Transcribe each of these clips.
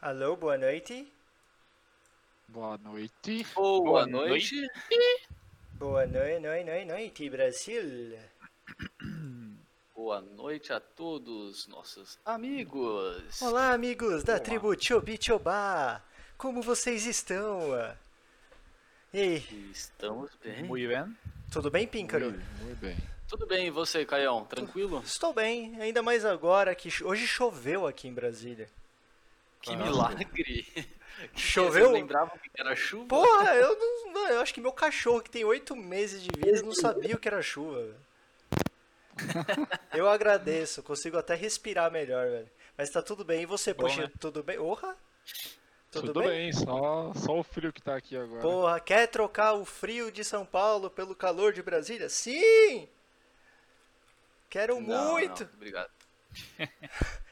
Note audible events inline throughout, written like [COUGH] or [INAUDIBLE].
Alô, boa noite. Boa noite. Boa, Boa noite. Boa noite, noite, noite, noite, Brasil. [CLEARS THROAT] Boa noite a todos nossos amigos. Olá, amigos da Olá. tribo Chobichobá. Como vocês estão? E aí, Estamos bem. Muito bem. tudo bem, Píncaro? Muito, muito bem. Tudo bem, e você, Caião? Tranquilo? Estou bem, ainda mais agora que hoje choveu aqui em Brasília. Que Caramba. milagre. [LAUGHS] Choveu? Vocês lembravam que era chuva? Porra, eu não, não, eu acho que meu cachorro que tem oito meses de vida não sabia o que era chuva. velho. [LAUGHS] Eu agradeço, consigo até respirar melhor, velho. Mas tá tudo bem. E você, Bom, poxa, né? tudo bem? Orra? Tudo, bem? só, só o frio que tá aqui agora. Porra, quer trocar o frio de São Paulo pelo calor de Brasília? Sim! Quero Não, muito! não, obrigado. [LAUGHS]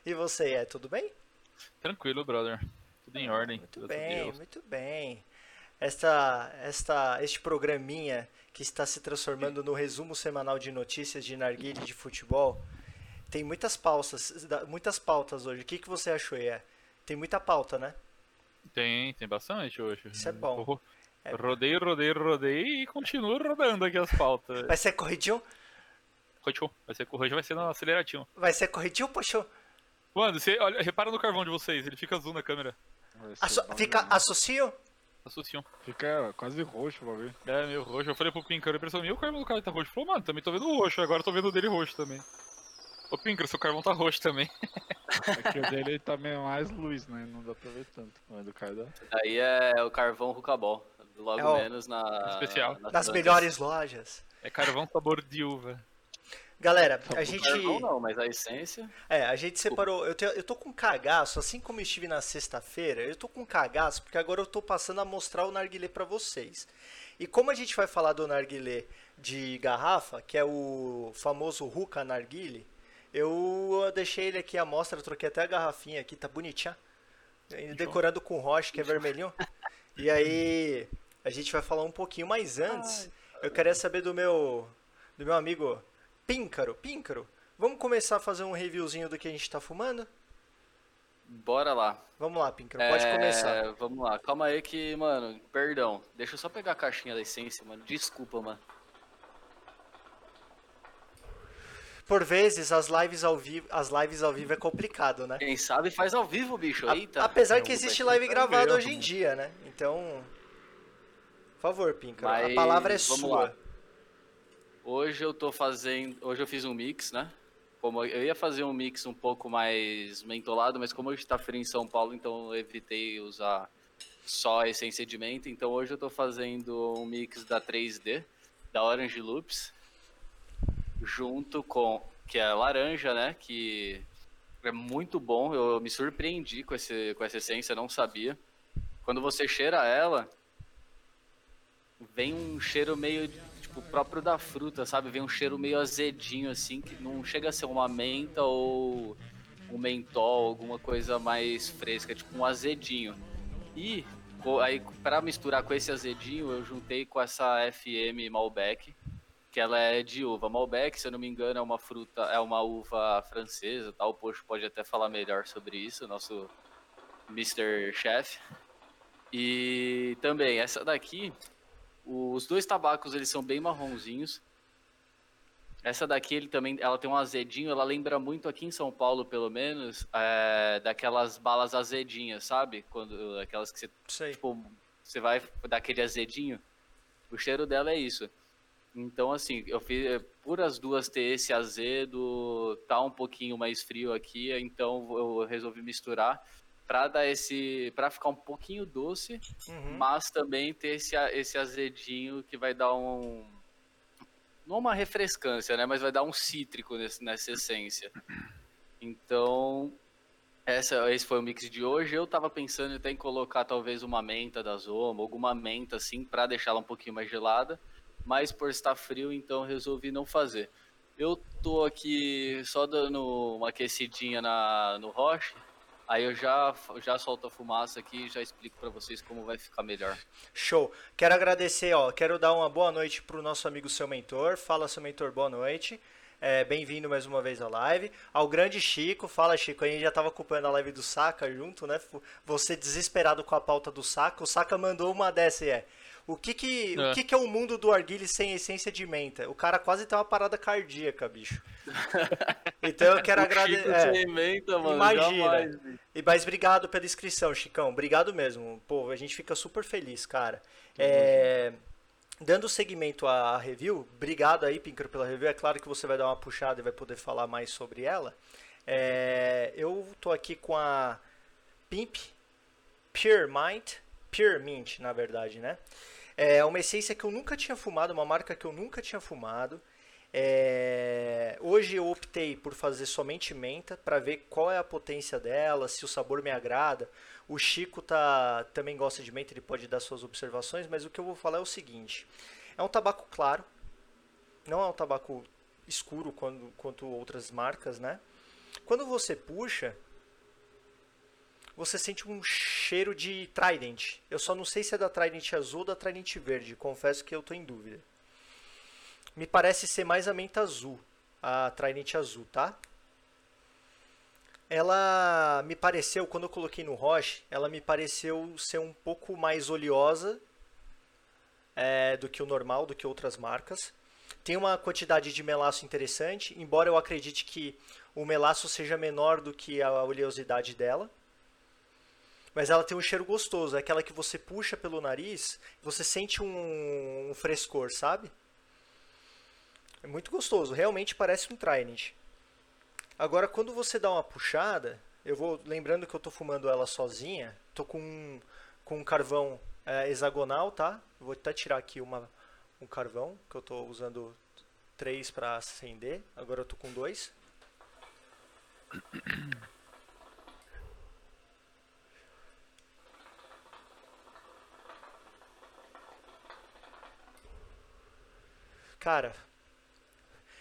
E você, é tudo bem? Tranquilo, brother. Tudo em ordem. Muito bem, muito bem. Esta, esta, este programinha que está se transformando no resumo semanal de notícias de narguilha de futebol tem muitas pautas, muitas pautas hoje. O que, que você achou, é? Tem muita pauta, né? Tem, tem bastante hoje. Isso é bom. Ro- É. Rodei, rodei, rodei e continuo rodando aqui as pautas. Vai ser corridinho? Roxo, vai ser hoje vai ser no aceleradinho. Vai ser corridinho, poxa? Mano, você olha, repara no carvão de vocês, ele fica azul na câmera. Asso fica associo? Associo. Fica quase roxo vou ver. É, meio roxo. Eu falei pro Pinker, ele pensou, meu, o carvão do cara tá roxo. Falou, mano, também tô vendo roxo, agora tô vendo o dele roxo também. Ô Pinker, seu carvão tá roxo também. [LAUGHS] É que o dele tá meio mais luz, né? Não dá pra ver tanto. Mas do cara dá. Aí é, é o carvão Rucabol. Logo é o... menos na. Especial. Nas, nas melhores lojas. É carvão sabor de uva. Galera, a gente. carvão não, mas a essência. É, a gente separou. Eu, tenho- eu tô com cagaço, assim como eu estive na sexta-feira, eu tô com cagaço porque agora eu tô passando a mostrar o narguilé pra vocês. E como a gente vai falar do narguilé de garrafa, que é o famoso Ruka Narguile, eu deixei ele aqui à mostra, troquei até a garrafinha aqui, tá bonitinha. Decorando com rocha, que é vermelhinho. E aí, a gente vai falar um pouquinho, mas antes, eu queria saber do meu do meu amigo Píncaro. Píncaro, vamos começar a fazer um reviewzinho do que a gente tá fumando? Bora lá. Vamos lá, Píncaro, pode É, começar. Vamos lá, calma aí que, mano, perdão. Deixa eu só pegar a caixinha da essência, mano. Desculpa, mano. Por vezes, as lives ao vivo, as lives ao vivo é complicado, né? Quem sabe faz ao vivo, bicho. A- Eita. apesar que existe live gravada mesmo. hoje em dia, né? Então, por favor, Píncaro, a palavra é vamos sua. lá. Hoje eu tô fazendo. Hoje eu fiz um mix, né? Como eu ia fazer um mix um pouco mais mentolado, mas como hoje tá frio em São Paulo, então eu evitei usar só a essência de menta. Então hoje eu tô fazendo um mix da 3D, da Orange Loops, junto com. que é laranja, né? Que é muito bom. Eu me surpreendi com, esse, com essa essência, não sabia. Quando você cheira ela, vem um cheiro meio tipo próprio da fruta, sabe? Vem um cheiro meio azedinho assim, que não chega a ser uma menta ou um mentol, alguma coisa mais fresca, tipo um azedinho. E aí para misturar com esse azedinho, eu juntei com essa FM Malbec, que ela é de uva. Malbec, se eu não me engano, é uma fruta, é uma uva francesa, tal. O Poxo pode até falar melhor sobre isso, nosso Mr. Chef. E também essa daqui, os dois tabacos eles são bem marronzinhos. Essa daqui ele também, ela tem um azedinho, ela lembra muito aqui em São Paulo, pelo menos, é, daquelas balas azedinhas, sabe? Quando aquelas que você Sei. tipo, você vai dar aquele azedinho. O cheiro dela é isso. Então, assim, eu fiz por as duas ter esse azedo, tá um pouquinho mais frio aqui, então eu resolvi misturar para dar esse, para ficar um pouquinho doce, Uhum. mas também ter esse, esse azedinho que vai dar um não uma refrescância, né, mas vai dar um cítrico nesse, nessa essência. Então, essa, esse foi o mix de hoje. Eu tava pensando até em colocar talvez uma menta da Zoma, alguma menta assim, para deixá-la um pouquinho mais gelada, mas por estar frio, então resolvi não fazer. Eu tô aqui só dando uma aquecidinha na, no roche, aí eu já, já solto a fumaça aqui e já explico para vocês como vai ficar melhor. Show. Quero agradecer, ó. Quero dar uma boa noite pro nosso amigo seu mentor. Fala, seu mentor, boa noite. é, bem-vindo mais uma vez à live. Ao grande Chico, fala Chico, a gente já tava acompanhando a live do Saca junto, né? Você desesperado com a pauta do Saca, o Saca mandou uma dessa e é. O que que, É. o que que é o mundo do arguile sem essência de menta? O cara quase tem uma parada cardíaca, bicho. [LAUGHS] Então eu quero agradecer. É. menta, mano. Imagina. Jamais. E mais obrigado pela inscrição, Chicão. Obrigado mesmo. Pô, a gente fica super feliz, cara. É, Dando seguimento à review, obrigado aí, Pinker, pela review. É claro que você vai dar uma puxada e vai poder falar mais sobre ela. É, Eu tô aqui com a Pimp Pure Mint, Pure Mint, na verdade, né? É uma essência que eu nunca tinha fumado, uma marca que eu nunca tinha fumado. É, Hoje eu optei por fazer somente menta para ver qual é a potência dela, se o sabor me agrada. O Chico tá, também gosta de menta, ele pode dar suas observações, mas o que eu vou falar é o seguinte: é um tabaco claro, não é um tabaco escuro quando, quanto outras marcas, né? Quando você puxa, você sente um cheiro de Trident. Eu só não sei se é da Trident azul ou da Trident verde, confesso que eu tô em dúvida. Me parece ser mais a menta azul, a Trident azul, tá? Ela me pareceu, quando eu coloquei no Roche, ela me pareceu ser um pouco mais oleosa é, do que o normal, do que outras marcas. Tem uma quantidade de melaço interessante, embora eu acredite que o melaço seja menor do que a oleosidade dela. Mas ela tem um cheiro gostoso, é aquela que você puxa pelo nariz, você sente um, um frescor, sabe? É muito gostoso, realmente parece um Trident. Agora, quando você dá uma puxada, eu vou lembrando que eu tô fumando ela sozinha, tô com um, com um carvão é, hexagonal, tá? Vou até tirar aqui uma, um carvão, que eu tô usando três para acender, agora eu tô com dois. Cara,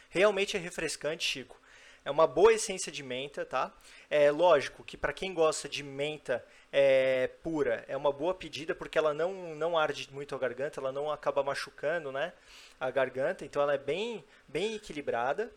realmente é refrescante, Chico. É uma boa essência de menta, tá? É lógico que para quem gosta de menta é, pura, é uma boa pedida porque ela não, não arde muito a garganta, ela não acaba machucando, né, a garganta, então ela é bem, bem equilibrada.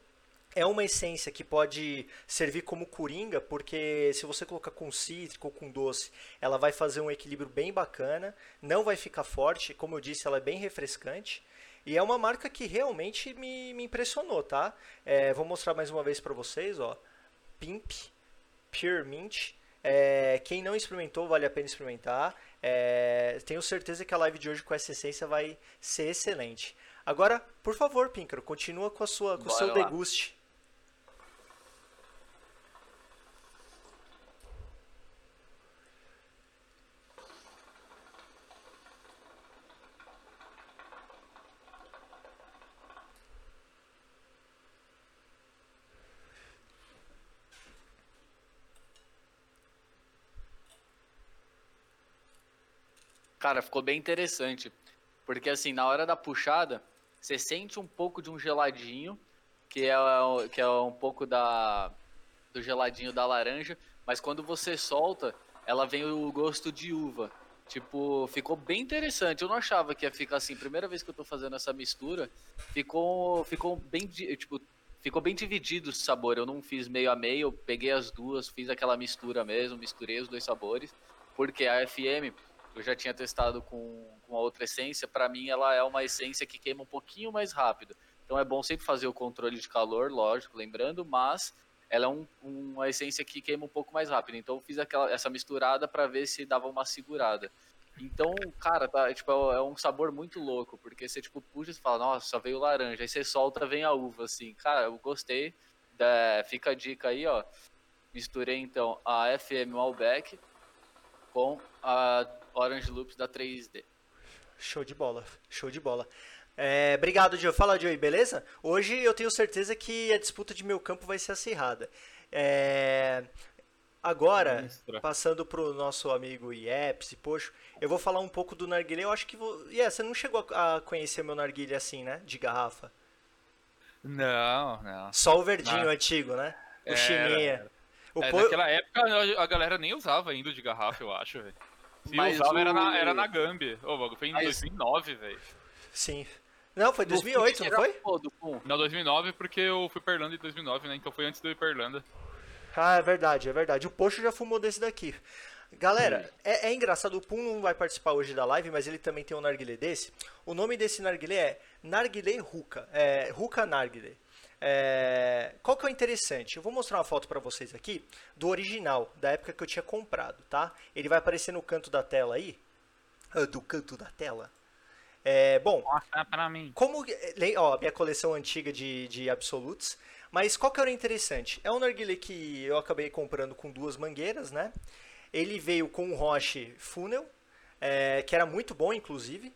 É uma essência que pode servir como coringa, porque se você colocar com cítrico ou com doce, ela vai fazer um equilíbrio bem bacana, não vai ficar forte, como eu disse, ela é bem refrescante. E é uma marca que realmente me, me impressionou, tá? É, vou mostrar mais uma vez para vocês, ó. Pimp Pure Mint. É, quem não experimentou, vale a pena experimentar. É, tenho certeza que a live de hoje com essa essência vai ser excelente. Agora, por favor, Píncaro, continua com, a sua, com o seu lá. deguste. Cara, ficou bem interessante. Porque assim, na hora da puxada, você sente um pouco de um geladinho, que é, que é um pouco da do geladinho da laranja, mas quando você solta, ela vem o gosto de uva. Tipo, ficou bem interessante. Eu não achava que ia ficar assim. Primeira vez que eu tô fazendo essa mistura, ficou ficou bem tipo, ficou bem dividido o sabor. Eu não fiz meio a meio, eu peguei as duas, fiz aquela mistura mesmo, misturei os dois sabores, porque a FM eu já tinha testado com, com a outra essência, para mim ela é uma essência que queima um pouquinho mais rápido. Então é bom sempre fazer o controle de calor, lógico, lembrando, mas ela é um- uma essência que queima um pouco mais rápido. Então eu fiz aquela, essa misturada para ver se dava uma segurada. Então, cara, tá, tipo, é um sabor muito louco, porque você tipo puxa e fala, nossa, só veio laranja, aí você solta, vem a uva, assim. Cara, eu gostei. Da- fica a dica aí, ó. Misturei então a FM Malbec com a Orange Loops da 3D. Show de bola, show de bola. É, obrigado, Joe. Fala, Joey, beleza? Hoje eu tenho certeza que a disputa de meu campo vai ser acirrada. É, agora, passando pro nosso amigo Ieps e Poxo, eu vou falar um pouco do narguilé. Eu acho que... Vou... Yeah, você não chegou a conhecer meu narguilé assim, né? De garrafa. Não, não. Só o verdinho Ah. antigo, né? O Era, chininha. O É, po- Naquela época a a galera nem usava ainda de garrafa, eu acho, velho. Se Mas usava era, o- na, era na Gambi. Ô, o bagulho foi em Mas- 2009, velho. Sim. Não, foi 2008, não foi? Não, 2009, porque eu fui pra Irlanda em 2009, né? Então foi antes de eu ir pra Irlanda. Ah, é verdade, é verdade. O Poxo já fumou desse daqui. Galera, é, é engraçado, o Pum não vai participar hoje da live, mas ele também tem um narguilé desse. O nome desse narguilé é Narguilé Ruka, é Ruka Narguilé. É, qual que é o interessante? Eu vou mostrar uma foto para vocês aqui do original, da época que eu tinha comprado, tá? Ele vai aparecer no canto da tela aí. Ah, do canto da tela. É, bom, Mostra pra mim. como. le- Ó, minha coleção antiga de, de Absolutes. Mas qual que era o interessante? É um narguilé que eu acabei comprando com duas mangueiras, né? Ele veio com um Roche Funnel, é, que era muito bom, inclusive.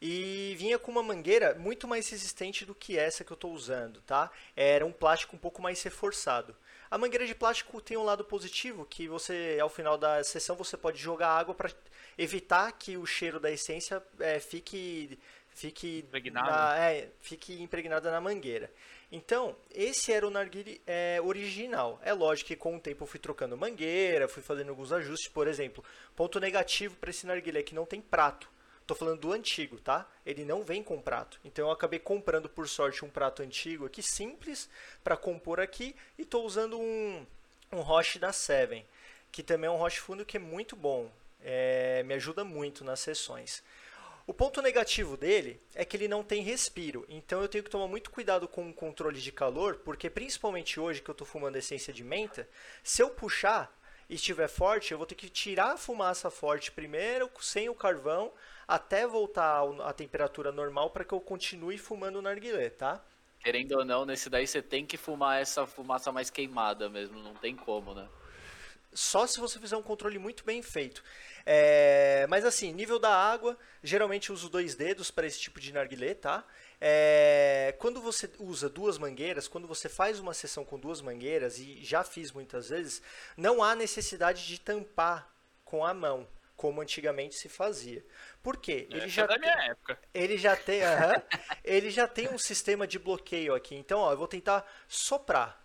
E vinha com uma mangueira muito mais resistente do que essa que eu estou usando, tá? Era um plástico um pouco mais reforçado. A mangueira de plástico tem um lado positivo, que você, ao final da sessão, você pode jogar água para evitar que o cheiro da essência é, fique, fique, Impregnado. na- é, fique impregnada na mangueira. Então, esse era o narguile é, original. É lógico que com o tempo eu fui trocando mangueira, fui fazendo alguns ajustes. Por exemplo, ponto negativo para esse narguilé é que não tem prato. Tô falando do antigo, tá? Ele não vem com prato. Então eu acabei comprando por sorte um prato antigo aqui, simples, para compor aqui. E tô usando um, um Roche da Seven, que também é um Roche fundo que é muito bom. É, me ajuda muito nas sessões. O ponto negativo dele é que ele não tem respiro, então eu tenho que tomar muito cuidado com o controle de calor, porque principalmente hoje que eu estou fumando essência de menta, se eu puxar estiver forte, eu vou ter que tirar a fumaça forte primeiro, sem o carvão, até voltar à temperatura normal para que eu continue fumando o narguilé, tá? Querendo ou não, nesse daí você tem que fumar essa fumaça mais queimada mesmo, não tem como, né? Só se você fizer um controle muito bem feito. É, mas assim, nível da água, geralmente eu uso dois dedos para esse tipo de narguilé, tá? É, quando você usa duas mangueiras, quando você faz uma sessão com duas mangueiras, e já fiz muitas vezes, não há necessidade de tampar com a mão, como antigamente se fazia. Por quê? Ele Essa já é da tem- minha época. ele já tem, ele já tem um sistema de bloqueio aqui. Então, ó, eu vou tentar soprar.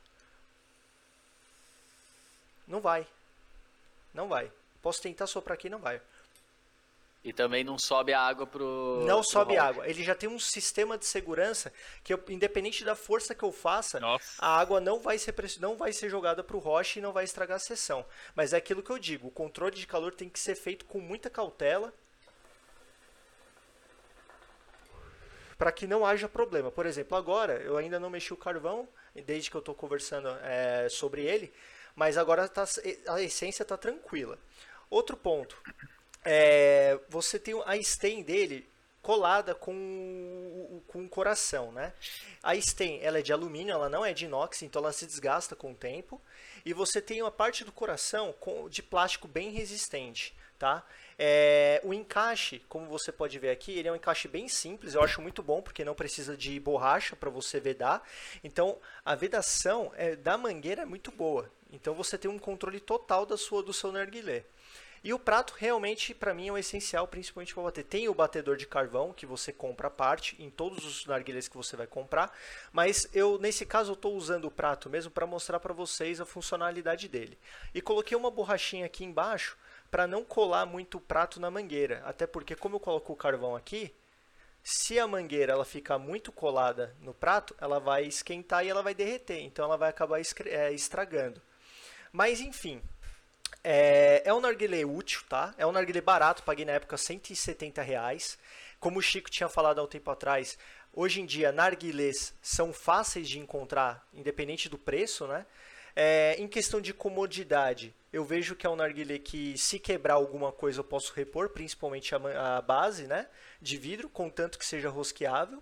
Não vai. Não vai. Posso tentar soprar aqui, não vai. E também não sobe a água pro. Não pro sobe roche. água. Ele já tem um sistema de segurança que, eu- independente da força que eu faça, Nossa. a água não vai ser não vai ser jogada para o roche e não vai estragar a sessão. Mas é aquilo que eu digo, o controle de calor tem que ser feito com muita cautela para que não haja problema. Por exemplo, agora eu ainda não mexi o carvão desde que eu estou conversando é, sobre ele, mas agora tá- a essência está tranquila. Outro ponto, é, você tem a stem dele colada com com o coração, né? A stem, ela é de alumínio, ela não é de inox, então ela se desgasta com o tempo. E você tem uma parte do coração com- de plástico bem resistente, tá? É, o encaixe, como você pode ver aqui, ele é um encaixe bem simples, eu acho muito bom, porque não precisa de borracha para você vedar. Então, a vedação é, da mangueira é muito boa. Então, você tem um controle total da sua, do seu narguilé. E o prato realmente para mim é o essencial, principalmente para bater. Tem o batedor de carvão que você compra à parte em todos os narguilés que você vai comprar, mas eu nesse caso estou usando o prato mesmo para mostrar para vocês a funcionalidade dele. E coloquei uma borrachinha aqui embaixo para não colar muito o prato na mangueira, até porque como eu coloco o carvão aqui, se a mangueira ela ficar muito colada no prato, ela vai esquentar e ela vai derreter, então ela vai acabar eh, estragando. Mas enfim, é, é um narguilé útil, tá? É um narguilé barato, paguei na época 170 reais. Como o Chico tinha falado há um tempo atrás, hoje em dia narguilés são fáceis de encontrar, independente do preço, né? É, em questão de comodidade, eu vejo que é um narguilé que se quebrar alguma coisa eu posso repor, principalmente a, a base, né? De vidro, contanto que seja rosqueável.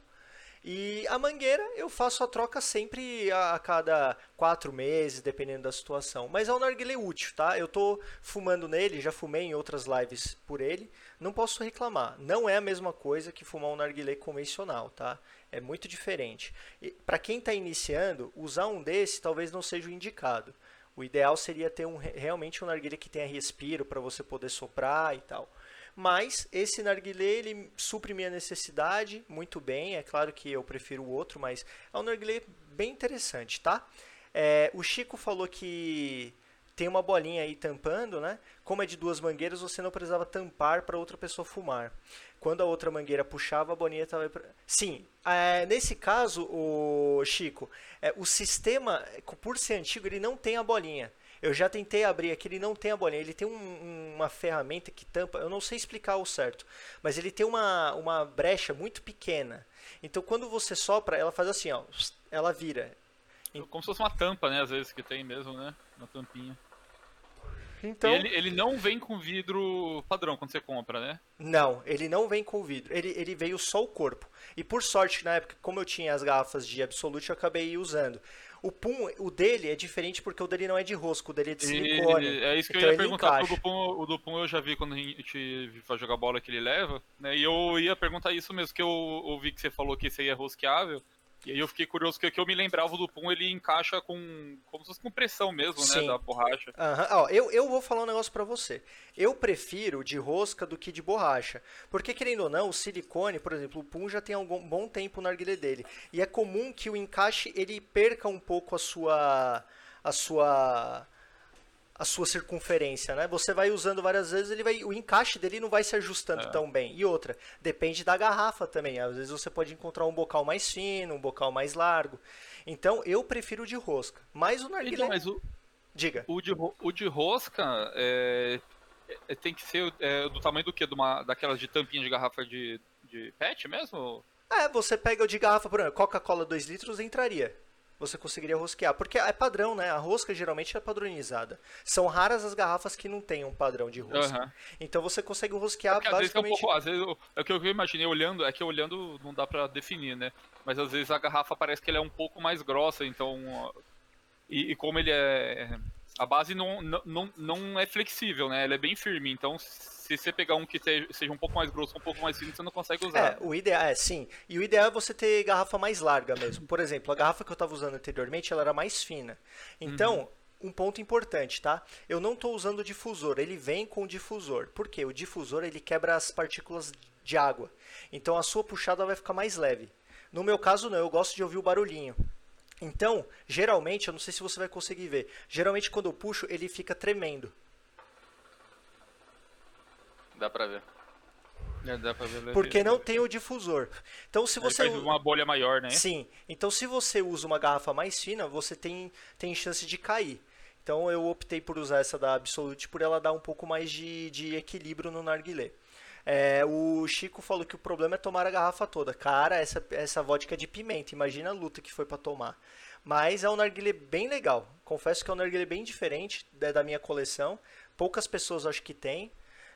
E a mangueira eu faço a troca sempre a a cada quatro meses, dependendo da situação. Mas é um narguilé útil, tá? Eu tô fumando nele, já fumei em outras lives por ele. Não posso reclamar. Não é a mesma coisa que fumar um narguilé convencional, tá? É muito diferente. Para quem está iniciando, usar um desse talvez não seja o indicado. O ideal seria ter um, re- realmente um narguilé que tenha respiro para você poder soprar e tal. Mas esse narguilé, ele supre minha necessidade muito bem. É claro que eu prefiro o outro, mas é um narguilé bem interessante, tá? É, o Chico falou que tem uma bolinha aí tampando, né? Como é de duas mangueiras, você não precisava tampar para outra pessoa fumar. Quando a outra mangueira puxava, a bolinha estava. Sim, é, nesse caso, o Chico, é, o sistema, por ser antigo, ele não tem a bolinha. Eu já tentei abrir aqui, ele não tem a bolinha. Ele tem um, uma ferramenta que tampa. Eu não sei explicar o certo, mas ele tem uma, uma brecha muito pequena. Então, quando você sopra, ela faz assim, ó, ela vira. Como se fosse uma tampa, né? Às vezes que tem mesmo, né? Uma tampinha. Então, ele, ele não vem com vidro padrão quando você compra, né? Não, ele não vem com vidro. Ele, ele veio só o corpo. E por sorte, na época, como eu tinha as garrafas de Absolute, eu acabei usando. O Pum, o dele é diferente porque o dele não é de rosco, o dele é de silicone. E, é isso que então eu ia perguntar. O do, Pum, o do Pum eu já vi quando a gente vai jogar bola que ele leva, né? E eu ia perguntar isso mesmo, que eu ouvi que você falou que esse aí é rosqueável. E aí eu fiquei curioso, que, que eu me lembrava do Pum, ele encaixa com. como se fosse com pressão mesmo, Sim. né? Da borracha. Uhum. Ó, eu, eu vou falar um negócio pra você. Eu prefiro de rosca do que de borracha. Porque, querendo ou não, o silicone, por exemplo, o Pum já tem algum bom tempo na arguilha dele. E é comum que o encaixe ele perca um pouco a sua. a sua a sua circunferência, né? Você vai usando várias vezes, ele vai, o encaixe dele não vai se ajustando É. tão bem. E outra, depende da garrafa também. Às vezes você pode encontrar um bocal mais fino, um bocal mais largo. Então eu prefiro de rosca. Mas o narguilé, Então, mas o, diga. o, de, o de rosca é, é- tem que ser é, do tamanho do quê? De uma, daquelas de tampinha de garrafa de, de pet mesmo? É, você pega o de garrafa, por exemplo, Coca-Cola 2 litros entraria. Você conseguiria rosquear. Porque é padrão, né? A rosca geralmente é padronizada. São raras as garrafas que não têm um padrão de rosca. Aham. Então você consegue rosquear Porque às vezes é um basicamente. pouco. Às vezes, eu- é o que eu imaginei olhando, é que olhando não dá pra definir, né? Mas às vezes a garrafa parece que ela é um pouco mais grossa, então. E, e como ele é. A base não, não, não, é flexível, né? Ela é bem firme. Então, se você pegar um que seja, um pouco mais grosso, um pouco mais fino, você não consegue É, usar. o ideal é sim. E o ideal é você ter garrafa mais larga mesmo. Por exemplo, a garrafa que eu estava usando anteriormente, ela era mais fina. Então, um ponto importante, tá? Eu não estou usando o difusor, ele vem com o difusor. Por quê? O difusor ele quebra as partículas de água. Então a sua puxada vai ficar mais leve. No meu caso não, eu gosto de ouvir o barulhinho. Então, geralmente, eu não sei se você vai conseguir ver. Geralmente quando eu puxo, ele fica tremendo. Dá pra ver. É, dá pra ver Porque não tem o difusor. Então, se você faz uma bolha maior, né? Sim. Então, se você usa uma garrafa mais fina, você tem, tem chance de cair. Então, eu optei por usar essa da Absolute por ela dar um pouco mais de, de equilíbrio no narguilé. É, o Chico falou que o problema é tomar a garrafa toda. Cara, essa, essa vodka é de pimenta. Imagina a luta que foi para tomar. Mas é um narguilé bem legal. Confesso que é um narguilé bem diferente da, da minha coleção. Poucas pessoas acho que tem.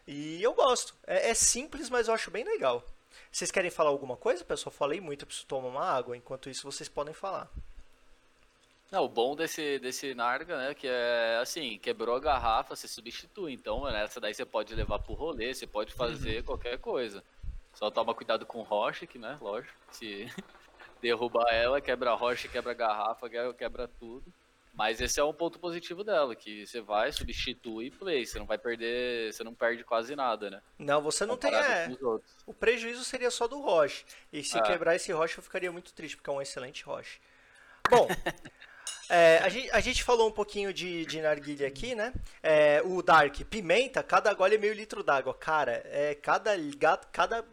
E eu gosto. É, é simples, mas eu acho bem legal. Vocês querem falar alguma coisa, pessoal? Falei muito, eu preciso tomar uma água. Enquanto isso, vocês podem falar. Não, o bom desse, desse Narga, né, que é assim, quebrou a garrafa, você substitui. Então, nessa daí você pode levar pro rolê, você pode fazer qualquer coisa. Só toma cuidado com rocha, que, né, lógico, se [LAUGHS] derrubar ela, quebra a rocha, quebra a garrafa, que- quebra tudo. Mas esse é um ponto positivo dela, que você vai, substitui e play, você não vai perder, você não perde quase nada, né? Não, você não tem. É, o prejuízo seria só do Roche. E se É. quebrar esse Roche, eu ficaria muito triste, porque é um excelente Roche. Bom. [LAUGHS] é, a, gente, a gente falou um pouquinho de, de narguilha aqui, né? É, o Dark, pimenta, cada gole é meio litro d'água. Cara, é, cada, cada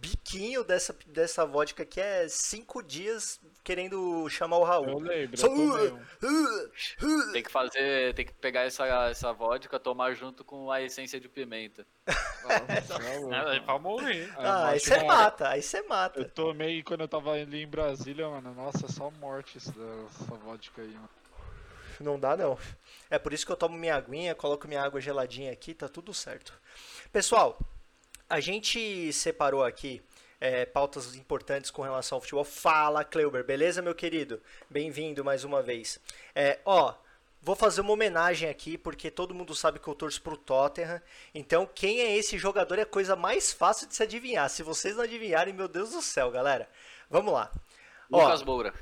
biquinho dessa, dessa vodka aqui é cinco dias querendo chamar o Eu Raul. lembro, Só- eu tomei um. Tem que fazer, tem que pegar essa, essa vodka, tomar junto com a essência de pimenta. Nossa. É, pra morrer. Ah, aí vodka- você mata, aí você Eu mata. tomei quando eu tava ali em Brasília, mano. Nossa, só morte essa, essa vodka aí, mano. Não dá não. É por isso que eu tomo minha aguinha, coloco minha água geladinha aqui, tá tudo certo. Pessoal, a gente separou aqui é, pautas importantes com relação ao futebol. Fala, Kleuber, beleza, meu querido? Bem-vindo mais uma vez. É, ó, vou fazer uma homenagem aqui, porque todo mundo sabe que eu torço pro Tottenham. Então, quem é esse jogador é a coisa mais fácil de se adivinhar. Se vocês não adivinharem, meu Deus do céu, galera. Vamos lá. Ó, Lucas Moura.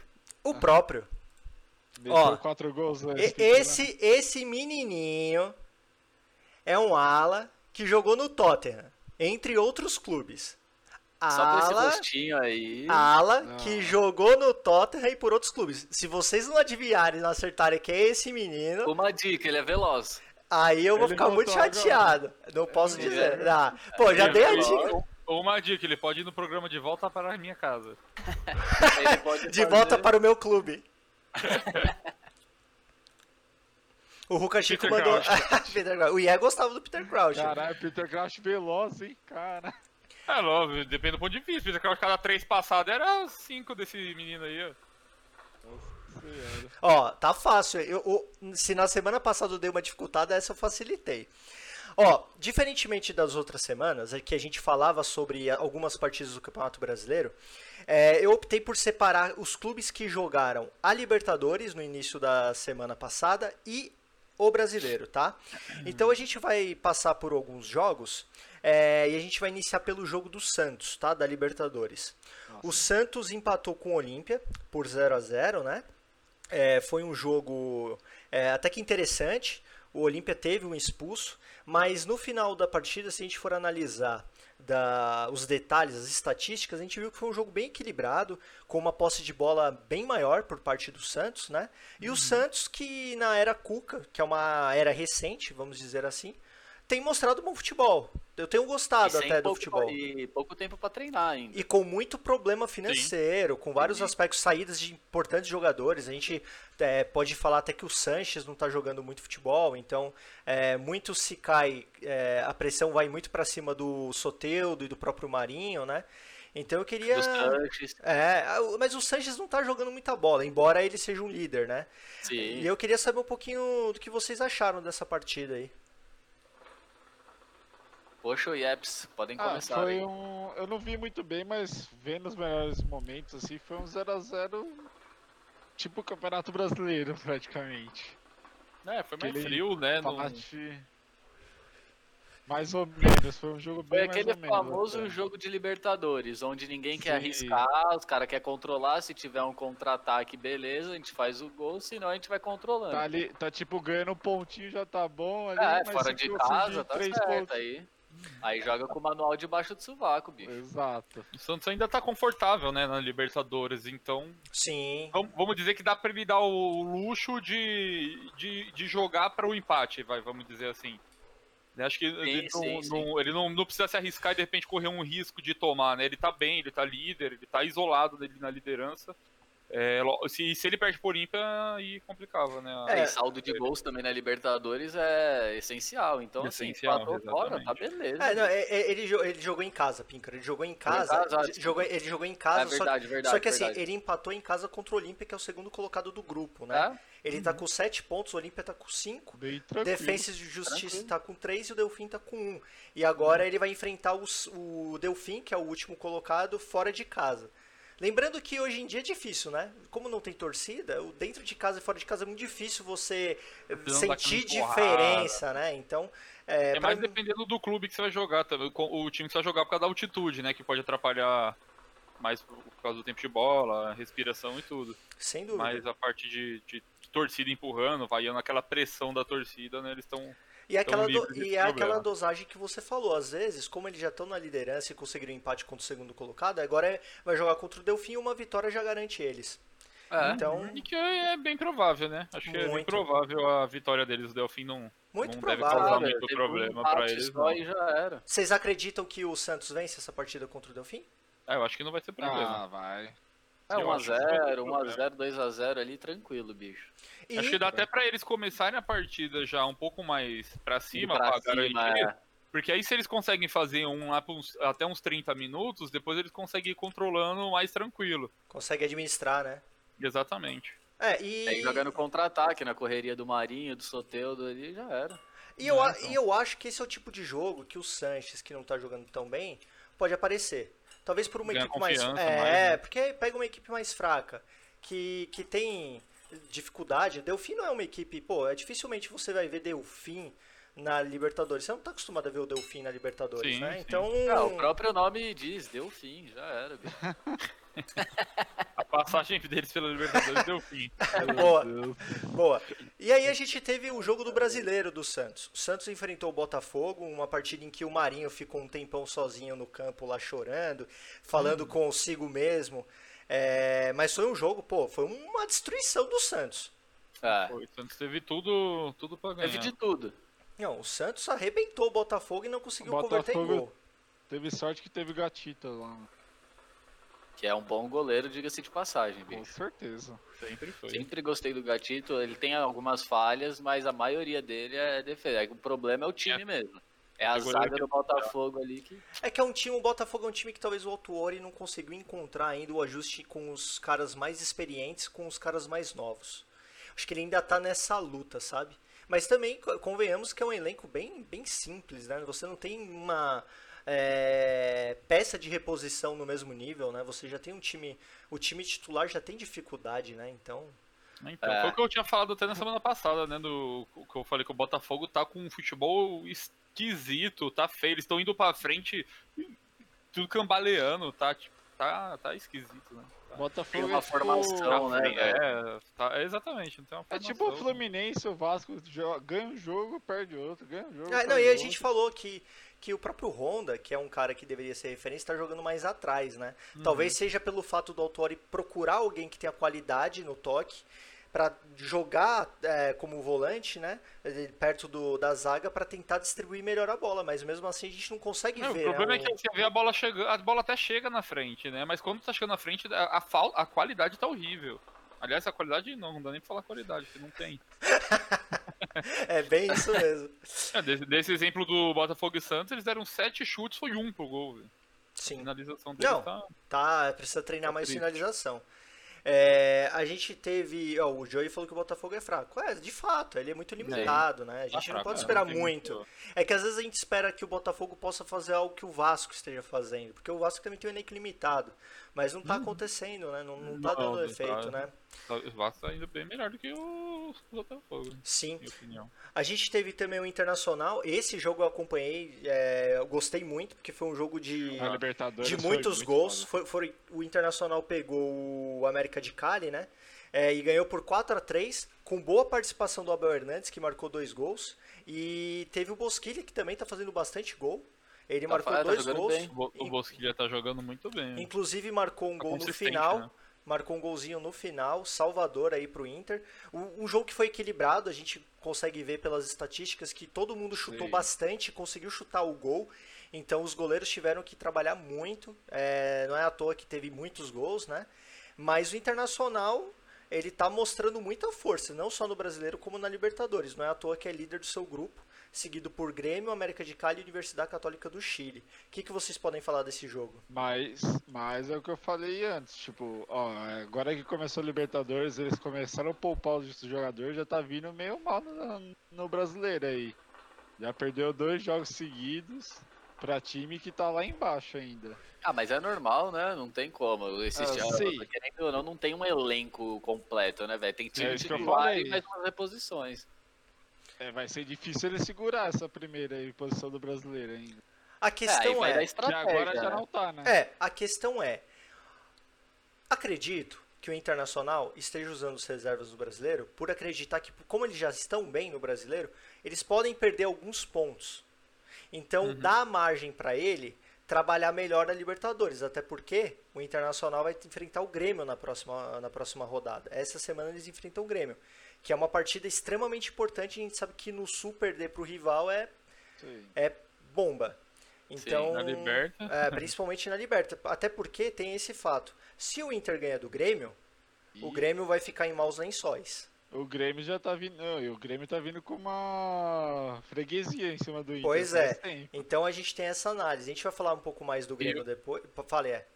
o próprio. Ó, quatro gols antes. Esse, esse menininho é um ala que jogou no Tottenham, entre outros clubes. Só com esse rostinho aí. ala Não. que jogou no Tottenham e por outros clubes. Se vocês não adivinharem e não acertarem que é esse menino, Uma dica, ele é veloz. aí eu vou Ele ficar muito agora. chateado. Não posso Ele dizer. é- Ah, pô, já Ele dei é a dica. Uma dica, ele pode ir no programa de volta para a minha casa. [LAUGHS] Ele pode De fazer- volta para o meu clube. [LAUGHS] O Ruka Chico mandou. [LAUGHS] Peter Crouch. O Ié gostava do Peter Crouch. Caralho, Peter Crouch veloz, hein, cara. É, lógico, depende do ponto de vista. Peter Crouch, cada três passadas era cinco desse menino aí, ó. Nossa senhora. Ó, tá fácil. Eu, eu- se na semana passada eu dei uma dificultada, essa eu facilitei. Ó, diferentemente das outras semanas, é que a gente falava sobre algumas partidas do Campeonato Brasileiro, é, eu optei por separar os clubes que jogaram a Libertadores no início da semana passada e o Brasileiro, tá? Então a gente vai passar por alguns jogos é, e a gente vai iniciar pelo jogo do Santos, tá? Da Libertadores. O Santos empatou com o Olímpia por 0 a 0 né? É, foi um jogo é, até que interessante. O Olímpia teve um expulso, mas no final da partida, se a gente for analisar da- os detalhes, as estatísticas, a gente viu que foi um jogo bem equilibrado, com uma posse de bola bem maior por parte do Santos, né? E o Santos, que na era Cuca, que é uma era recente, vamos dizer assim, tem mostrado bom futebol. Eu tenho gostado até do futebol. E pouco tempo pra treinar ainda. E com muito problema financeiro, com vários Sim. aspectos, saídas de importantes jogadores. A gente é, pode falar até que o Sanches não está jogando muito futebol, então é, muito se cai, é, a pressão vai muito para cima do Soteudo e do próprio Marinho, né? Então eu queria. É, mas o Sanches não tá jogando muita bola, embora ele seja um líder, né? sim. E eu queria saber um pouquinho do que vocês acharam dessa partida aí. Poxa, o Yeps, podem Ah, começar foi aí. um. Eu não vi muito bem, mas vendo os melhores momentos, assim, foi um 0x0 tipo Campeonato Brasileiro, [LAUGHS] praticamente. É, foi mais Aquele frio, né? Empate. Mais ou menos, foi um jogo Foi bem aquele mais ou menos, famoso até. jogo de Libertadores, onde ninguém quer Sim. arriscar, os caras querem controlar, se tiver um contra-ataque, beleza, a gente faz o gol, senão a gente vai controlando. Tá ali, tá tipo ganhando um pontinho já tá bom ali, é, mas fora de casa, tá três certo pontos- aí. Aí joga com o manual debaixo do sovaco, bicho. Exato. O Santos ainda tá confortável, né, na Libertadores, então Sim. vamos, vamos dizer que dá pra ele dar o luxo de, de, de jogar para o empate, vai, vamos dizer assim. Acho que ele, sim, não, sim. não- ele não, não precisa se arriscar e de repente correr um risco de tomar, né? Ele tá bem, ele tá líder, ele tá isolado dele na liderança. É, se, se ele perde por ímpia, aí complicava, né? a- É. E saldo de gols também na Libertadores é essencial. Então, Essencial, assim, empatou fora, tá beleza. É, não, é- é- ele, ele jogou em casa, Pinker. Ele jogou em casa. casa, ah, j- jogou, ele jogou em casa, é só, verdade, verdade. só que assim, verdade. ele empatou em casa contra o Olímpia, que é o segundo colocado do grupo, né? É? Ele tá com 7 pontos, o Olímpia tá com 5. Bem tranquilo. Defensa de Justiça Tranquilo. tá com 3 e o Delfim tá com 1. E agora ele vai enfrentar os- o Delfim, que é o último colocado, fora de casa. Lembrando que hoje em dia é difícil, né? Como não tem torcida, o dentro de casa e fora de casa é muito difícil você sentir diferença, né? Então, é, É pra mais dependendo do clube que você vai jogar também. O time que você vai jogar por causa da altitude, né? Que pode atrapalhar mais por por causa do tempo de bola, respiração e tudo. sem dúvida. Mas a parte de, de torcida empurrando, vaiando aquela pressão da torcida, né? Eles estão. E, é aquela do- e é aquela dosagem que você falou, às vezes, como eles já estão na liderança e conseguiram um empate contra o segundo colocado, agora é- vai jogar contra o Delfim e uma vitória já garante eles. É. Então, E que é bem provável, né? Acho que é bem Muito. provável a vitória deles. O Delfim não, muito não deve provável. causar Cara, muito teve um problema empate pra eles. Só Não. e já era. Vocês acreditam que o Santos vence essa partida contra o Delfim? É, eu acho que não vai ter problema. Ah, vai. É Eu acho que não vai ter 1x0, problema. 1x0, 2x0 ali, tranquilo, bicho. E, Acho que dá até pra eles começarem a partida já um pouco mais pra cima, pra pra, cima, garantir. é. Porque aí se eles conseguem fazer um até uns 30 minutos, depois eles conseguem ir controlando mais tranquilo. consegue administrar, né? Exatamente. É, e, Aí jogando contra-ataque na correria do Marinho, do Soteudo ali, já era. e, eu, Então. e eu acho que esse é o tipo de jogo que o Sanches, que não tá jogando tão bem, pode aparecer. Talvez por uma Ganha equipe mais. É, mais, né? porque pega uma equipe mais fraca, que, que tem dificuldade. Delfim não é uma equipe, pô, é dificilmente você vai ver Delfim na Libertadores. Você não tá acostumado a ver o Delfim na Libertadores, Sim, né? sim. Então. Ah, o próprio nome diz, deu fim, já era. [LAUGHS] A passagem deles pela Libertadores deu fim. [LAUGHS] Boa. Boa. E aí a gente teve o jogo do brasileiro do Santos. O Santos enfrentou o Botafogo, uma partida em que o Marinho ficou um tempão sozinho no campo lá chorando, falando consigo mesmo. É, mas foi um jogo, pô, foi uma destruição do Santos. É, Pô, o Santos teve tudo, tudo pra ganhar. teve de tudo. Não, o Santos arrebentou o Botafogo e não conseguiu converter em Botafogo- gol. Teve sorte que teve gatita lá. Que é um bom goleiro, diga-se de passagem, Com bicho. certeza. Sempre foi. Sempre gostei do Gatito, ele tem algumas falhas, mas a maioria dele é defesa. O problema é o time mesmo. É a Categoria zaga do Botafogo ali que. É que é um time, o Botafogo é um time que talvez o Autuori não conseguiu encontrar ainda o ajuste com os caras mais experientes, com os caras mais novos. Acho que ele ainda tá nessa luta, sabe? Mas também co- convenhamos que é um elenco bem, bem simples, né? Você não tem uma é, peça de reposição no mesmo nível, né? Você já tem um time, o time titular já tem dificuldade, né? Então, Então, É. foi o que eu tinha falado até na semana passada, né? Do que eu falei que o Botafogo tá com um futebol esquisito, tá feio. Eles estão indo pra frente, tudo cambaleando, tá, tipo, tá, tá esquisito, né? Tá, Botafogo Tem uma é tipo- formação, né, é, tá- exatamente, não tem uma É tipo o. Fluminense, o Vasco ganha um jogo, perde outro, ganha um jogo. Ah, não, e a outro. gente falou que, que o próprio Honda, que é um cara que deveria ser referência, está jogando mais atrás, né? Talvez seja pelo fato do Autori procurar alguém que tenha qualidade no toque para jogar é, como volante, né? Perto do, da zaga para tentar distribuir melhor a bola, mas mesmo assim a gente não consegue Não, o ver. problema né, é que você vê a bola chegando, a bola até chega na frente, né? Mas quando tá chegando na frente, a, a, a qualidade tá horrível. Aliás, a qualidade não, não dá nem pra falar qualidade, porque não tem. [LAUGHS] É bem isso mesmo. É, desse, desse exemplo do Botafogo e Santos, eles deram sete chutes, foi um pro gol. A Sim. finalização deles Não. tá. Tá, precisa treinar Tá mais triste. finalização. É, a gente teve. Ó, o Joey falou que o Botafogo é fraco. É, de fato, ele é muito limitado, né? A gente Tá não fraco, pode é, esperar não tem muito. É que às vezes a gente espera que o Botafogo possa fazer algo que o Vasco esteja fazendo. Porque o Vasco também tem um elenco limitado. Mas não tá acontecendo, né? Não, não tá. Não, dando não efeito, tá. né? O Vasco tá indo bem melhor do que o Botafogo, na Sim. A gente teve também o Internacional. Esse jogo eu acompanhei, é, eu gostei muito, porque foi um jogo de. Libertadores de muitos muito gols. Foi, foi- o Internacional pegou o América de Cali, né? É, e ganhou por 4 a 3 com boa participação do Abel Hernandes, que marcou dois gols. E teve o Bosquilha, que também tá fazendo bastante gol. Ele Tá marcou fa- tá dois jogando gols. bem. O, Bo- o Bosquilha tá jogando muito bem. Inclusive marcou um Tá gol no final. né? Marcou um golzinho no final, Salvador aí pro Inter. Um, um jogo que foi equilibrado, a gente consegue ver pelas estatísticas que todo mundo chutou Sim. bastante, conseguiu chutar o gol. Então os goleiros tiveram que trabalhar muito. é, não é à toa que teve muitos gols, né? Mas o Internacional, ele tá mostrando muita força, não só no Brasileiro, como na Libertadores. Não é à toa que é líder do seu grupo, seguido por Grêmio, América de Cali e Universidade Católica do Chile. O que, que vocês podem falar desse jogo? Mas, mas é o que eu falei antes, tipo, ó, agora que começou a Libertadores, eles começaram a poupar os jogadores, já tá vindo meio mal no, no brasileiro aí. Já perdeu dois jogos seguidos pra time que tá lá embaixo ainda. Ah, mas é normal, né? Não tem como. Esse Ah, time, sim. querendo ou não, não tem um elenco completo, né, velho? Tem time isso que eu titular falei. e mais umas reposições. É, vai ser difícil ele segurar essa primeira aí, posição do brasileiro ainda. A É, questão vai é, dar Que estratégia. agora já né? não tá, né? É, a questão é. Acredito que o Internacional esteja usando as reservas do brasileiro por acreditar que, como eles já estão bem no brasileiro, eles podem perder alguns pontos. Então dá margem para ele trabalhar melhor na Libertadores, até porque o Internacional vai enfrentar o Grêmio na próxima, na próxima rodada. Essa semana eles enfrentam o Grêmio, que é uma partida extremamente importante. A gente sabe que no Sul perder para o rival é Sim. é bomba. Então, na Liberta. é, principalmente na Liberta. Até porque tem esse fato. Se o Inter ganha do Grêmio, o E Grêmio vai ficar em maus lençóis. O Grêmio já tá vindo. Não, o Grêmio tá vindo com uma freguesia em cima do Inter. Pois é. tempo. Então a gente tem essa análise. A gente vai falar um pouco mais do Grêmio depois. Fale, é.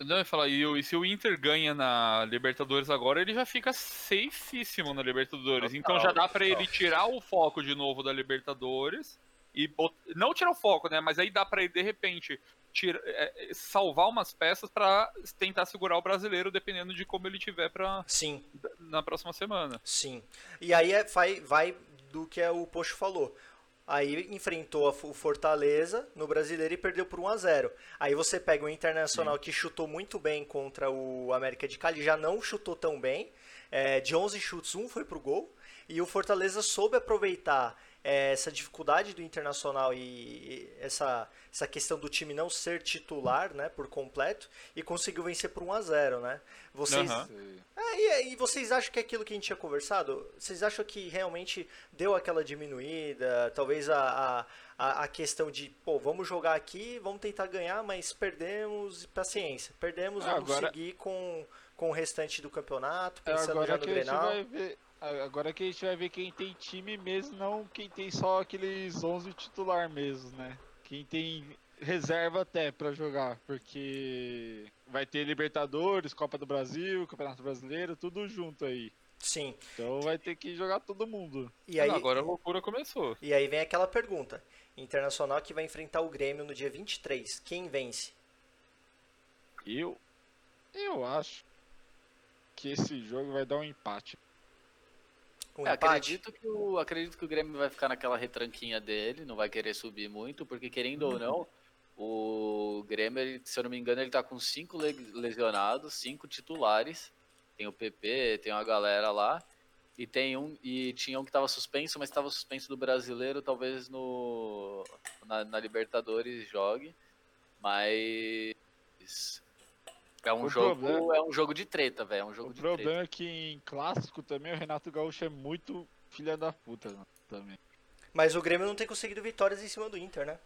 Não, eu falar, e, o- se o Inter ganha na Libertadores agora, ele já fica safíssimo na Libertadores. Total, então já dá pra total. ele tirar o foco de novo da Libertadores e bot- não tirar o foco, né? Mas aí dá pra ele de repente tira- é, é, salvar umas peças pra tentar segurar o brasileiro, dependendo de como ele tiver para Sim, na próxima semana. sim. E aí é- vai, vai do que é o Pocho falou. Aí enfrentou o Fortaleza no Brasileiro e perdeu por 1 a 0. Aí você pega o Internacional Sim. que chutou muito bem contra o América de Cali, já não chutou tão bem. É, de 11 chutes, um foi pro gol. E o Fortaleza soube aproveitar é, essa dificuldade do Internacional e essa, essa questão do time não ser titular, né, por completo, e conseguiu vencer por 1 a 0 né? Vocês, uhum. é, e, e, vocês acham que é aquilo que a gente tinha conversado, vocês acham que realmente deu aquela diminuída, talvez a, a, a questão de, pô, vamos jogar aqui, vamos tentar ganhar, mas perdemos, paciência, perdemos, ah, vamos agora... seguir com, com o restante do campeonato, é, pensando agora já no Grenal. Agora que a gente vai ver quem tem time mesmo, não quem tem só aqueles 11 titular mesmo, né? Quem tem reserva até para jogar, porque vai ter Libertadores, Copa do Brasil, Campeonato Brasileiro, tudo junto aí. Sim. Então vai ter que jogar todo mundo. E aí, agora a loucura começou. E aí vem aquela pergunta. Internacional que vai enfrentar o Grêmio no dia 23. Quem vence? Eu eu acho que esse jogo vai dar um empate. Um é, acredito, que o, acredito que o Grêmio vai ficar naquela retranquinha dele, não vai querer subir muito, porque querendo ou não, o Grêmio, se eu não me engano, ele tá com cinco lesionados, cinco titulares. Tem o PP, tem uma galera lá. E tem um. E tinha um que estava suspenso, mas estava suspenso do brasileiro, talvez no. Na, na Libertadores jogue. Mas. É um, jogo, problema, é um jogo de treta, velho. É um jogo o de problema treta. é que em clássico também o Renato Gaúcho é muito filha da puta né, também. Mas o Grêmio não tem conseguido vitórias em cima do Inter, né?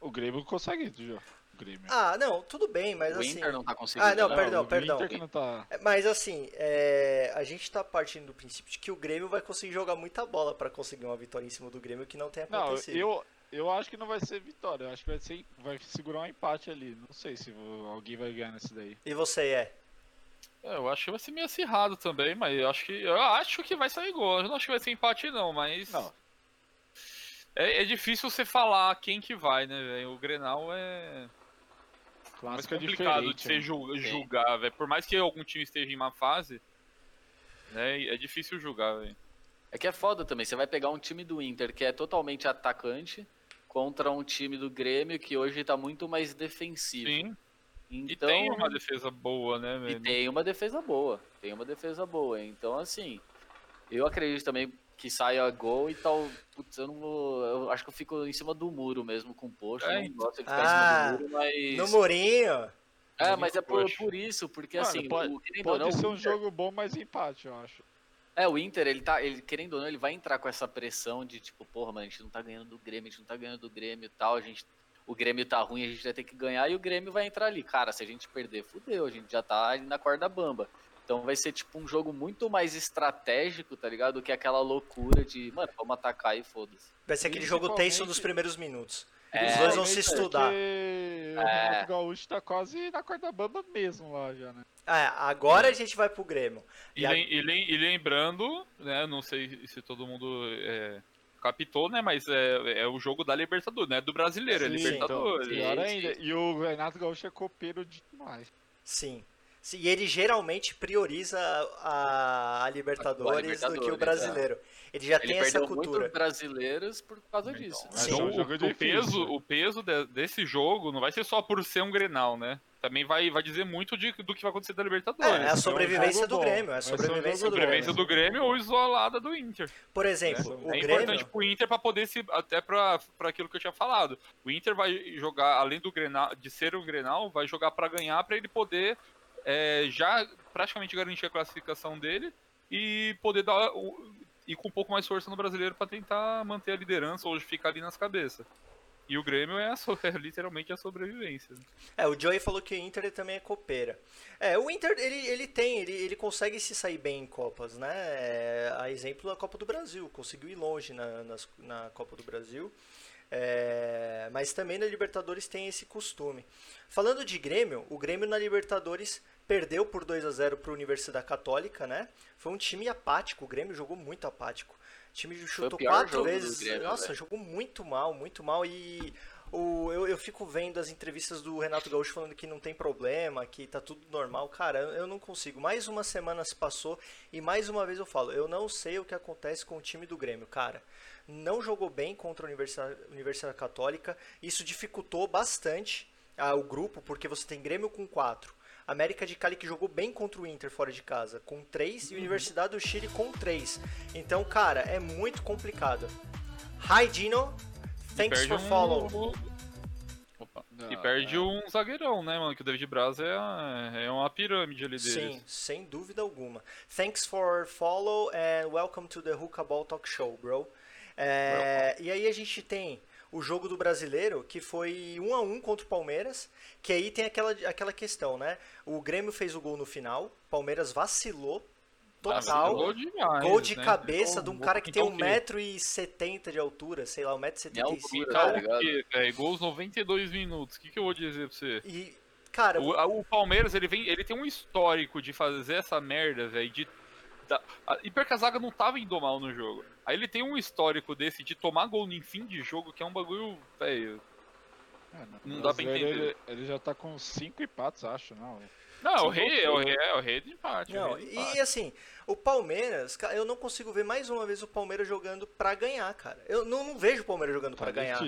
O Grêmio consegue, já. Grêmio. Ah, não, tudo bem, mas o assim. O Inter não tá conseguindo. Ah, não, não perdão, perdão. O Inter que não tá... É, mas assim, é... a gente tá partindo do princípio de que o Grêmio vai conseguir jogar muita bola para conseguir uma vitória em cima do Grêmio que não tem acontecido. Não, eu, eu acho que não vai ser vitória, eu acho que vai, ser, vai segurar um empate ali. Não sei se alguém vai ganhar nesse daí. E você é? é? Eu acho que vai ser meio acirrado também, mas eu acho que eu acho que vai sair gol. Eu não acho que vai ser empate não, mas não. É, é difícil você falar quem que vai, né, velho? O Grenal é mais é complicado de você né? julgar, velho. Por mais que algum time esteja em má fase, né, é difícil julgar, velho. É que é foda também. Você vai pegar um time do Inter que é totalmente atacante contra um time do Grêmio que hoje tá muito mais defensivo. Sim. Então, e tem uma defesa boa, né, velho? E tem uma defesa boa. Tem uma defesa boa. Então, assim, eu acredito também que saia gol e tal. Putz, eu não vou. Eu acho que eu fico em cima do muro mesmo com o post. É. Eu não gosto de ficar ah, em cima do muro, mas. No murinho! É, mas é por, por isso, porque Mano, assim. Pode, o, pode não, ser um jogo bom, mas empate, eu acho. É, o Inter, ele tá, ele, querendo ou não, ele vai entrar com essa pressão de tipo, porra, mano, a gente não tá ganhando do Grêmio, a gente não tá ganhando do Grêmio e tal, a gente, o Grêmio tá ruim, a gente vai ter que ganhar e o Grêmio vai entrar ali. Cara, se a gente perder, fudeu, a gente já tá ali na corda bamba. Então vai ser tipo um jogo muito mais estratégico, tá ligado? Do que aquela loucura de, mano, vamos atacar e foda-se. Vai ser aquele jogo tenso dos primeiros minutos. É, Os dois vão se estudar. É. O Renato Gaúcho tá quase na corda bamba mesmo lá já, né? É, agora a gente vai pro Grêmio. E, a... e, e lembrando, né, não sei se todo mundo é, captou, né, mas é, é o jogo da Libertadores, né, do brasileiro, é Sim, é Libertadores. Então, pior ainda, e o Renato Gaúcho é copeiro demais. Sim. E ele geralmente prioriza a, a, Libertadores, a Libertadores, do que o brasileiro. É. Ele já ele tem essa cultura. Muitos brasileiros por causa então, disso. Então, o, o, peso, o peso de, desse jogo não vai ser só por ser um Grenal, né? Também vai, vai dizer muito de, do que vai acontecer da Libertadores. É, é a sobrevivência é um do Grêmio. É a sobrevivência, do, sobrevivência do Grêmio ou isolada do Inter. Por exemplo, é, o é Grêmio... importante pro Inter para poder se. Até para aquilo que eu tinha falado. O Inter vai jogar, além do Grenal, de ser um Grenal, vai jogar para ganhar para ele poder é, já praticamente garantir a classificação dele e poder dar e com um pouco mais força no brasileiro para tentar manter a liderança ou ficar ali nas cabeças. E o Grêmio é, a, [LAUGHS] é, literalmente a sobrevivência. É, o Joey falou que o Inter também é copeira. É, o Inter, ele, ele tem, ele, ele consegue se sair bem em Copas, né? É, a exemplo da Copa do Brasil, conseguiu ir longe na, nas, na Copa do Brasil. É, mas também na Libertadores tem esse costume. Falando de Grêmio, o Grêmio na Libertadores perdeu por 2 a 0 para a Universidade Católica, né? Foi um time apático, o Grêmio jogou muito apático. O time chutou quatro vezes. Grêmio, Nossa, véio. jogou muito mal, muito mal. E o, eu, eu fico vendo as entrevistas do Renato Gaúcho falando que não tem problema, que tá tudo normal. Cara, eu não consigo. Mais uma semana se passou e mais uma vez eu falo, eu não sei o que acontece com o time do Grêmio, cara. não jogou bem contra a Universidade, Universidade Católica. Isso dificultou bastante ah, o grupo, porque você tem Grêmio com 4. América de Cali que jogou bem contra o Inter fora de casa, com 3, e Universidade do Chile com 3. Então, cara, é muito complicado. Hi, Dino. Thanks for um- follow. Opa. Não, E perde é. um zagueirão, né, mano? Que o David Braz é, a- é uma pirâmide ali deles. Sim, sem dúvida alguma. Thanks for follow and welcome to the Hookah Ball Talk Show, bro. É, e aí a gente tem o jogo do brasileiro, que foi 1 a 1 contra o Palmeiras, que aí tem aquela, aquela questão, né? O Grêmio fez o gol no final, Palmeiras vacilou total. Vacilou demais, Gol de né? cabeça de um cara que tem pintar o quê? 1,70m de altura, sei lá, 1,75m. É tá ligado? quê, velho? Gols 92 minutos. O que, que eu vou dizer pra você? E, cara, O, o Palmeiras, ele, vem, ele tem um histórico de fazer essa merda, velho, de... da- a- E pior que a zaga não tava indo mal no jogo. Aí ele tem um histórico desse de tomar gol em fim de jogo, que é um bagulho, velho... É, Não o dá pra entender. Ele, ele já tá com 5 empates, acho, não. Não, Sim, o rei, é o rei, é o rei de empate. Não, rei de empate. e assim, o Palmeiras, eu não consigo ver mais uma vez o Palmeiras jogando pra ganhar, cara. Eu não, não vejo o Palmeiras jogando Tá pra ganhar.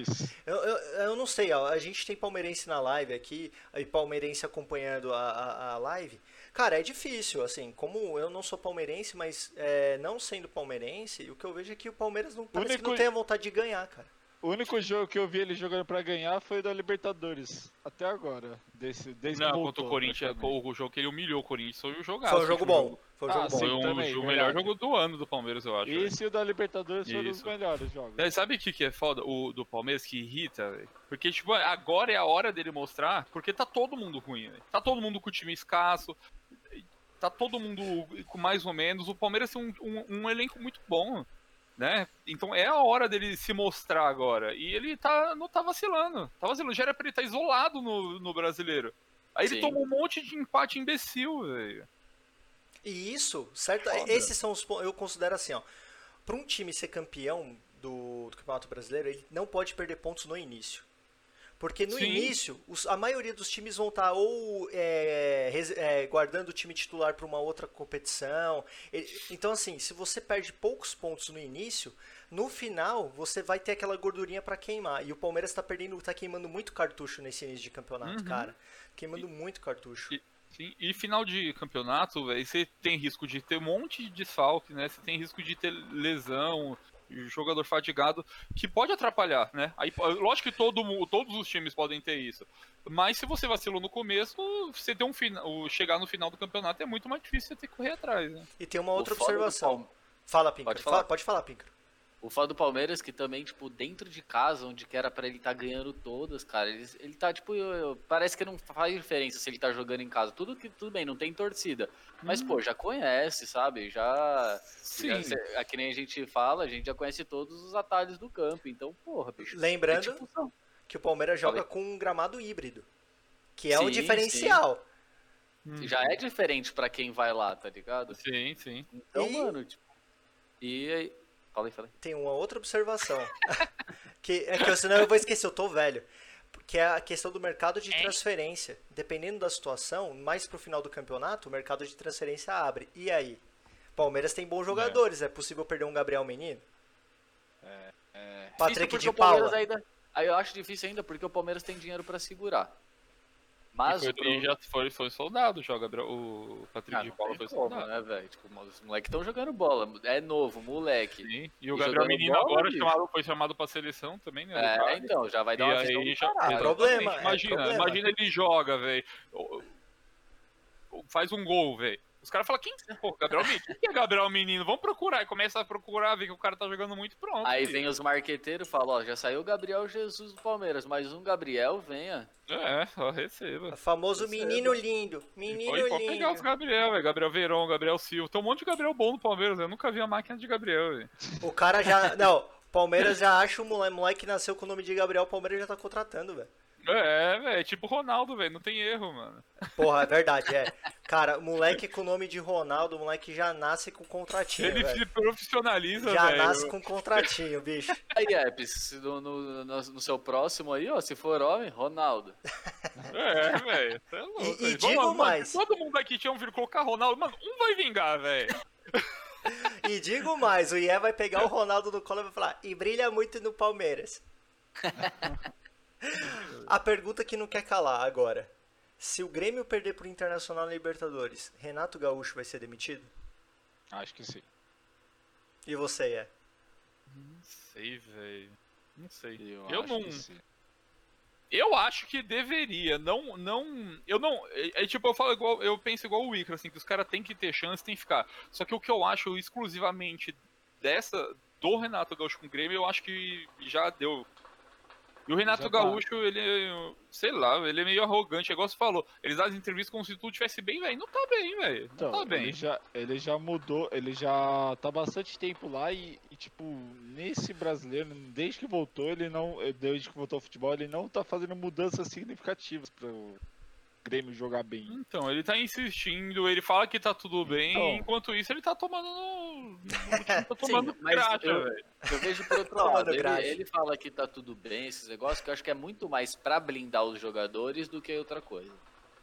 Eu, eu, eu não sei, ó, a gente tem palmeirense na live aqui, e palmeirense acompanhando a, a, a live. Cara, é difícil, assim, como eu não sou palmeirense, mas é, não sendo palmeirense, o que eu vejo é que o Palmeiras não, parece que único- não tem a vontade de ganhar, cara. O único jogo que eu vi ele jogando pra ganhar foi o da Libertadores. Até agora. Desse, desde Não, que contra voltou, o Corinthians, praticamente. o jogo que ele humilhou o Corinthians foi o jogo. Foi um jogo bom, foi um Ah, jogo bom. Foi um, também, o verdade. melhor jogo do ano do Palmeiras, eu acho. Esse e o da Libertadores foram os melhores jogos. É, sabe o que, que é foda? O do Palmeiras que irrita, velho? Porque, tipo, agora é a hora dele mostrar, porque tá todo mundo ruim, velho. Tá todo mundo com o time escasso, tá todo mundo com mais ou menos. O Palmeiras tem um, um- um elenco muito bom, né? Então é a hora dele se mostrar agora. E ele tá, não tá vacilando. Tá vacilando. Já era pra ele estar isolado no, no brasileiro. Aí ele Sim. tomou um monte de empate imbecil, velho. E isso, certo? Foda. Esses são os pontos, eu considero assim, ó. Pra um time ser campeão do, do Campeonato Brasileiro, ele não pode perder pontos no início. Porque no Sim. início, os- a maioria dos times vão estar ou é, res- é, guardando o time titular para uma outra competição. E- Então, assim, se você perde poucos pontos no início, no final você vai ter aquela gordurinha para queimar. E o Palmeiras tá perdendo, tá queimando muito cartucho nesse início de campeonato, Uhum. cara. Queimando muito cartucho. E- Sim, e final de campeonato, velho, você tem risco de ter um monte de desfalque, né? Você tem risco de ter lesão, jogador fatigado, que pode atrapalhar, né? Aí, lógico que todo, todos os times podem ter isso. Mas se você vacilou no começo, você ter um final, chegar no final do campeonato é muito mais difícil você ter que correr atrás, né? E tem uma outra observação. Fala, Pinker. Pode Fala- falar. pode falar, Pinker. O foda do Palmeiras, que também, tipo, dentro de casa, onde que era pra ele estar ganhando todas, cara, ele, ele tá, tipo, eu- eu- parece que não faz diferença se ele tá jogando em casa. Tudo que, tudo bem, não tem torcida. Mas, pô, já conhece, sabe? Já. Sim. já é que nem a gente fala, a gente já conhece todos os atalhos do campo. Então, porra, bicho. Lembrando é tipo, que o Palmeiras joga Falei. com um gramado híbrido. Que é Sim, diferencial. já é diferente pra quem vai lá, tá ligado? Sim, sim. Então, E- mano, tipo. E aí. Falei, falei. Tem uma outra observação. [LAUGHS] que é que eu- senão eu vou esquecer, eu tô velho. Que é a questão do mercado de transferência. Dependendo da situação, mais pro final do campeonato, o mercado de transferência abre. E aí? Palmeiras tem bons jogadores, é, possível perder um Gabriel Menino? É, Patrick Difícil de porque o Palmeiras Paula. Ainda, aí eu acho difícil ainda porque o Palmeiras tem dinheiro pra segurar. Mas foi, o pro- e já foi, foi soldado, já, o Gabriel, o Patrick Ah, de Paula foi como, soldado. né, velho? Tipo, os moleques estão jogando bola. É novo, moleque. Sim. E o E Gabriel Menino bola, agora chamado, foi chamado pra seleção também, né? É, Cali. então, já vai dar uma aí já. problema, é Imagina, problema. imagina ele joga, velho. Faz um gol, velho. Os caras falam, quem? Pô, Gabriel Menino. Quem é Gabriel Menino? Vamos procurar. E começa a procurar, ver que o cara tá jogando muito pronto. Aí filho. vem os marqueteiros e falam, ó, já saiu o Gabriel Jesus do Palmeiras, mais um Gabriel, venha. É, só receba. O famoso Receba. menino lindo. Menino Pode, pode pegar os lindo. Gabriel, velho. Gabriel Verón, Gabriel Silva. Tem um monte de Gabriel bom no Palmeiras. Eu nunca vi a máquina de Gabriel, velho. O cara já. Não, Palmeiras já acha o moleque, moleque que nasceu com o nome de Gabriel, o Palmeiras já tá contratando, velho. É, velho. Tipo Ronaldo, velho. Não tem erro, mano. Porra, é verdade, é. Cara, moleque com o nome de Ronaldo, moleque já nasce com contratinho, Ele velho. se profissionaliza, Já velho. nasce com contratinho, bicho. Aí, Epis, no, no, no- seu próximo aí, ó, se for homem, Ronaldo. É, velho. É louco. E- e velho. digo Vamos, mano, mais. Todo mundo aqui tinha um vir colocar Ronaldo. Mano, um vai vingar, velho. E digo mais, o Ié vai pegar o Ronaldo no colo e vai falar, e brilha muito no Palmeiras. [LAUGHS] A pergunta que não quer calar agora. Se o Grêmio perder pro Internacional na Libertadores, Renato Gaúcho vai ser demitido? Acho que sim. E você, Ié? Não sei, velho. Não sei. Eu, Eu acho não- que sim. Eu acho que deveria, não, não, eu não, é, é tipo, eu falo igual, eu penso igual o Icaro, assim, que os caras têm que ter chance, tem que ficar. Só que o que eu acho exclusivamente dessa, do Renato Gaúcho com o Grêmio, eu acho que já deu. E o Renato. Gaúcho, ele, sei lá, ele é meio arrogante, é igual você falou, eles dão as entrevistas como se tudo estivesse bem, velho, não tá bem, velho, não Então, tá bem. ele já, ele já mudou, ele já tá bastante tempo lá e, e, tipo, nesse brasileiro, desde que voltou, ele não, desde que voltou ao futebol, ele não tá fazendo mudanças significativas para o Grêmio jogar bem. Então, ele tá insistindo, ele fala que tá tudo bem, Então. enquanto isso ele tá tomando no. tá [LAUGHS] tomando mas graxa, eu- velho. Eu vejo por [LAUGHS] outro lado, ele, ele fala que tá tudo bem, esses negócios, que eu acho que é muito mais pra blindar os jogadores do que outra coisa.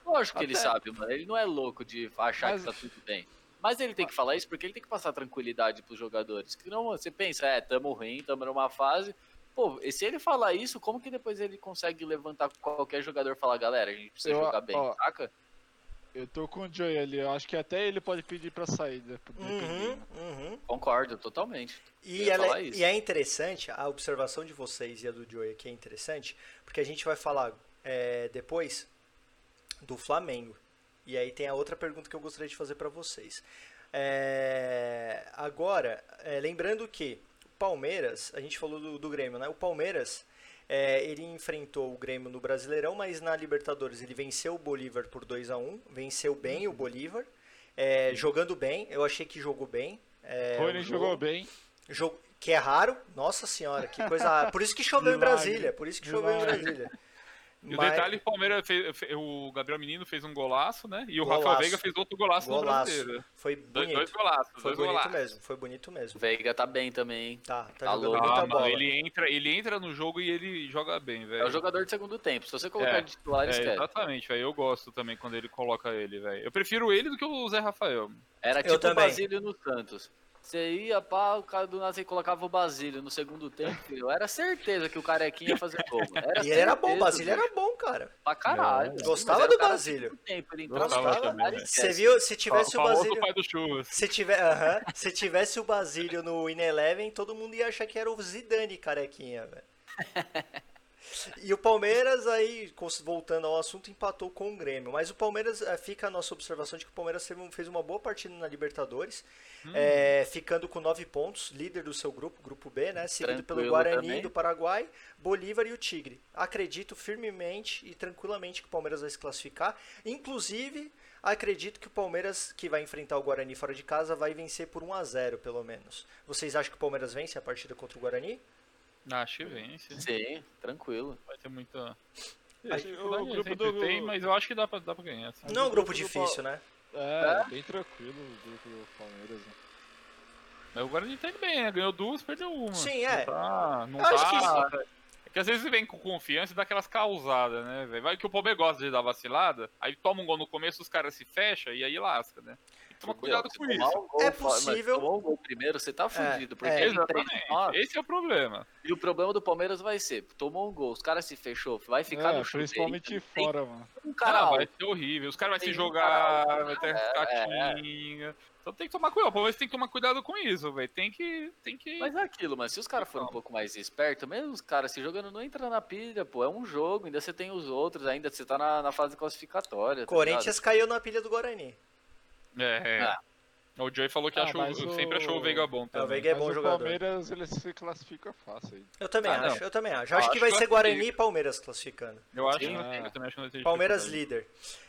Lógico que ele Até- sabe, mano. Ele não é louco de achar Mas- que tá tudo bem. Mas ele tem que falar isso porque ele tem que passar tranquilidade pros jogadores. Que não, você pensa, é, tamo ruim, tamo numa fase. Pô, e se ele falar isso, como que depois ele consegue levantar qualquer jogador e falar, galera, a gente precisa Eu- jogar bem, ó, saca? Eu tô com o Joey ali, eu acho que até ele pode pedir pra sair, né, Uhum, dependendo. uhum. Concordo, totalmente. E, ela é, e é interessante, a observação de vocês e a do Joey aqui é interessante, porque a gente vai falar é, depois do Flamengo. E aí tem a outra pergunta que eu gostaria de fazer para vocês. É, agora, é, lembrando que Palmeiras, a gente falou do, do Grêmio, né? O Palmeiras, é, ele enfrentou o Grêmio no Brasileirão, mas na Libertadores ele venceu o Bolívar por 2 a 1 venceu bem o Bolívar, é, jogando bem, eu achei que jogou bem. É, Rony o jogou jogo. bem. Jogo que é raro, nossa senhora, que coisa rara. Por isso que choveu em Brasília, por isso que choveu em. Brasília. E o Mas- detalhe, o Palmeiras fez, fe- o Gabriel Menino fez um golaço, né? E o Golaço. Rafael Veiga fez outro golaço, no Golaço. brasileiro. Foi Dois, bonito. dois golaços, Foi dois bonito golaços. mesmo, foi bonito O mesmo. Veiga tá bem também. hein? Tá, tá Tá jogando louco. muita Ah, mano, ele entra, ele entra no jogo e ele joga bem, velho. É o jogador de segundo tempo. Se você colocar É. de titular, É, esquece. exatamente, velho. Eu gosto também quando ele coloca ele, velho. Eu prefiro ele do que o Zé Rafael. Era tipo o também. Basílio no Santos. Você ia, pá, o cara do nada você colocava o Basílio no segundo tempo, filho. Era certeza que o carequinha ia fazer gol. [LAUGHS] Era E ele era bom, o Basílio era bom, cara. Pra caralho. Não, gostava do Basílio. Tempo, ele Gostava também. Você viu, se tivesse o Basílio... Se, tiver, aham, se tivesse o Basílio no Ineleven, todo mundo ia achar que era o Zidane carequinha, velho. [LAUGHS] E o Palmeiras, aí, voltando ao assunto, empatou com o Grêmio. Mas o Palmeiras, eh, fica a nossa observação de que o Palmeiras fez uma boa partida na Libertadores, eh, ficando com nove pontos, líder do seu grupo, grupo B, né? Seguido pelo Tranquilo Guarani também. do Paraguai, Bolívar e o Tigre. Acredito firmemente e tranquilamente que o Palmeiras vai se classificar. Inclusive, acredito que o Palmeiras, que vai enfrentar o Guarani fora de casa, vai vencer por 1 a 0 pelo menos. Vocês acham que o Palmeiras vence a partida contra o Guarani? Ah, Acho que vence. Sim, tranquilo. Vai ter muita. Esse- dificuldade o grupo do- tem, mas eu acho que dá pra, dá pra ganhar. sim. Mas Não é um grupo difícil, né? É, bem tranquilo o grupo do Palmeiras. Né? Mas o Guarani tá indo bem, né? Ganhou duas, perdeu uma. Sim, é. Não tá. Não Eu acho tá. É que às vezes vem com confiança e dá aquelas causadas, né, velho? Vai que o Palmeiras gosta de dar vacilada, aí toma um gol no começo, os caras se fecham e aí lasca, né? Tomar cuidado com isso. um gol, É fa- mas possível- tomou um gol primeiro, você tá fudido. porque é. treina Exatamente. Esse é o problema. E o problema do Palmeiras vai ser, tomou um gol, os caras se fechou, vai ficar É, no chute. principalmente aí, fora, mano. Um cara Ah, vai ser horrível. Os caras vão se um jogar, cara vai ter é, catinha. Então tem que tomar cuidado. O Palmeiras tem que tomar cuidado com isso, velho. Tem que. Tem que. Mas é aquilo, mas se os caras forem um pouco mais espertos, mesmo os caras se jogando, não entra na pilha, pô. É um jogo, ainda você tem os outros, ainda você tá na, na fase classificatória. tá Corinthians caiu na pilha do Guarani. É, é. Ah. O Joey falou que Ah, achou, mas o- sempre achou o Veiga bom É, o também. Veiga é Mas bom o jogador. Palmeiras ele se classifica fácil aí. Eu também Ah, não. acho, eu também acho. Eu acho que acho vai que ser vai Guarani ser. e Palmeiras classificando. Eu acho, Sim, que- é. eu também acho que não tem Palmeiras líder.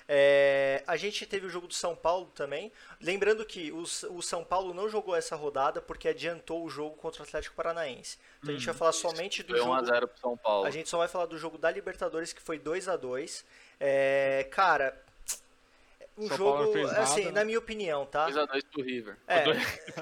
É, a gente teve o jogo do São Paulo também. Lembrando que o, o São Paulo não jogou essa rodada porque adiantou o jogo contra o Atlético Paranaense. Então a gente vai falar somente do Foi jogo. 1x0 pro São Paulo. A gente só vai falar do jogo da Libertadores, que foi 2 a 2 é, Cara, um São jogo, nada, assim, né? na minha opinião, tá? 2x2 pro River. É,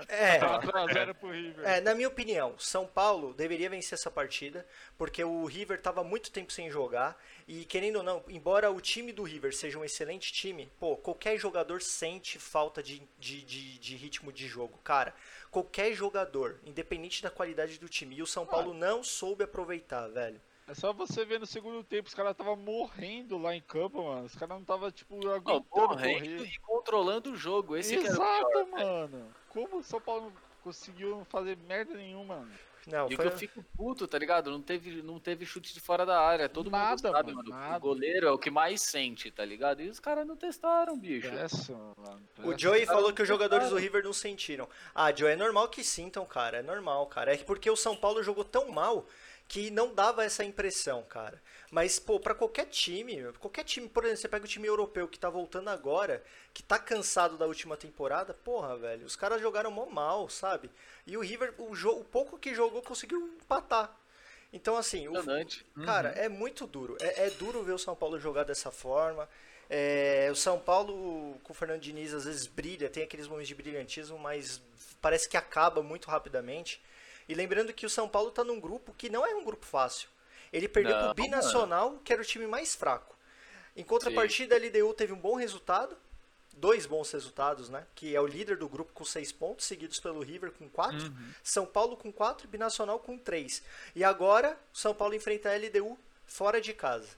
é, [LAUGHS] 4x0 pro River. é, na minha opinião, São Paulo deveria vencer essa partida, porque o River tava muito tempo sem jogar, e querendo ou não, embora o time do River seja um excelente time, pô, qualquer jogador sente falta de, de, de, de ritmo de jogo, cara. Qualquer jogador, independente da qualidade do time, e o São Paulo não soube aproveitar, velho. É só você ver no segundo tempo, os caras estavam morrendo lá em campo, mano. Os caras não estavam, tipo, Não, aguentando correndo correr. e controlando o jogo. Esse que era o Exato, pior. mano. Como o São Paulo não conseguiu não fazer merda nenhuma, mano? Não, E o foi... que eu fico puto, tá ligado? Não teve, não teve chute de fora da área. Todo Nada, mundo sabe, mano. O goleiro é o que mais sente, tá ligado? E os caras não testaram, bicho. Péssimo, mano. O péssimo. Joey falou que os jogadores do. River não sentiram. Ah, Joey, é normal que sintam, cara. É normal, cara. É porque o São Paulo jogou tão mal que não dava essa impressão, cara. Mas, pô, pra qualquer time, qualquer time, por exemplo, você pega o time europeu que tá voltando agora, que tá cansado da última temporada, porra, velho, os caras jogaram mó mal, sabe? E o River, o, jo- o pouco que jogou, conseguiu empatar. Então, assim, o, Impressionante. Cara, é muito duro. É, é duro ver o São Paulo jogar dessa forma. É, o São Paulo com o Fernando Diniz às vezes brilha, tem aqueles momentos de brilhantismo, mas parece que acaba muito rapidamente. E lembrando que o São Paulo tá num grupo que não é um grupo fácil. Ele perdeu Não, pro Binacional, que era o time mais fraco. Em contrapartida, a LDU teve um bom resultado, dois bons resultados, né? Que é o líder do grupo com seis pontos, seguidos pelo River com quatro, Uhum. São Paulo com quatro e Binacional com três. E agora, o São Paulo enfrenta a LDU fora de casa.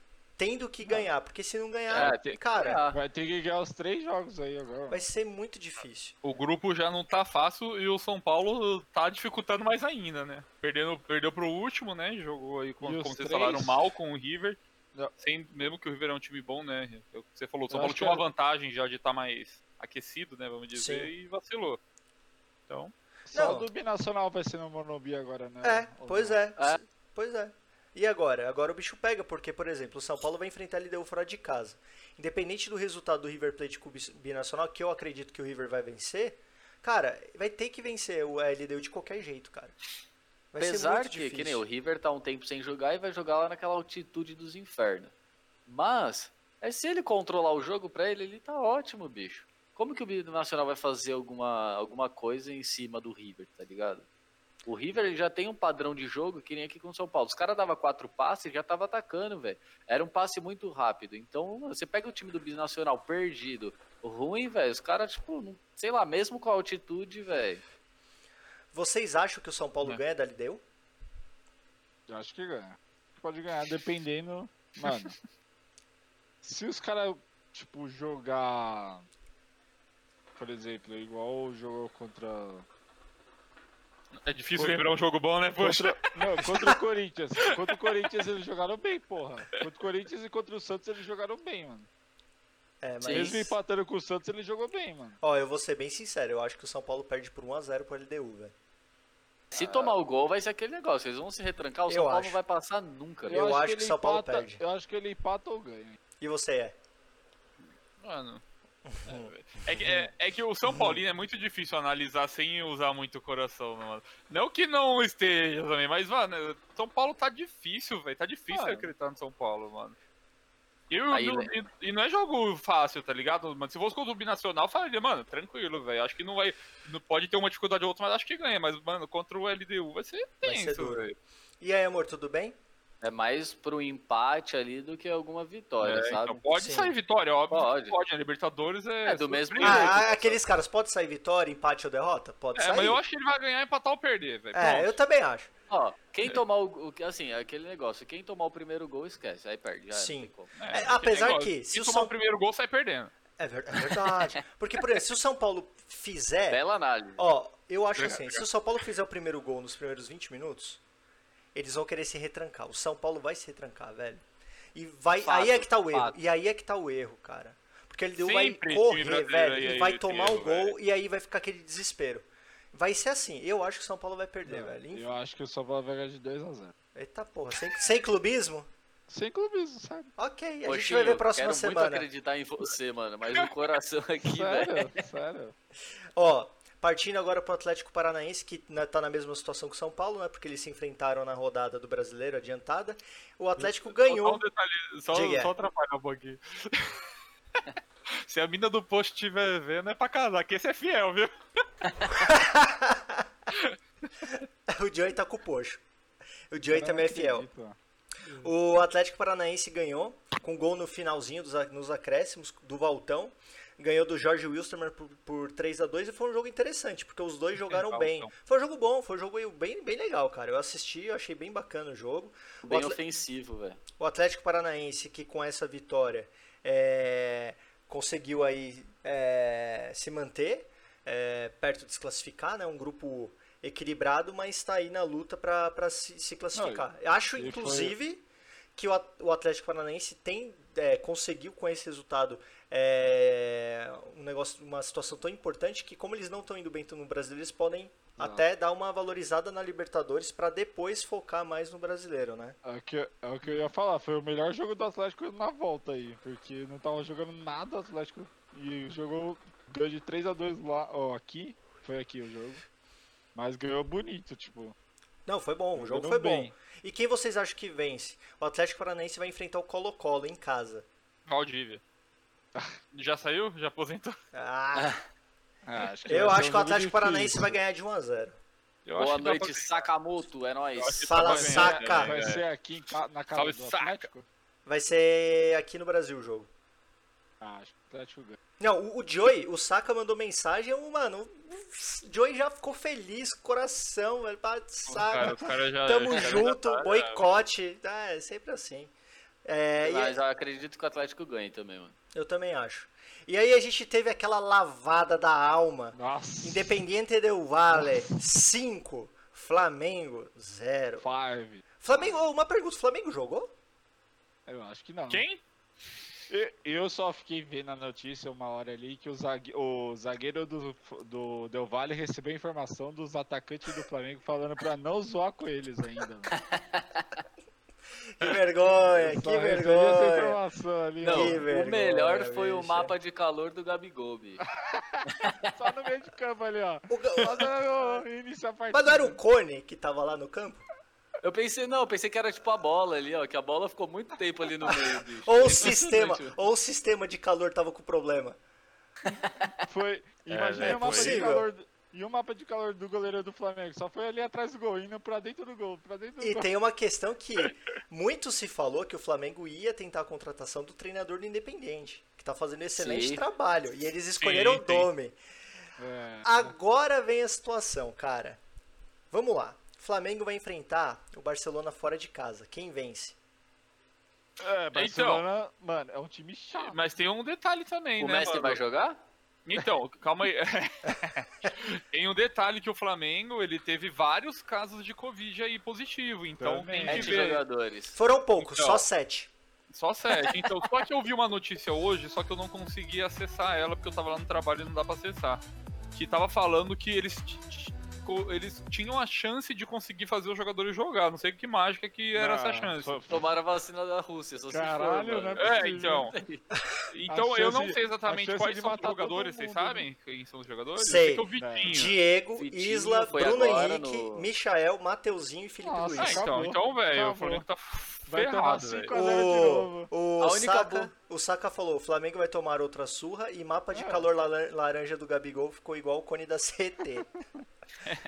Tendo que ganhar, porque se não ganhar, É, cara. Vai ter que ganhar os três jogos aí agora. vai ser muito difícil. O grupo já não tá fácil e o São Paulo tá dificultando mais ainda, né? Perdendo, perdeu pro último, né? Jogou aí, como, os como vocês três? falaram, mal com o River. Não. Sem, mesmo que o River é um time bom, né? É Você falou, o São Paulo tinha uma é- vantagem já de estar mais aquecido, né? Vamos dizer, Sim. e vacilou. Então, Só Não. o do Binacional vai ser no Morumbi agora, né? É, pois é. É. Pois é. E agora? Agora o bicho pega, porque, por exemplo, o São Paulo vai enfrentar a LDU fora de casa. Independente do resultado do River Plate com o Binacional, que eu acredito que o River vai vencer, cara, vai ter que vencer o LDU de qualquer jeito, cara. Vai ser Apesar que, difícil. que nem o River tá um tempo sem jogar e vai jogar lá naquela altitude dos infernos. Mas, é se ele controlar o jogo pra ele, ele tá ótimo, bicho. Como que o Binacional vai fazer alguma, alguma coisa em cima do River, tá ligado? O River ele já tem um padrão de jogo que nem aqui com o São Paulo. Os caras davam quatro passes e já tava atacando, velho. Era um passe muito rápido. Então, você pega o time do Binacional perdido, ruim, velho. Os caras, tipo, não- sei lá, mesmo com a altitude, velho. Vocês acham que o São Paulo É. ganha da LDU? Eu acho que ganha. Pode ganhar, dependendo. Mano. [LAUGHS] se os caras, tipo, jogar. Por exemplo, igual jogou contra. É difícil Contra- lembrar um jogo bom, né? Poxa. Contra, não, contra o Corinthians. Contra o Corinthians eles jogaram bem, porra. Contra o Corinthians e contra o Santos eles jogaram bem, mano. É, mas. Sim. Mesmo empatando com o Santos, ele jogou bem, mano. Ó, eu vou ser bem sincero, eu acho que o São Paulo perde por 1x0 pro LDU, velho. Se tomar o gol, vai ser aquele negócio. Eles vão se retrancar, o Eu São Paulo acho. não vai passar nunca. Eu velho. acho que o São Paulo empata- perde. Eu acho que ele empata ou ganha. E você é? Mano. [LAUGHS] É que, é, é que o São Paulino é muito difícil analisar sem usar muito o coração, né, mano. Não que não esteja também, mas, mano, São Paulo tá difícil, velho. Tá difícil Mano. acreditar no São Paulo, mano. E, Aí, e o- né? e- e não é jogo fácil, tá ligado? Mas se fosse contra o Binacional, eu falaria, mano, tranquilo, velho. Acho que não vai. Não pode ter uma dificuldade ou outra, mas acho que ganha. Mas, mano, contra o LDU vai ser tenso, velho. E aí, amor, tudo bem? É mais pro empate ali do que alguma vitória, É, sabe? então pode Sim. sair vitória, óbvio. Pode. Pode, a Libertadores é. É, do mesmo surpresa. jeito. Ah, aqueles caras, pode sair vitória, empate ou derrota? Pode É, sair. mas eu acho que ele vai ganhar, empatar ou perder, velho. É, Pronto. eu também acho. Ó, quem tomar o, assim, aquele negócio, quem tomar o primeiro gol esquece, aí perde, já Sim. É, É, apesar negócio, que, se se o tomar São- o primeiro gol, sai perdendo. É, ver- é verdade. Porque, por exemplo, se o São Paulo fizer. Bela análise. Ó, eu acho Legal, assim, se o São Paulo fizer o primeiro gol nos primeiros 20 minutos, eles vão querer se retrancar. O São Paulo vai se retrancar, velho. E vai, Fato, aí é que tá o erro. fato. E aí é que tá o erro, cara. Porque ele vai Sempre time correr, velho, aí e vai tomar o erro, gol velho. e aí vai ficar aquele desespero. Vai ser assim. Eu acho que o São Paulo vai perder, velho. Eu acho que o São Paulo vai ganhar de 2x0. Eita porra, sem, sem clubismo? Sem clubismo, sabe? Ok, a gente Poxinho, vai ver eu próxima quero semana. muito acreditar em você, mano, mas o coração aqui, [LAUGHS] velho. Sério, sério. Ó, partindo agora pro Atlético Paranaense, que na- tá na mesma situação que o São Paulo, né? Porque eles se enfrentaram na rodada do Brasileiro adiantada. O Atlético Só ganhou. um detalhe, só, Diga. só atrapalhar um pouquinho. [LAUGHS] Se a mina do post estiver vendo, é pra casar, que esse é fiel, viu? [LAUGHS] o Joey tá com o Poxo. O Joey também é fiel. O Atlético Paranaense ganhou, com gol no finalzinho, dos, nos acréscimos, do Valtão. Ganhou do Jorge Wilstermann por, por 3 a 2 e foi um jogo interessante, porque os dois jogaram bem. Foi um jogo bom, foi um jogo bem, bem legal, cara. Eu assisti, eu achei bem bacana o jogo. O Bem Atle- ofensivo, velho. o Atlético Paranaense que com essa vitória é, conseguiu aí é, se manter é, perto de se classificar, né? Um grupo equilibrado, mas está aí na luta para se, se classificar. Acho, e foi- inclusive, que o o Atlético Paranaense tem é, conseguiu com esse resultado é, um negócio, uma situação tão importante que como eles não estão indo bem no brasileiro, eles podem até dar uma valorizada na Libertadores para depois focar mais no brasileiro, né? É o, que, é o que eu ia falar, foi o melhor jogo do Atlético na volta aí, porque não tava jogando nada o Atlético e jogou ganhou de 3 a 2 lá, ó, aqui, foi aqui o jogo. Mas ganhou bonito, tipo. Não, foi bom, o jogo foi bem. bom. E quem vocês acham que vence? O Atlético Paranaense vai enfrentar o Colo-Colo em casa. Valdívia. [LAUGHS] Já saiu? Já aposentou? Ah, Ah, acho eu acho que o Atlético Paranaense vai ganhar de 1 a 0. Eu Boa que dá noite, pra- Sakamoto, é nóis. Fala, pra né, Vai é. ser aqui em ca- na casa Salve, do. Atlético? Vai ser aqui no Brasil o jogo. Ah, acho que o Atlético ganha. Não, o, o Joey, o Saka mandou mensagem, o mano, o Joey já ficou feliz, coração, velho, pá, Os Saka, já- tamo já junto, tá- boicote, ah, é sempre assim. É, e- Mas eu acredito que o Atlético ganhe também, mano. Eu também acho. E aí a gente teve aquela lavada da alma, Nossa. Independiente del Valle, 5, Flamengo, 0. Five. Flamengo, oh, uma pergunta, o Flamengo jogou? Eu acho que não. Quem? Eu só fiquei vendo a notícia uma hora ali que o zague- o zagueiro do, do Del Valle recebeu informação dos atacantes do Flamengo falando pra não zoar com eles ainda. [LAUGHS] Que vergonha, que vergonha. ali, Não. Que o vergonha, melhor foi o bicho. mapa de calor do Gabigol, bicho. [LAUGHS] Só no meio de campo ali, ó. O Só no início a partida. Mas não era o Cone que tava lá no campo? Eu pensei, não, eu pensei que era tipo a bola ali, ó, que a bola ficou muito tempo ali no meio, [LAUGHS] bicho. Ou o sistema, ou o sistema de calor tava com problema. Foi. Imagina é o mapa de calor. do- E o mapa de calor do goleiro do Flamengo. Só foi ali atrás do gol, indo pra dentro do gol. Pra dentro do E gol. tem uma questão que muito se falou que o Flamengo ia tentar a contratação do treinador do Independente, que tá fazendo excelente Sim. trabalho. E eles escolheram o sim. Dome. É. Agora vem a situação, cara. Vamos lá. O Flamengo vai enfrentar o Barcelona fora de casa. Quem vence? É, Barcelona, mano, é um time chato. Mas tem um detalhe também, O né? Messi mano? vai jogar? Então, calma aí. [LAUGHS] tem um detalhe que o Flamengo, ele teve vários casos de Covid aí positivo, então Também. tem que Sete ver. jogadores. Foram poucos, Então. só sete. Só sete. Então, só que eu vi uma notícia hoje, só que eu não consegui acessar ela porque eu tava lá no trabalho e não dá pra acessar. Que tava falando que eles, eles tinham a chance de conseguir fazer os jogadores jogar. Não sei que mágica que era essa chance. foi- Tomaram a vacina da Rússia, só Caralho, se for, né? É, então. Então A eu não chance- sei exatamente chance quais são os jogadores, vocês mundo, né? sabem quem são os jogadores? Sei. Eu sei que o Vitinho. Diego, Vitinho Isla, Bruno Henrique, no- Michael, Mateuzinho e Felipe Nossa, Luiz. Ah, então, então, velho, o. Flamengo tá Vai tomar ferrado, cinco velho. a- de novo. O, A única Saka, boa- o Saka falou, o Flamengo vai tomar outra surra e mapa de É. calor la- laranja do Gabigol ficou igual o cone da CT. [LAUGHS]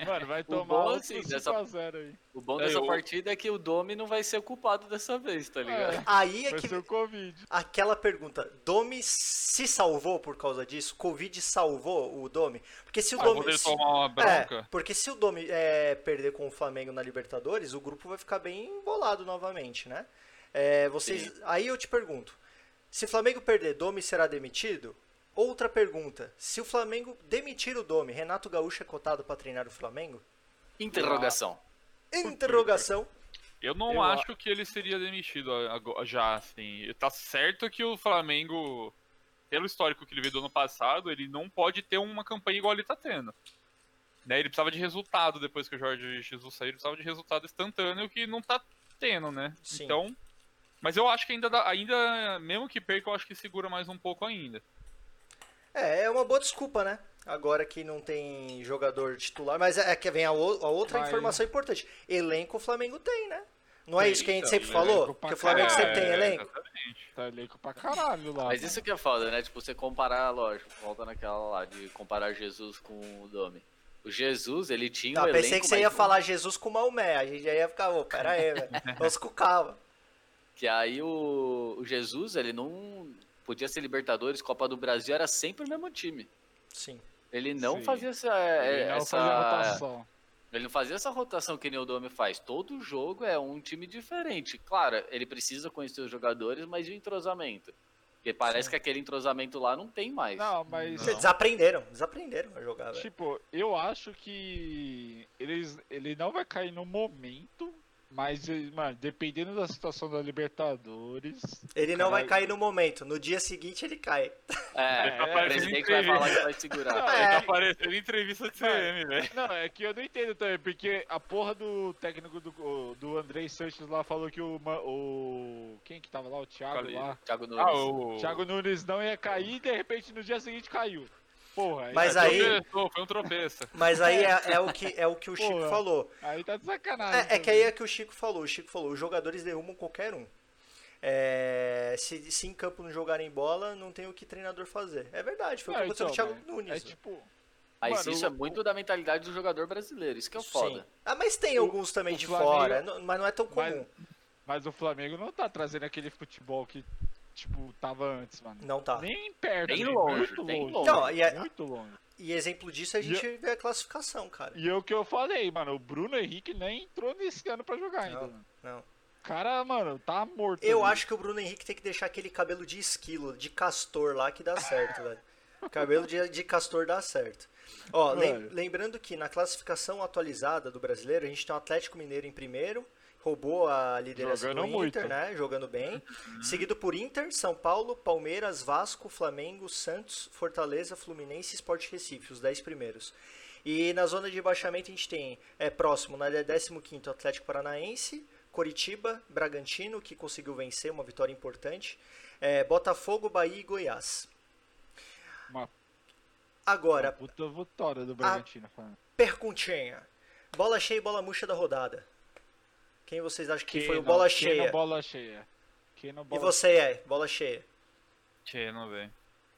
Mano, vai O tomar bom, outro assim, 5 dessa- a 0 aí. O bom É, dessa eu- partida é que o Domi não vai ser o culpado dessa vez, tá ligado? É, Aí é vai que ser o Covid. aquela pergunta, Domi se salvou por causa disso? Covid salvou o Domi? Porque se o Ah, Domi se- tomar uma É, bronca. porque se o Domi é, perder com o Flamengo na Libertadores, o grupo vai ficar bem embolado novamente, né? É, vocês, aí eu te pergunto, se o Flamengo perder, Domi será demitido? Outra pergunta, se o Flamengo demitir o Domi, Renato Gaúcho é cotado para treinar o Flamengo? Interrogação. Interrogação. Eu não Eu a- acho que ele seria demitido já, assim. Tá certo que o Flamengo, pelo histórico que ele veio do ano passado, ele não pode ter uma campanha igual ele tá tendo. Né? Ele precisava de resultado depois que o Jorge Jesus saiu, ele precisava de resultado instantâneo que não tá tendo, né? Sim. Então. Mas eu acho que ainda, dá- ainda, mesmo que perca, eu acho que segura mais um pouco ainda. É, é uma boa desculpa, né? Agora que não tem jogador titular, mas é é que vem a, o- a outra Mas- informação importante. Elenco o Flamengo tem, né? Não é Tem, isso que a gente então, sempre falou? Que o Flamengo caralho. sempre tem É, elenco? exatamente. Tá elenco pra caralho lá. Mas mano. isso que é foda, né? Tipo, você comparar, lógico, volta naquela lá de comparar Jesus com o Domi. O Jesus, ele tinha Tá, um pensei elenco, que você ia não- falar Jesus com Maomé. A gente já ia ficar, ô, pera aí, [LAUGHS] velho. Vamos com calma. Que aí o, o Jesus, ele não podia ser Libertadores, Copa do Brasil, era sempre o mesmo time. Sim. Ele não Sim. fazia essa, Ele não essa fazia rotação. ele não fazia essa rotação que nem o Domi faz. Todo jogo é um time diferente. Claro, ele precisa conhecer os jogadores, mas e o entrosamento? Porque parece Sim. que aquele entrosamento lá não tem mais. Não, mas. Vocês Desaprenderam, desaprenderam a jogar, velho. Tipo, eu acho que eles, ele não vai cair no momento, mas, ele- mano, dependendo da situação da Libertadores. Ele não vai cair no momento, no dia seguinte ele cai. É, Ele tá o parecendo presidente vai falar que vai segurar. Não, Ele É. tá aparecendo em entrevista de CM, velho. Não, é que eu não entendo também, porque a porra do técnico do, do Andrei Sanches lá falou que o, o. Quem que tava lá? O Thiago Cali- lá. Thiago Nunes. Ah, o. Thiago Nunes não ia cair e de repente no dia seguinte caiu. Porra, aí, Mas É, aí- tropeçou, Foi um tropeço. Mas aí é, [LAUGHS] é o, que, é o que o Chico Porra. falou. aí tá de sacanagem. É, é que aí é que o Chico falou. O Chico falou, os jogadores derrubam qualquer um. É, se, se em campo não jogarem bola, não tem o que treinador fazer. É verdade, foi o que Não, aconteceu com o então, Thiago mas Nunes. É tipo. Mas Mano, isso o- é muito da mentalidade do jogador brasileiro. Isso que é o foda. Sim. Ah, mas tem O- alguns também o de Flamengo- fora, não- mas não é tão Mas- comum. Mas o Flamengo não tá trazendo aquele futebol que, tipo, tava antes, mano. Não tá. Nem perto. Nem longe, muito longe. longe. Não, e é- Muito longe. E exemplo disso a gente vê a classificação, cara. E é o que eu falei, mano, o Bruno Henrique nem entrou nesse ano pra jogar ainda. Não, mano. não. O cara, mano, tá morto. Eu ali. acho que o Bruno Henrique tem que deixar aquele cabelo de esquilo, de castor lá que dá certo, velho. Cabelo de, de castor dá certo. Ó, lem- lembrando que na classificação atualizada do brasileiro, a gente tem o Atlético Mineiro em primeiro, roubou a liderança Jogando do Inter, muito. né? Jogando bem. Seguido por Inter, São Paulo, Palmeiras, Vasco, Flamengo, Santos, Fortaleza, Fluminense e Sport Recife, os 10 primeiros. E na zona de rebaixamento a gente tem, é próximo, na 15º Atlético Paranaense, Coritiba, Bragantino, que conseguiu vencer, uma vitória importante, é, Botafogo, Bahia e Goiás. Uma, uma Agora, puta vitória do Bragantino. falando. perguntinha. Bola cheia e bola murcha da rodada. Quem vocês acham que foi o bola quem cheia? não bola cheia. Quem não E bola você é, bola cheia. Que não, velho.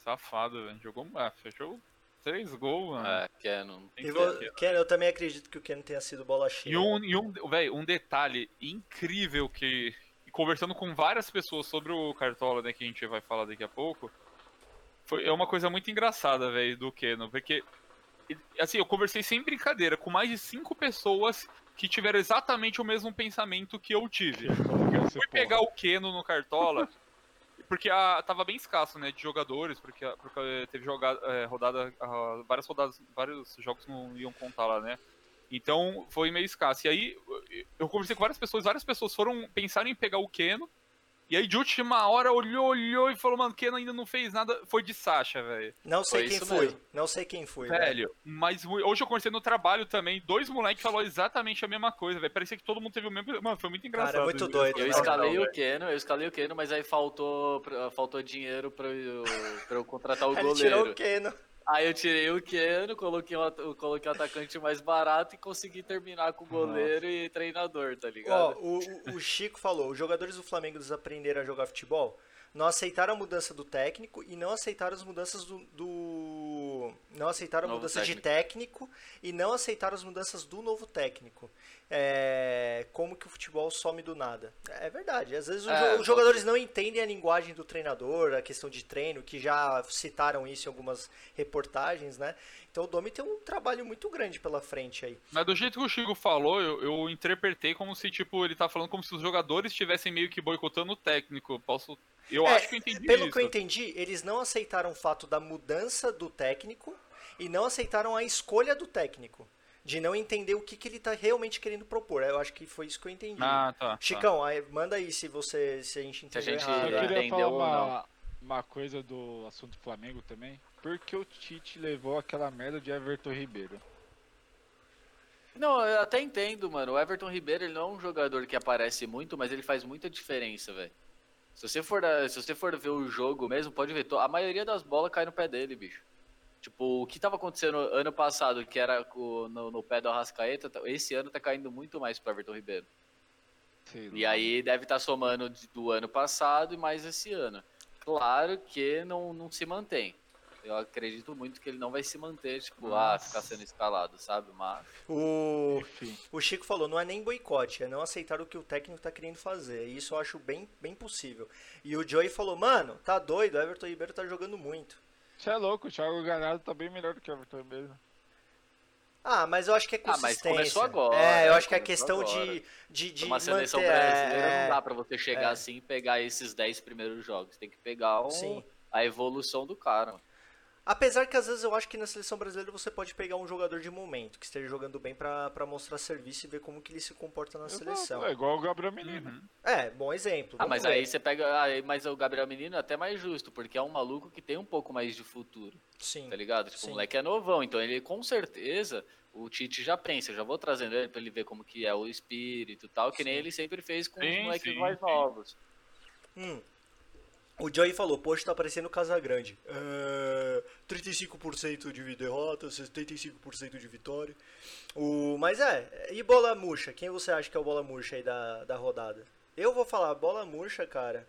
Safado, velho. Jogou. Ah, fechou três gols, mano. É. Tem E que vo... ser. Ken, eu também acredito que o Ken tenha sido bola cheia. E um, e um, véio, um detalhe incrível que. Conversando com várias pessoas sobre o Cartola, né, que a gente vai falar daqui a pouco, foi, é uma coisa muito engraçada, velho, do Keno, porque. Assim, eu conversei sem brincadeira com mais de cinco pessoas que tiveram exatamente o mesmo pensamento que eu tive. Eu fui pegar o Keno no Cartola, porque a, tava bem escasso, né, de jogadores, porque, a- porque teve jogada, é, rodada, ah, várias rodadas, vários jogos não iam contar lá, né. Então foi meio escasso. E aí eu conversei com várias pessoas, várias pessoas foram pensar em pegar o Keno. E aí de última hora olhou, olhou e falou, mano, Keno ainda não fez nada. Foi de Sasha, velho. Não sei Foi quem foi. mesmo. Não sei quem foi. Velho, mas hoje eu conversei no trabalho também. Dois moleques falaram exatamente a mesma coisa, velho. Parecia que todo mundo teve o mesmo. Mano, foi muito engraçado. Cara, é muito doido, Eu né? escalei Não, o Keno, eu escalei o Keno, mas aí faltou, faltou dinheiro pra eu, pra eu contratar o [LAUGHS] Ele tirou goleiro. o Keno. Aí eu tirei o Keno, coloquei o, coloquei o atacante mais barato e consegui terminar com o goleiro e treinador, tá Ó, ligado? o, o- o Chico falou, os jogadores do Flamengo desaprenderam a jogar futebol, não aceitaram a mudança do técnico e não aceitaram as mudanças do... do- não aceitaram a Novo mudança de técnico. e não aceitaram as mudanças do novo técnico. É, como que o futebol some do nada. É verdade, às vezes É, jo- os jogadores não entendem a linguagem do treinador, a questão de treino, que já citaram isso em algumas reportagens, né? Então o Domi tem um trabalho muito grande pela frente aí. Mas do jeito que o Chico falou, eu, eu interpretei como se, tipo, ele tá falando como se os jogadores estivessem meio que boicotando o técnico. Posso. Eu É, acho que eu entendi Pelo isso. que eu entendi, eles não aceitaram o fato da mudança do técnico e não aceitaram a escolha do técnico. De não entender o que, que ele tá realmente querendo propor. Eu acho que foi isso que eu entendi. Ah, tá. tá. Chicão, aí, manda aí se você se a gente Se a entendeu gente- errado. Eu queria entendeu falar uma, uma coisa do assunto Flamengo também. Por que o Tite levou aquela merda de Everton Ribeiro? Não, eu até entendo, mano. O Everton Ribeiro ele não é um jogador que aparece muito, mas ele faz muita diferença, velho. Se você for se você for ver o jogo mesmo, pode ver, a maioria das bolas cai no pé dele, bicho. Tipo, o que tava acontecendo ano passado, que era no, no pé do Arrascaeta, tá- esse ano tá caindo muito mais pro Everton Ribeiro. Sei E aí deve estar somando de- do ano passado e mais esse ano. Claro que não, não se mantém. Eu acredito muito que ele não vai se manter, tipo, ah, ficar sendo escalado, sabe? Mas O, Enfim. o Chico falou, não é nem boicote, é não aceitar o que o técnico tá querendo fazer. E isso eu acho bem, bem possível. E o Joey falou, mano, tá doido, o Everton Ribeiro tá jogando muito. Você é louco, o Thiago Galhardo tá bem melhor do que o Everton mesmo. Ah, mas eu acho que é Ah, mas consistência. começou agora, É, eu é, acho que é começou questão agora. de, de, de uma seleção manter, brasileira é, não dá pra você chegar é. assim e pegar esses 10 primeiros jogos. Tem que pegar um- Sim. a evolução do cara. Apesar que às vezes eu acho que na seleção brasileira você pode pegar um jogador de momento, que esteja jogando bem pra, pra mostrar serviço e ver como que ele se comporta na seleção. É igual o Gabriel Menino. Uhum. É, bom exemplo. Ah, mas ver. aí você pega. Ah, mas o Gabriel Menino é até mais justo, porque é um maluco que tem um pouco mais de futuro, Sim. tá ligado? Tipo, Sim. o moleque é novão, então ele com certeza. O Tite já pensa, eu já vou trazendo ele pra ele ver como que é o espírito e tal, que nem Sim. ele sempre fez com Sim, os moleques sim, mais novos. Hum. O Joey falou, poxa, tá parecendo Casa Grande. É, 35% de derrota, 75% de vitória. O, mas é, e bola murcha? Quem você acha que é o bola murcha aí da, da rodada? Eu vou falar, bola murcha, cara.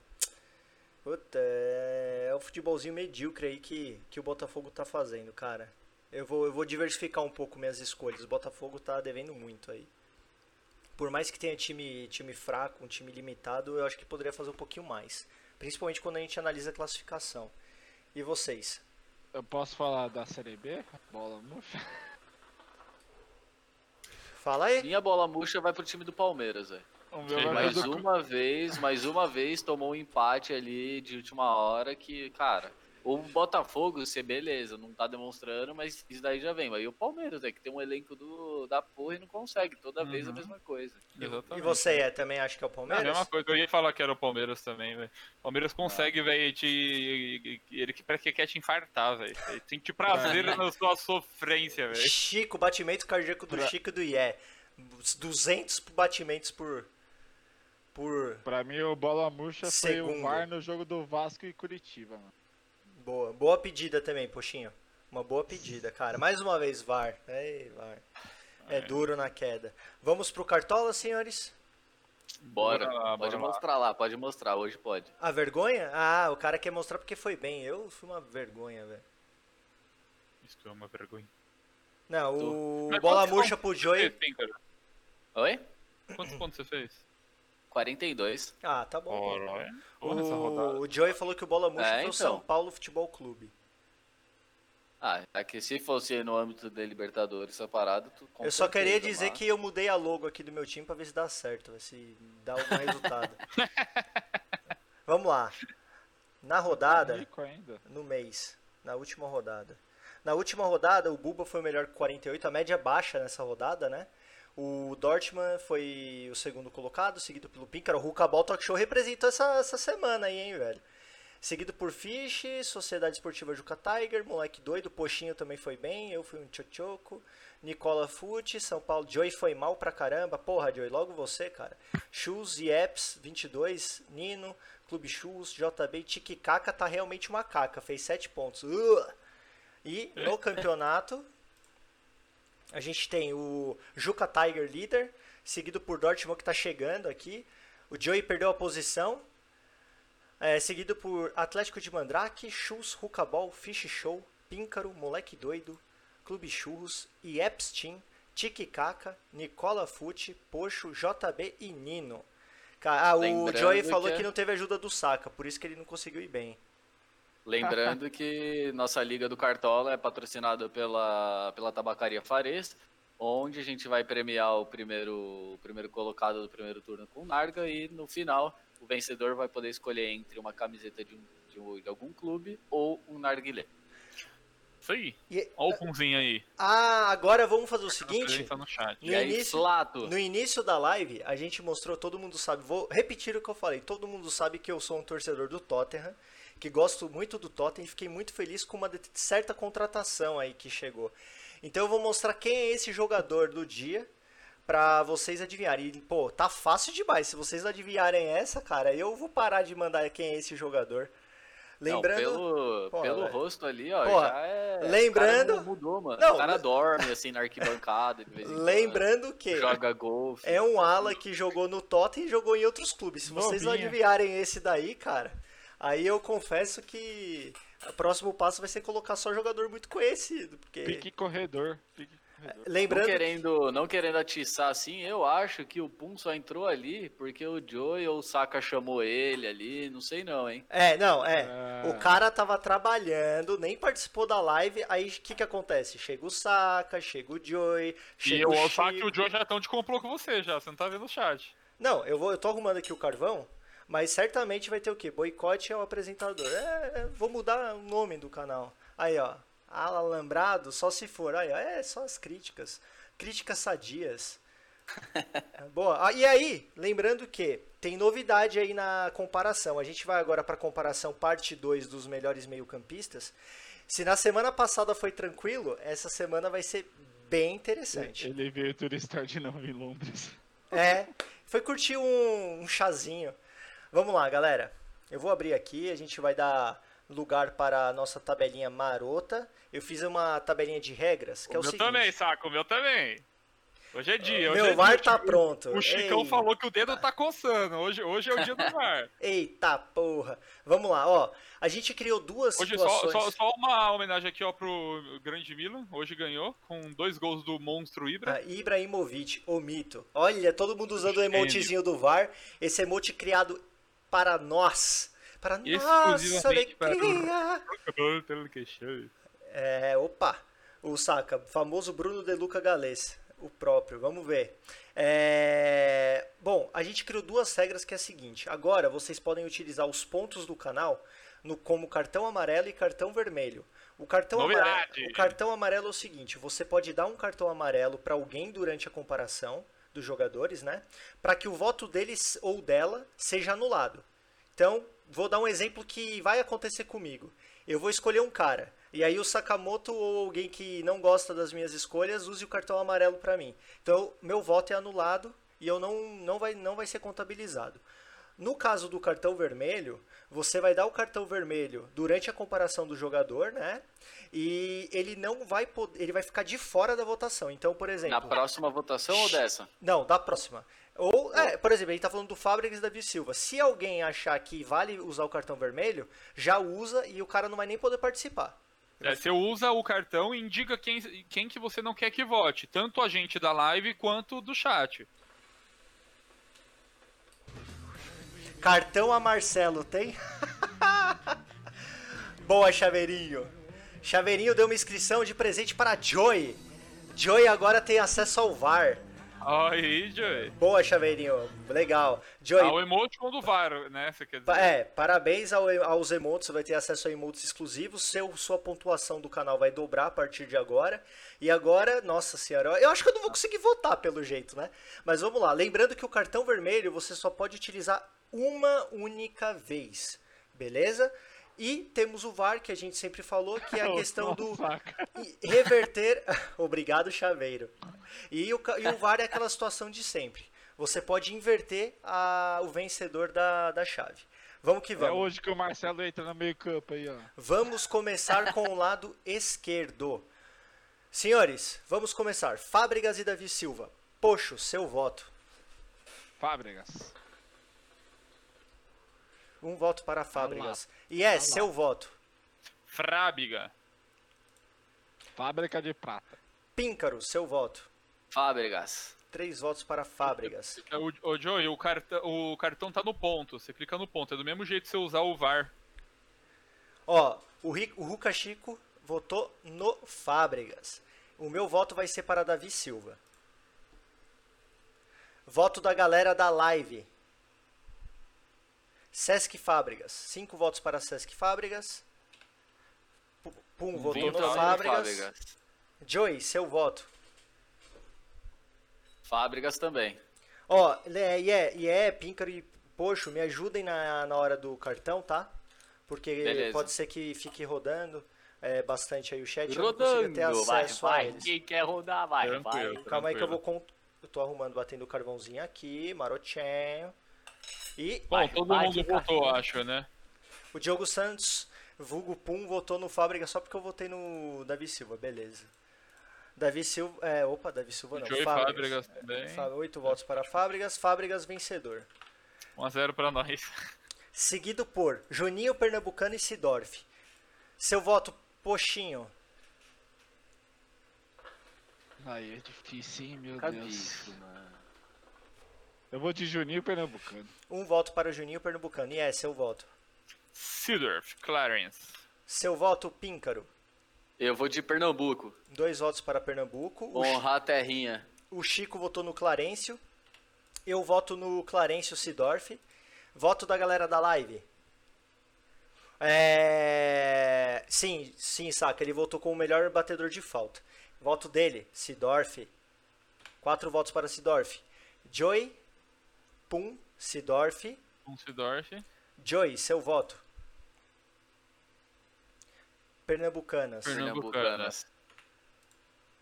Puta, é, é o futebolzinho medíocre aí que, que o Botafogo tá fazendo, cara. Eu vou, eu vou diversificar um pouco minhas escolhas. O Botafogo tá devendo muito aí. Por mais que tenha time, time fraco, um time limitado, eu acho que poderia fazer um pouquinho mais. Principalmente quando a gente analisa a classificação. E vocês? Eu posso falar da Série B? Bola murcha? Fala aí. Minha bola murcha vai pro time do Palmeiras, velho. Mais do- uma vez, mais uma vez tomou um empate ali de última hora que, cara, o Botafogo, você beleza, não tá demonstrando, mas isso daí já vem. Mas e o Palmeiras, é que tem um elenco do, da porra e não consegue, toda vez a Uhum. mesma coisa. E Exatamente. você é, também acha que é o É a Palmeiras? mesma coisa, eu ia falar que era o Palmeiras também, velho. O Palmeiras consegue, velho, te. Ele que parece que quer te infartar, velho. Ele Sente prazer na sua sofrência, velho. Chico, batimento cardíaco do Pra- Chico e do Ié. 200 batimentos por. Por. Pra mim, o bola murcha foi Segundo. o VAR no jogo do Vasco e Curitiba, mano. Boa. Boa pedida também, Poxinho. Uma boa pedida, cara. Mais uma vez, VAR. Ei, VAR. É duro na queda. Vamos pro Cartola, senhores? Bora, Bora lá, pode bora lá. mostrar lá, pode mostrar, hoje pode. A vergonha? Ah, o cara quer mostrar porque foi bem. Eu fui uma vergonha, velho. Isso é uma vergonha. Não, o Mas bola murcha pro Joey. Oi? Quantos pontos você fez? 42. Ah, tá bom. É. O, o Joey falou que o bola murcha É, foi o então. São Paulo Futebol Clube. Ah, é que se fosse no âmbito da Libertadores essa parada, tu, eu só queria dizer mas- que eu mudei a logo aqui do meu time pra ver se dá certo, se dá algum resultado. [LAUGHS] Vamos lá. Na rodada, Rico ainda. no mês, na última rodada. Na última rodada, o Buba foi o melhor com 48, a média baixa nessa rodada, né? O Dortmund foi o segundo colocado, seguido pelo Píncaro. O Ruka Ball Talk Show representou essa, essa semana aí, hein, velho? Seguido por Fish, Sociedade Esportiva Juca Tiger, Moleque Doido, Poxinho também foi bem, eu fui um Tchotchoco, Nicola Fute, São Paulo, Joey foi mal pra caramba, porra, Joey, logo você, cara. Shoes e Apps 22, Nino, Clube Shoes, JB, Tiki Kaka tá realmente uma caca, fez 7 pontos. Ugh! E no campeonato, a gente tem o Juca Tiger líder, seguido por Dortmund que tá chegando aqui. O Joey perdeu a posição, é, seguido por Atlético de Mandrake, Chus, Rucabol, Fish Show, Píncaro, Moleque Doido, Clube Churros, e Epstein, Tiki Kaka, Nicola Fute, Poxo, JB e Nino. Ah, o Lembrando Joey falou que que não teve ajuda do Saka, por isso que ele não conseguiu ir bem. Lembrando que nossa Liga do Cartola é patrocinada pela, pela Tabacaria Fares, onde a gente vai premiar o primeiro, o primeiro colocado do primeiro turno com Narga e no final o vencedor vai poder escolher entre uma camiseta de, um, de, um- de algum clube ou um narguilé. Isso aí. E- Olha o punzinho aí. Ah, agora vamos fazer o seguinte. Presença no chat. No E aí, início- No início da live, a gente mostrou, todo mundo sabe, vou repetir o que eu falei, todo mundo sabe que eu sou um torcedor do Tottenham, que gosto muito do Tottenham e fiquei muito feliz com uma certa contratação aí que chegou. Então eu vou mostrar quem é esse jogador do dia pra vocês adivinharem. E, pô, tá fácil demais. Se vocês adivinharem essa, cara, eu vou parar de mandar quem é esse jogador. Lembrando. Não, pelo Pô, pelo velho. rosto ali, ó, Pô, já é. lembrando- O cara não mudou, mano. Não, o cara dorme assim na arquibancada de vez em quando. Lembrando que Joga golfe. é um ala que jogou no Tottenham e jogou em outros clubes. Se vocês não adivinharem esse daí, cara, aí eu confesso que o próximo passo vai ser colocar só jogador muito conhecido. Porque. Pique corredor. Pique corredor. Não Lembrando. querendo, não querendo atiçar assim, eu acho que o Pum só entrou ali porque o Joey ou o Saka chamou ele ali, não sei não, hein? É, não, é. Ah. O cara tava trabalhando, nem participou da live, aí o que que acontece? Chega o Saka, chega o Joey, E chega eu o o Saka e o Joe já estão de complô com você já, você não tá vendo o chat. Não, eu, vou, eu tô arrumando aqui o carvão, mas certamente vai ter o quê? Boicote é o apresentador. É, é, vou mudar o nome do canal. Aí, ó. Alambrado, só se for. Aí, ó. É só as críticas. Críticas sadias. [LAUGHS] Boa. Ah, e aí, lembrando que tem novidade aí na comparação. A gente vai agora para comparação parte 2 dos melhores meio-campistas. Se na semana passada foi tranquilo, essa semana vai ser bem interessante. Ele veio turistar de novo em Londres. É, foi curtir um, um chazinho. Vamos lá, galera. Eu vou abrir aqui, a gente vai dar lugar para a nossa tabelinha marota. Eu fiz uma tabelinha de regras, que é o o meu seguinte. também, Saco, o meu também. Hoje é dia, hoje Meu é VAR dia. tá pronto. O Chicão falou que o dedo tá coçando. Hoje, hoje é o dia do [LAUGHS] VAR. Eita porra. Vamos lá, ó. A gente criou duas Hoje só, situações. só, só uma homenagem aqui ó pro grande Milan. Hoje ganhou com dois gols do monstro Ibra. Ah, Ibrahimovic, o mito. Olha, todo mundo usando o emotezinho do VAR. Esse emote criado para nós. Para nossa Exclusivamente para alegria. É, opa. O Saka, famoso Bruno De Luca Galês. O próprio, vamos ver. É, Bom, a gente criou duas regras que é a seguinte. Agora vocês podem utilizar os pontos do canal no, como cartão amarelo e cartão vermelho. O cartão, amarelo, o cartão amarelo é o seguinte: você pode dar um cartão amarelo para alguém durante a comparação dos jogadores, né? Para que o voto deles ou dela seja anulado. Então, vou dar um exemplo que vai acontecer comigo. Eu vou escolher um cara. E aí o Sakamoto ou alguém que não gosta das minhas escolhas use o cartão amarelo para mim. Então, meu voto é anulado e eu não, não, vai, não vai ser contabilizado. No caso do cartão vermelho, você vai dar o cartão vermelho durante a comparação do jogador, né? E ele não vai poder, ele vai ficar de fora da votação. Então, por exemplo, Na próxima votação ou dessa? não, da próxima. Ou, é, por exemplo, a gente tá falando do Fábricas e Davi Silva. Se alguém achar que vale usar o cartão vermelho, já usa e o cara não vai nem poder participar. É, você usa o cartão e indica quem, quem que você não quer que vote. Tanto a gente da live quanto do chat. Cartão a Marcelo, tem? [LAUGHS] Boa, Chaveirinho. Chaveirinho deu uma inscrição de presente para Joy. Joy agora tem acesso ao VAR. Aí, Joey. Boa, Chaveirinho. Legal. Joy, Ah, o emoticon do VAR, né? Você quer dizer? É, parabéns ao- aos emotes, você vai ter acesso a emotes exclusivos, seu, sua pontuação do canal vai dobrar a partir de agora. E agora, nossa senhora, eu acho que eu não vou conseguir votar pelo jeito, né? Mas vamos lá, lembrando que o cartão vermelho você só pode utilizar uma única vez, beleza? E temos o VAR, que a gente sempre falou, que é a [LAUGHS] questão do reverter. [LAUGHS] Obrigado, Chaveiro. E o, e o VAR é aquela situação de sempre. Você pode inverter a- o vencedor da, da chave. Vamos que É vamos. hoje que o Marcelo entra no meio campo aí, ó. Vamos começar com o lado [LAUGHS] esquerdo. Senhores, vamos começar. Fábricas e Davi Silva. Poxo, seu voto. Fábricas. Um voto para Fábricas. E é, seu voto. Frábiga. Fábrica de prata. Píncaro, seu voto. Fábricas. Três votos para Fábricas. O, o Joey, o cartão, o cartão tá no ponto. Você clica no ponto. É do mesmo jeito que você usar o VAR. Ó, o, Ri- o Ruka Chico votou no Fábricas. O meu voto vai ser para Davi Silva. Voto da galera da live. Sesc Fábricas. Cinco votos para Sesc Fábricas. Pu- Pum votou Vim no Fábricas. Joey, seu voto. Fábricas também. Ó, e é, e é, Píncaro e Poxo, me ajudem na, na hora do cartão, tá? Porque Beleza. pode ser que fique rodando é, bastante aí o chat. eu não consigo Rodando, ter vai, acesso a vai. eles. Quem quer rodar, vai, Tranquilo. vai. Calma aí que eu vou Tranquilo. cont... Eu tô arrumando, batendo o carvãozinho aqui, marotinho. E Bom, Vai, todo vai, mundo votou, acho, né? O Diogo Santos, vulgo Pum, votou no Fábrica só porque eu votei no Davi Silva, beleza. Davi Silva, é, opa, Davi Silva não, Joey Fábricas também. Oito votos para Fábricas, Fábricas vencedor. 1x0 pra nós. Seguido por Juninho Pernambucano e Sidorf. Seu voto, Poxinho. Aí é difícil, hein, meu Deus. mano. Eu vou de Juninho Pernambucano. Um voto para o Juninho Pernambucano. E é, seu voto. Sidorf, Clarence. Seu voto, Píncaro. Eu vou de Pernambuco. Dois votos para Pernambuco. O, Honrar a terrinha. o Chico votou no Clarencio. Eu voto no Clarencio Sidorf. Voto da galera da live. É... Sim, sim, saca. Ele votou como o melhor batedor de falta. Voto dele, Sidorf. Quatro votos para Sidorf. Joey, Pum, Sidorf. Um Sidorf. Joey, seu voto. Pernambucanas. Pernambucanas.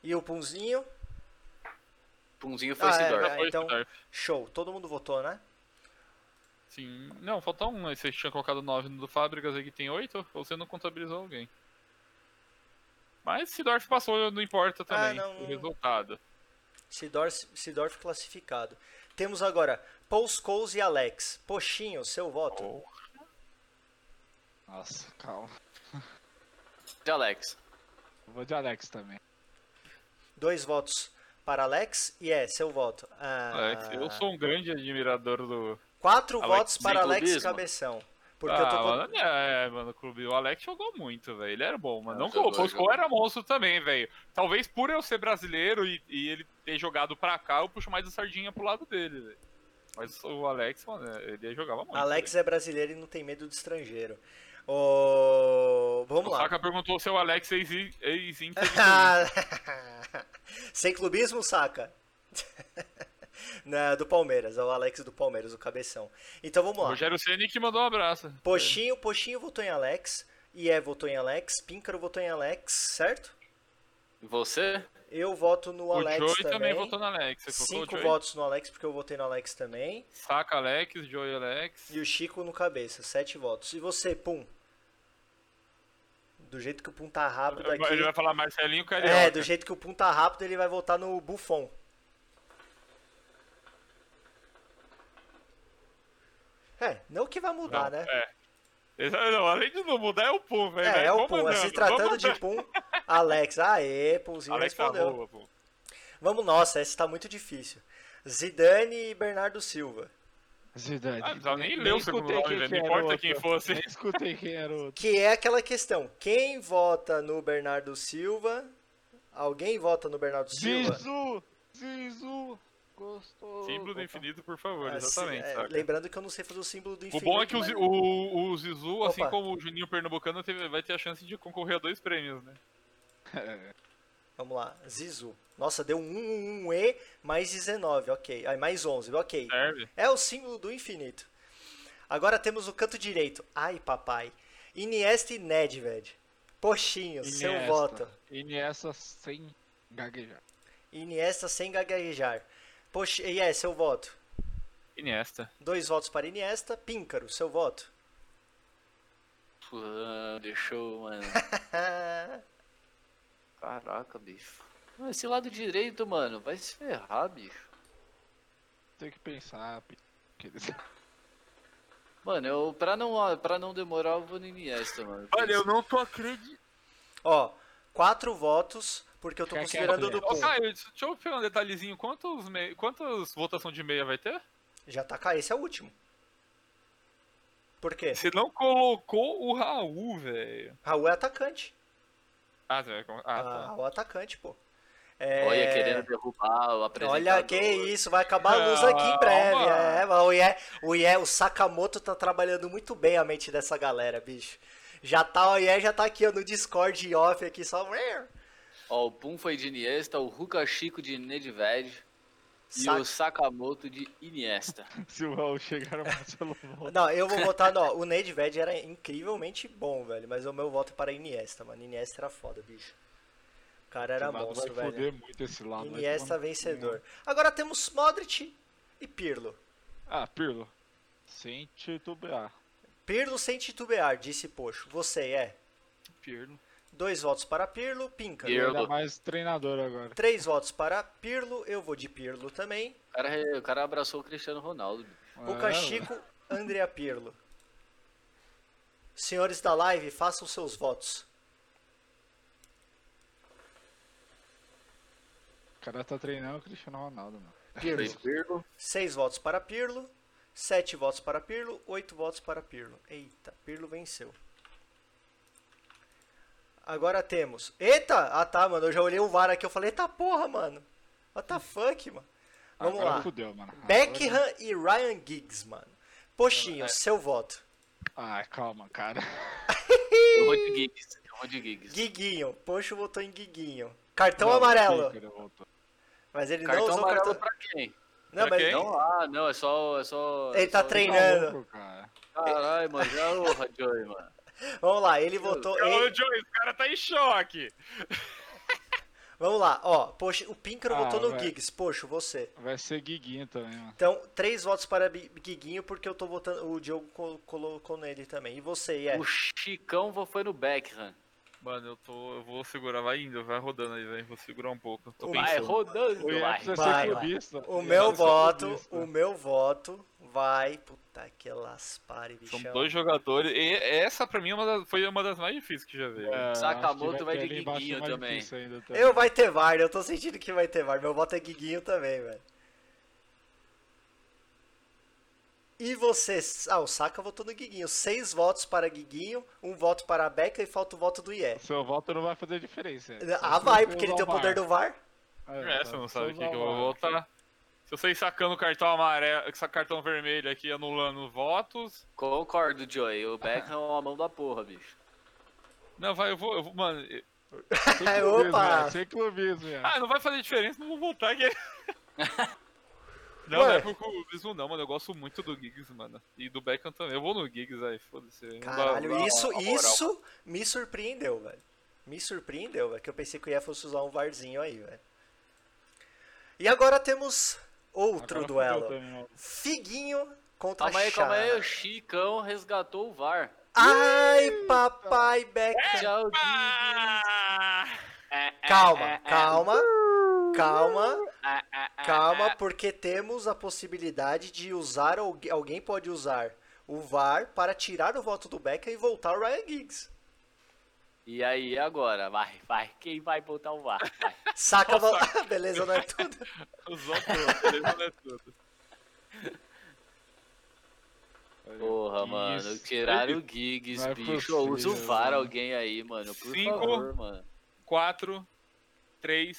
E o Punzinho? Punzinho foi Ah, é, Sidor. é. Foi então- Sidorf. Show. Todo mundo votou, né? Sim. Não, falta um. Você tinha colocado 9 no do Fábricas aí que tem 8, ou você não contabilizou alguém. Mas Sidorf passou, não importa também não, o resultado. Sidorf, Sidorf classificado. Temos agora Paul Scholes e Alex. Poxinho, seu voto. Oh, Nossa, calma. De Alex. Vou de Alex também. Dois votos para Alex e é seu voto. Ah, Alex, eu sou um grande admirador do. Quatro Alex, votos para Alex clubismo? Cabeção. Porque ah, eu tô com... mano, é, mano, o clube. O Alex jogou muito, velho. Ele era bom, mano. Não, Não, o jogou. era monstro também, velho. Talvez por eu ser brasileiro e, e ele ter jogado pra cá, eu puxo mais a sardinha pro lado dele, velho. Mas o Alex, mano, ele jogava muito. Alex é brasileiro e não tem medo de estrangeiro. Ô, Vamos O lá. Saka perguntou se o Alex é ex- é ex-Inter. [LAUGHS] Sem clubismo, saca? [LAUGHS] Na, do Palmeiras, é o Alex do Palmeiras, o cabeção. Então vamos lá. Rogério Ceni que mandou um abraço. Poxinho, Poxinho votou em Alex. Ié votou em Alex. Píncaro votou em Alex, certo? Você? Eu voto no O Alex Joey também. também votou no Alex. Você Cinco o votos no Alex, porque eu votei no Alex também. Saca Alex, Joey Alex. E o Chico no cabeça, sete votos. E você, Pum? Do jeito que o Pum tá rápido aqui. Ele vai falar Marcelinho Carioca. É, do jeito que o Pum tá rápido, ele vai votar no Buffon. É, não que vai mudar, Não, né? É. Não, além de não mudar, é o Pum, velho. É, vai- é o vamos Pum. andando, Se tratando vamos de. Pum, Alex. Aê, Pumzinho Alex tá respondeu. boa, pô. Vamos, nossa, essa tá muito difícil. Zidane e Bernardo Silva. Zidane. Ah, não precisava nem ler o segundo escutei nome, velho. Não importa outro. quem fosse. Nem escutei quem era o outro. Que é aquela questão: quem vota no Bernardo Silva? Alguém vota no Bernardo Silva? Zizu! Zizu! Gostou. Símbolo do infinito, por favor, Ah, exatamente. sim, é, lembrando que eu não sei fazer o símbolo do O infinito. bom é que o, mas- o, o Zizu, assim Opa. como o Juninho Pernambucano, teve- vai ter a chance de concorrer a dois prêmios, né? [LAUGHS] Vamos lá, Zizu. Nossa, deu um, um, um E mais 19, ok. Aí mais 11, ok. Serve. É o símbolo do infinito. Agora temos o canto direito. Ai, papai. Iniesta e Nedved. Poxinho, seu Iniesta. voto. Iniesta sem gaguejar. Iniesta sem gaguejar. Pox... E é, seu voto. Iniesta. Dois votos para Iniesta. Píncaro, seu voto. Ah, deixou, mano. [LAUGHS] Caraca, bicho. Esse lado direito, mano, vai se ferrar, bicho. Tem que pensar. aqueles- [LAUGHS] Mano, eu, pra, não, pra não demorar, eu vou no Iniesta, mano. Olha, eu não tô acreditando. Ó, quatro votos, porque eu tô Quer considerando do? Ô. Caio, deixa eu pegar um detalhezinho. Quantos, me... Quantas votação de meia vai ter? Já tá cá, esse é o último. Por quê? Você não colocou o Raul, velho. Raul é atacante. Ah, você vai... ah, Ah, tá. Raul é atacante, pô. É... Olha, querendo derrubar o apresentador. Olha que isso, vai acabar a luz aqui em breve. É, o Ié, o Ié, o Sakamoto tá trabalhando muito bem a mente dessa galera, bicho. Já tá, o Ié já tá aqui ó, no Discord e off aqui só. Ó, o Pum foi de Iniesta, o Ruka Chico de Nedved e o Sakamoto de Iniesta. [LAUGHS] Se o Raul chegar no Marcelo volta. Não, eu vou votar, não. O Nedved era incrivelmente bom, velho. Mas o meu voto é para Iniesta, mano. Iniesta era foda, bicho. O cara era lado monstro, vai velho. foder muito esse lado. Iniesta vencedor. Agora temos Modric e Pirlo. Ah, Pirlo. Sem titubear. Pirlo sem titubear, disse Poxo. Você é? Pirlo. Dois votos para Pirlo, Píncaro. Pirlo. Ele é mais treinador agora. Três votos para Pirlo, eu vou de Pirlo também. O cara, o cara abraçou o Cristiano Ronaldo. O É, Cachico, Andrea Pirlo. Senhores da live, façam seus votos. O cara tá treinando o Cristiano Ronaldo, mano. Foi Pirlo. Seis votos para Pirlo, sete votos para Pirlo, oito votos para Pirlo. Eita, Pirlo venceu. Agora temos. Eita! Ah tá, mano. Eu já olhei o VAR aqui. Eu falei, eita porra, mano. What the fuck, mano? Vamos Agora lá. fudeu, mano. Beckham e Ryan Giggs, mano. Poxinho, É. seu voto. Ai, calma, cara. Eu vou de Giggs. Eu vou de Giggs. Guiguinho. Poxo votou em Guiguinho. Cartão Não, amarelo. Mas ele não Cartão usou amarelo cartão. pra quem? Não, Pra mas quem? Não, ah, não, é só. É só Ele é tá só- treinando. Tá. Caralho, mano, já o Joey, mano. Vamos lá, ele votou. Ô, ele- Joey, esse cara tá em choque. [LAUGHS] Vamos lá, ó. Poxa, o Píncaro Ah, votou no vai. Giggs. Poxa, você. Vai ser Guiguinho também, mano. Então, três votos para Guiguinho, porque eu tô votando. O Diogo col- colocou nele também. E você, Ié? O Chicão foi no Beckham. Mano, eu tô. Eu vou segurar, vai indo, vai rodando aí, velho. Vou segurar um pouco. Tô Vai, Vai pensando. rodando, O vai. Vai, ser vai. O meu voto, o meu voto vai. Puta que laspare, São bichão. dois jogadores. E essa pra mim é uma das- foi uma das mais difíceis que já veio. É, Sakamoto que vai de Guiguinho também. ainda Eu vai ter VAR, eu tô sentindo que vai ter VAR. Meu voto é Guiguinho também, velho. E você? Ah, o Saka votou no Guiguinho. Seis votos para Guiguinho, um voto para a Beca e falta o voto do Ié. Seu voto não vai fazer diferença. Ah, vai, porque ele tem o poder do VAR. É, você não sabe o que, que eu vou votar. Se vocês sacando o cartão amarelo, cartão vermelho aqui anulando votos. Concordo, Joey. O Beckham é uma mão da porra, bicho. Não, vai, eu vou. Eu vou mano. eu- [LAUGHS] Opa! Sem clubismo, é. Ah, não vai fazer diferença, não vou votar aqui. [LAUGHS] Não, Ué. não é por clubismo não, mano. Eu gosto muito do Giggs, mano. E do Beckham também. Eu vou no Giggs aí, foda-se. Dá- Caralho, dá isso, a moral. isso me surpreendeu, velho. Me surpreendeu, velho. Que eu pensei que o Ié fosse usar um VARzinho aí, velho. E agora temos outro Agora duelo. também. Figuinho contra Calma aí, calma aí. Chá. O Chicão resgatou o VAR. Ai, papai Beckham. Tchau! Calma, calma, calma, ah, ah, calma, ah. porque temos a possibilidade de usar, algu- alguém pode usar o VAR para tirar o voto do Beckham e voltar o Ryan Giggs. E aí, agora? Vai, vai. Quem vai botar o VAR? Vai. [LAUGHS] Saca, vo- [LAUGHS] beleza, não é [LAUGHS] tudo. Os outros, beleza, não é tudo. Porra, mano. Tiraram o Giggs, é bicho. Usa o possível, VAR mano. alguém aí, mano. Por Cinco. favor, mano. 4, 3,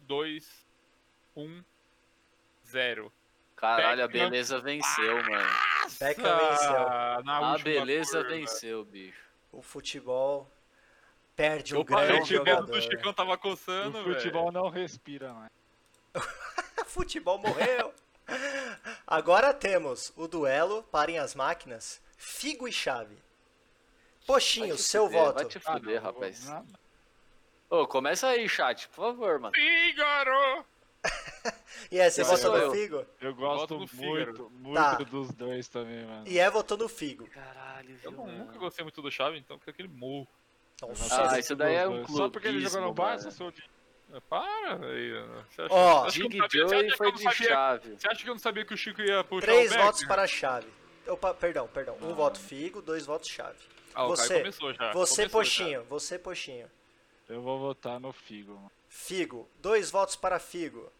2, 1, 0. Caralho, a beleza venceu, mano. Beckham venceu. Ah, na A beleza curva. venceu, bicho. O futebol perde um grande o dedo jogador. do Chicão tava coçando, O futebol não respira, mais. [LAUGHS] Futebol morreu. Agora temos o duelo, parem as máquinas, Figo e Chave. Poxinho, seu fuder, voto. Vai te Ah, fuder, não, rapaz. Ô, começa aí, chat, por favor, mano. Fígaro! E é, você votou no eu. Figo? Eu gosto Fígaro. muito, muito Tá. dos dois também, mano. E é votou no Figo. Caralho, Eu viu, não- mano? nunca gostei muito do Chave, então que aquele morro. Nossa, Ah, isso daí é um dois. Só porque ele jogou no Barça, sou de... É, Para, velho. Você acha, Ó, Dig Joey acha que foi de sabia- chave. Você acha que eu não sabia que o Chico ia puxar Três votos para a Chave. Opa, perdão, perdão. Um Ah. voto Figo, dois votos Chave. Ah, o Você- Caio começou já. Você, começou Poxinho, você, Poxinho. Eu vou votar no Figo, mano. Figo, dois votos para Figo.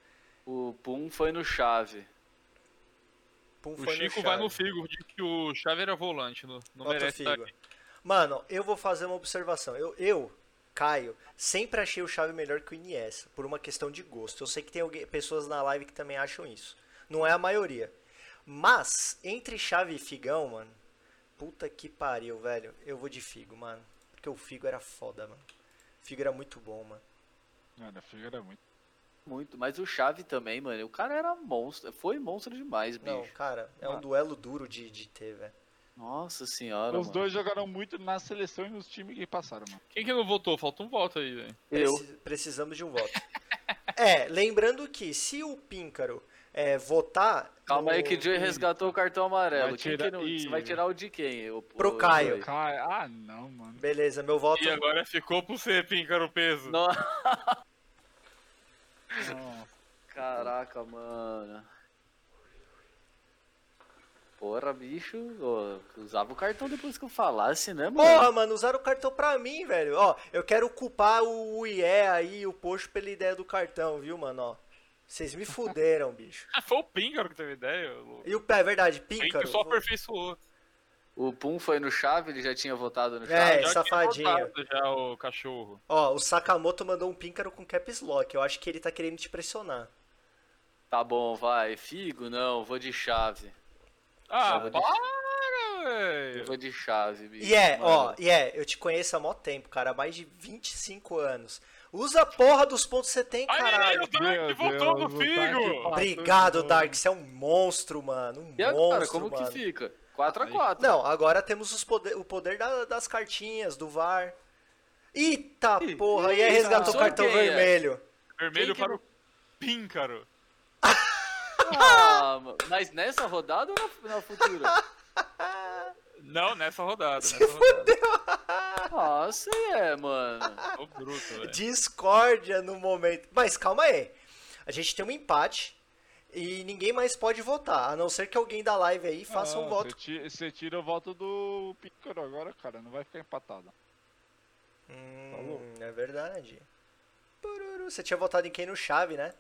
O Pum foi no chave. Pum. O Chico no vai no Figo, de que o Chave era volante. Não, não merece estar Figo. aqui. Mano, eu vou fazer uma observação. Eu, eu, Caio, sempre achei o Chave melhor que o Iniesta, por uma questão de gosto. Eu sei que tem alguém- pessoas na live que também acham isso. Não é a maioria. Mas, entre Chave e Figão, mano, puta que pariu, velho. Eu vou de Figo, mano. Porque o Figo era foda, mano. O Figo era muito bom, mano. Mano, o Figo era muito. Muito. Mas o chave também, mano. O cara era monstro. Foi monstro demais, bicho. Não, cara, é um duelo duro de, de ter, velho. Nossa senhora, Os mano. dois jogaram muito na seleção e nos times que passaram, mano. Quem que não votou? Falta um voto aí, velho. Eu. Preci- Precisamos de um voto. [LAUGHS] é, lembrando que se o Píncaro é, votar. Calma no- aí que o Joey resgatou o cartão amarelo. Vai tirar- que não- Ih. Você vai tirar o de quem? O, Pro o Caio. Joey? Cai- Ah, não, mano. Beleza, meu voto. E agora ficou pro você, Píncaro Peso. Não. [LAUGHS] caraca, mano. Porra, bicho. usava o cartão depois que eu falasse, né, mano? Porra, mano, usaram o cartão pra mim, velho. Ó, eu quero culpar o IE aí, o Poxo, pela ideia do cartão, viu, mano? Ó, vocês me [LAUGHS] fuderam, bicho. Ah, foi o Píncaro que teve ideia. O E o pé, é verdade, Píncaro píncaro. só aperfeiçoou. O Pum foi no chave, ele já tinha votado no É, chave. Já tinha safadinho. votado Já o cachorro. Ó, o Sakamoto mandou um píncaro com caps lock. Eu acho que ele tá querendo te pressionar. Tá bom, vai. Figo, não, vou de chave. Ah, vou de- para, Eu velho. vou de chave, bicho. E é, ó, e é, eu te conheço há mó tempo, cara, há mais de 25 anos. Usa a porra dos pontos que você tem, Aí, caralho. o Dark votou no o Dark Figo. passou Obrigado. Dark, você é um monstro, mano. Um E monstro, agora, como mano. que fica? 4x4. Não, agora temos os poder- o poder da- das cartinhas, do VAR. Eita Ih, porra, e aí resgatou o sorteia. cartão vermelho. Vermelho que para o Píncaro. Ah, ma- mas nessa rodada ou na, na futura? [LAUGHS] Não, nessa rodada. Nessa rodada. Nossa, é, mano. Ô, bruto, velho. Discórdia no momento. Mas calma aí. A gente tem um empate e ninguém mais pode votar, a não ser que alguém da live aí faça um Ah, voto. Você tira, o voto do Pícaro agora, cara. Não vai ficar empatado. Hum, é verdade. Você tinha votado em quem no chave, né?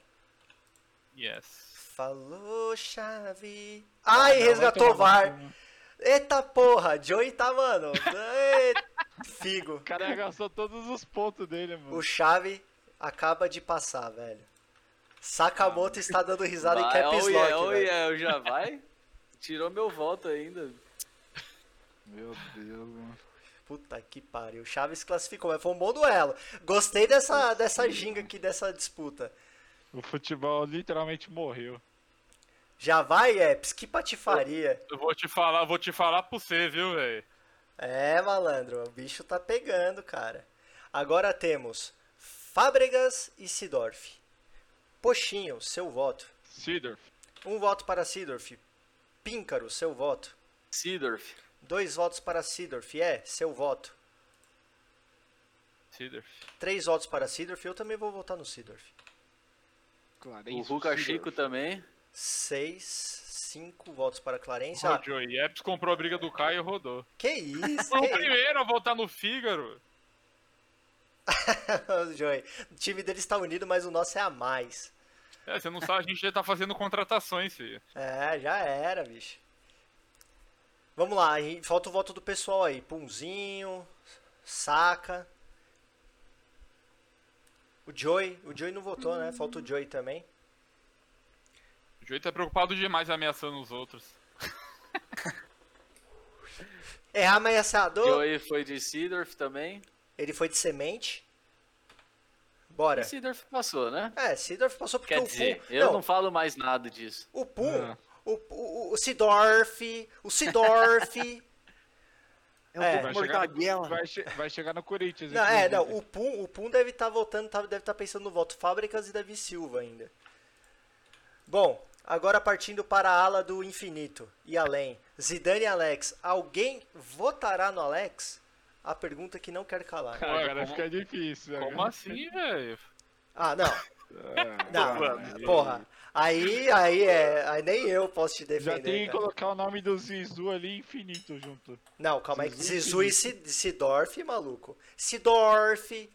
Yes. Falou, chave. Ai, Não, resgatou o VAR. cu. Eita porra, Joey tá, mano. Figo. O cara gastou todos os pontos dele, mano. O chave acaba de passar, velho. Sakamoto está dando risada em Vai, caps oh lock, yeah, oh yeah, já vai? Tirou meu voto ainda. Meu Deus, mano. Puta que pariu. O Chaves classificou, mas foi um bom duelo. Gostei dessa, dessa ginga aqui, dessa disputa. O futebol literalmente morreu. Já vai, Eps? Que patifaria. Eu vou te falar, vou te falar pra você, viu, velho? É, malandro, o bicho tá pegando, cara. Agora temos Fábregas e Sidorf. Poxinho, seu voto. Sidorf. Um voto para Sidorf. Píncaro, seu voto. Sidorf. Dois votos para Sidorf. É, seu voto. Sidorf. Três votos para Sidorf. Eu também vou votar no Sidorf. Clarencio O Ruka Seedorf. Chico também. Seis, cinco votos para Clarence. Ah, Joey. Epps comprou a briga do Caio e rodou. que isso? Foi o primeiro a voltar no Fígaro. [LAUGHS] Joey. O time deles está unido, mas o nosso é a mais. É, você não sabe, a gente já tá fazendo contratações, filho. É, já era, bicho. Vamos lá, falta o voto do pessoal aí. Punzinho, Saca. O Joey, o Joey não votou, né? Falta o Joey também. O Joey tá preocupado demais ameaçando os outros. [LAUGHS] É ameaçador. Joey foi de Sidorf também. Ele foi de semente. Bora. Sidorf passou, né? É, Sidorf passou porque Quer o dizer, Pum. eu não, não falo mais nada disso. o Pum, É. o, o, o Sidorf, o Sidorf. [LAUGHS] É. Vai chegar, no, vai, che- vai chegar no Corinthians. Não, é, não, o Pum, o Pum deve estar votando, tá- deve estar pensando no voto Fábricas e Davi Silva ainda. Bom, agora partindo para a ala do infinito e além. Zidane e Alex, alguém votará no Alex? A pergunta que não quer calar. Agora como- fica difícil. Como agora. assim, velho? Ah, não, É, não, mano. porra. Aí, aí é, aí nem eu posso te Já defender. tem que cara. colocar o nome do Zizu ali infinito junto. Não, calma aí. Zizu Zizu e Sid- Sidorf, maluco. Sidorf,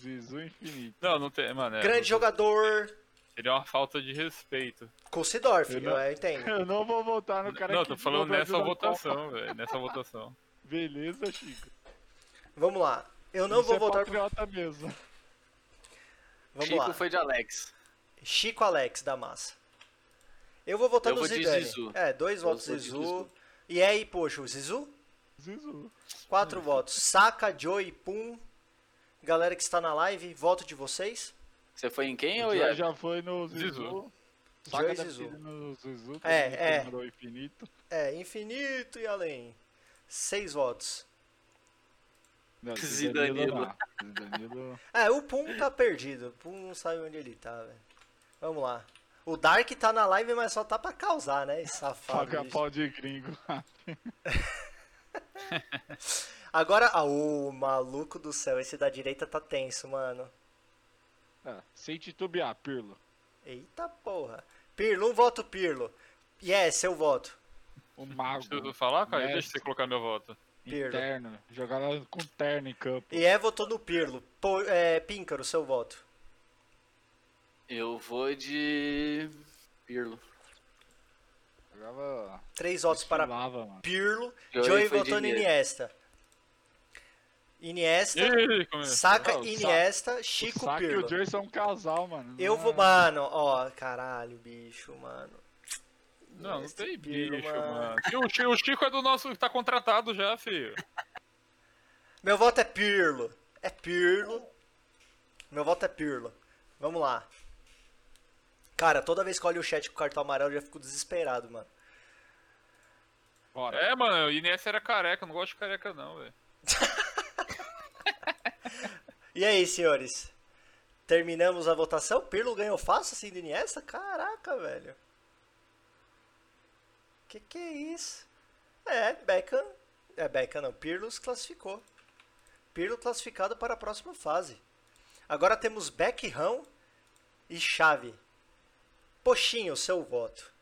Zizu infinito. Não, não tem, mano. É, grande jogador. Seria uma falta de respeito. Com Sidorf, Eu eu, não- entendo. [LAUGHS] Eu não vou votar no cara não, que tô tirou falando o nessa votação, velho. Nessa votação. Beleza, Chico. Vamos lá. Eu não Isso vou é votar. patriota mesmo. Vamos Chico lá. foi de Alex. Chico Alex da massa. Eu vou votar Eu no vou de Zidane. Zizu. É, dois Eu votos Zizu. Zizu. E aí, poxa, o Zizu? Zizu. Quatro votos. Saca, Joey, Pum. Galera que está na live, voto de vocês. Você foi em quem, ou Já, já foi no Zizu. Zizu. Saca Joey Zizu. no Zizu. É, é. infinito. É, infinito e além. Seis votos. Não, Zidanilo. Zidanilo. [LAUGHS] É, o Pum tá perdido. O Pum não sabe onde ele tá, velho. Vamos lá. O Dark tá na live, mas só tá pra causar, né? Esse safado. Paga pau de gringo. [LAUGHS] Agora, ah, o maluco do céu, esse da direita tá tenso, mano. É, sem titubear, Pirlo. Eita porra. Pirlo, um voto Pirlo. Yes, seu voto. O mago. Deixa eu falar, cara? Deixa você colocar meu voto. Pirlo. Interno. Jogar lá com terno em campo. E é votou no Pirlo. Pô, é, Píncaro, seu voto. Eu vou de. Pirlo. Jogava. Três votos para mano. Pirlo. Joey votou no Iniesta. Iniesta, Ih, é? Saca, Não, o Iniesta, Chico, Só que Pirlo. o Joey são um casal, mano. Eu Não vou, é- mano, ó, caralho, bicho, mano. Não, não tem bicho, mano. O Chico, o Chico é do nosso. tá contratado já, filho. Meu voto é Pirlo. É Pirlo. Meu voto é Pirlo. Vamos lá. Cara, toda vez que eu olho o chat com cartão amarelo, eu já fico desesperado, mano. Bora. É, mano, o Inés era careca, eu não gosto de careca, não, velho. [LAUGHS] E aí, senhores? Terminamos a votação? Pirlo ganhou fácil assim do Iniesta? Caraca, velho. Que que é isso? É, Beckham. É, Beckham não. Pirlo se classificou. Pirlo classificado para a próxima fase. Agora temos Beckham e Xavi. Poxinho, seu voto.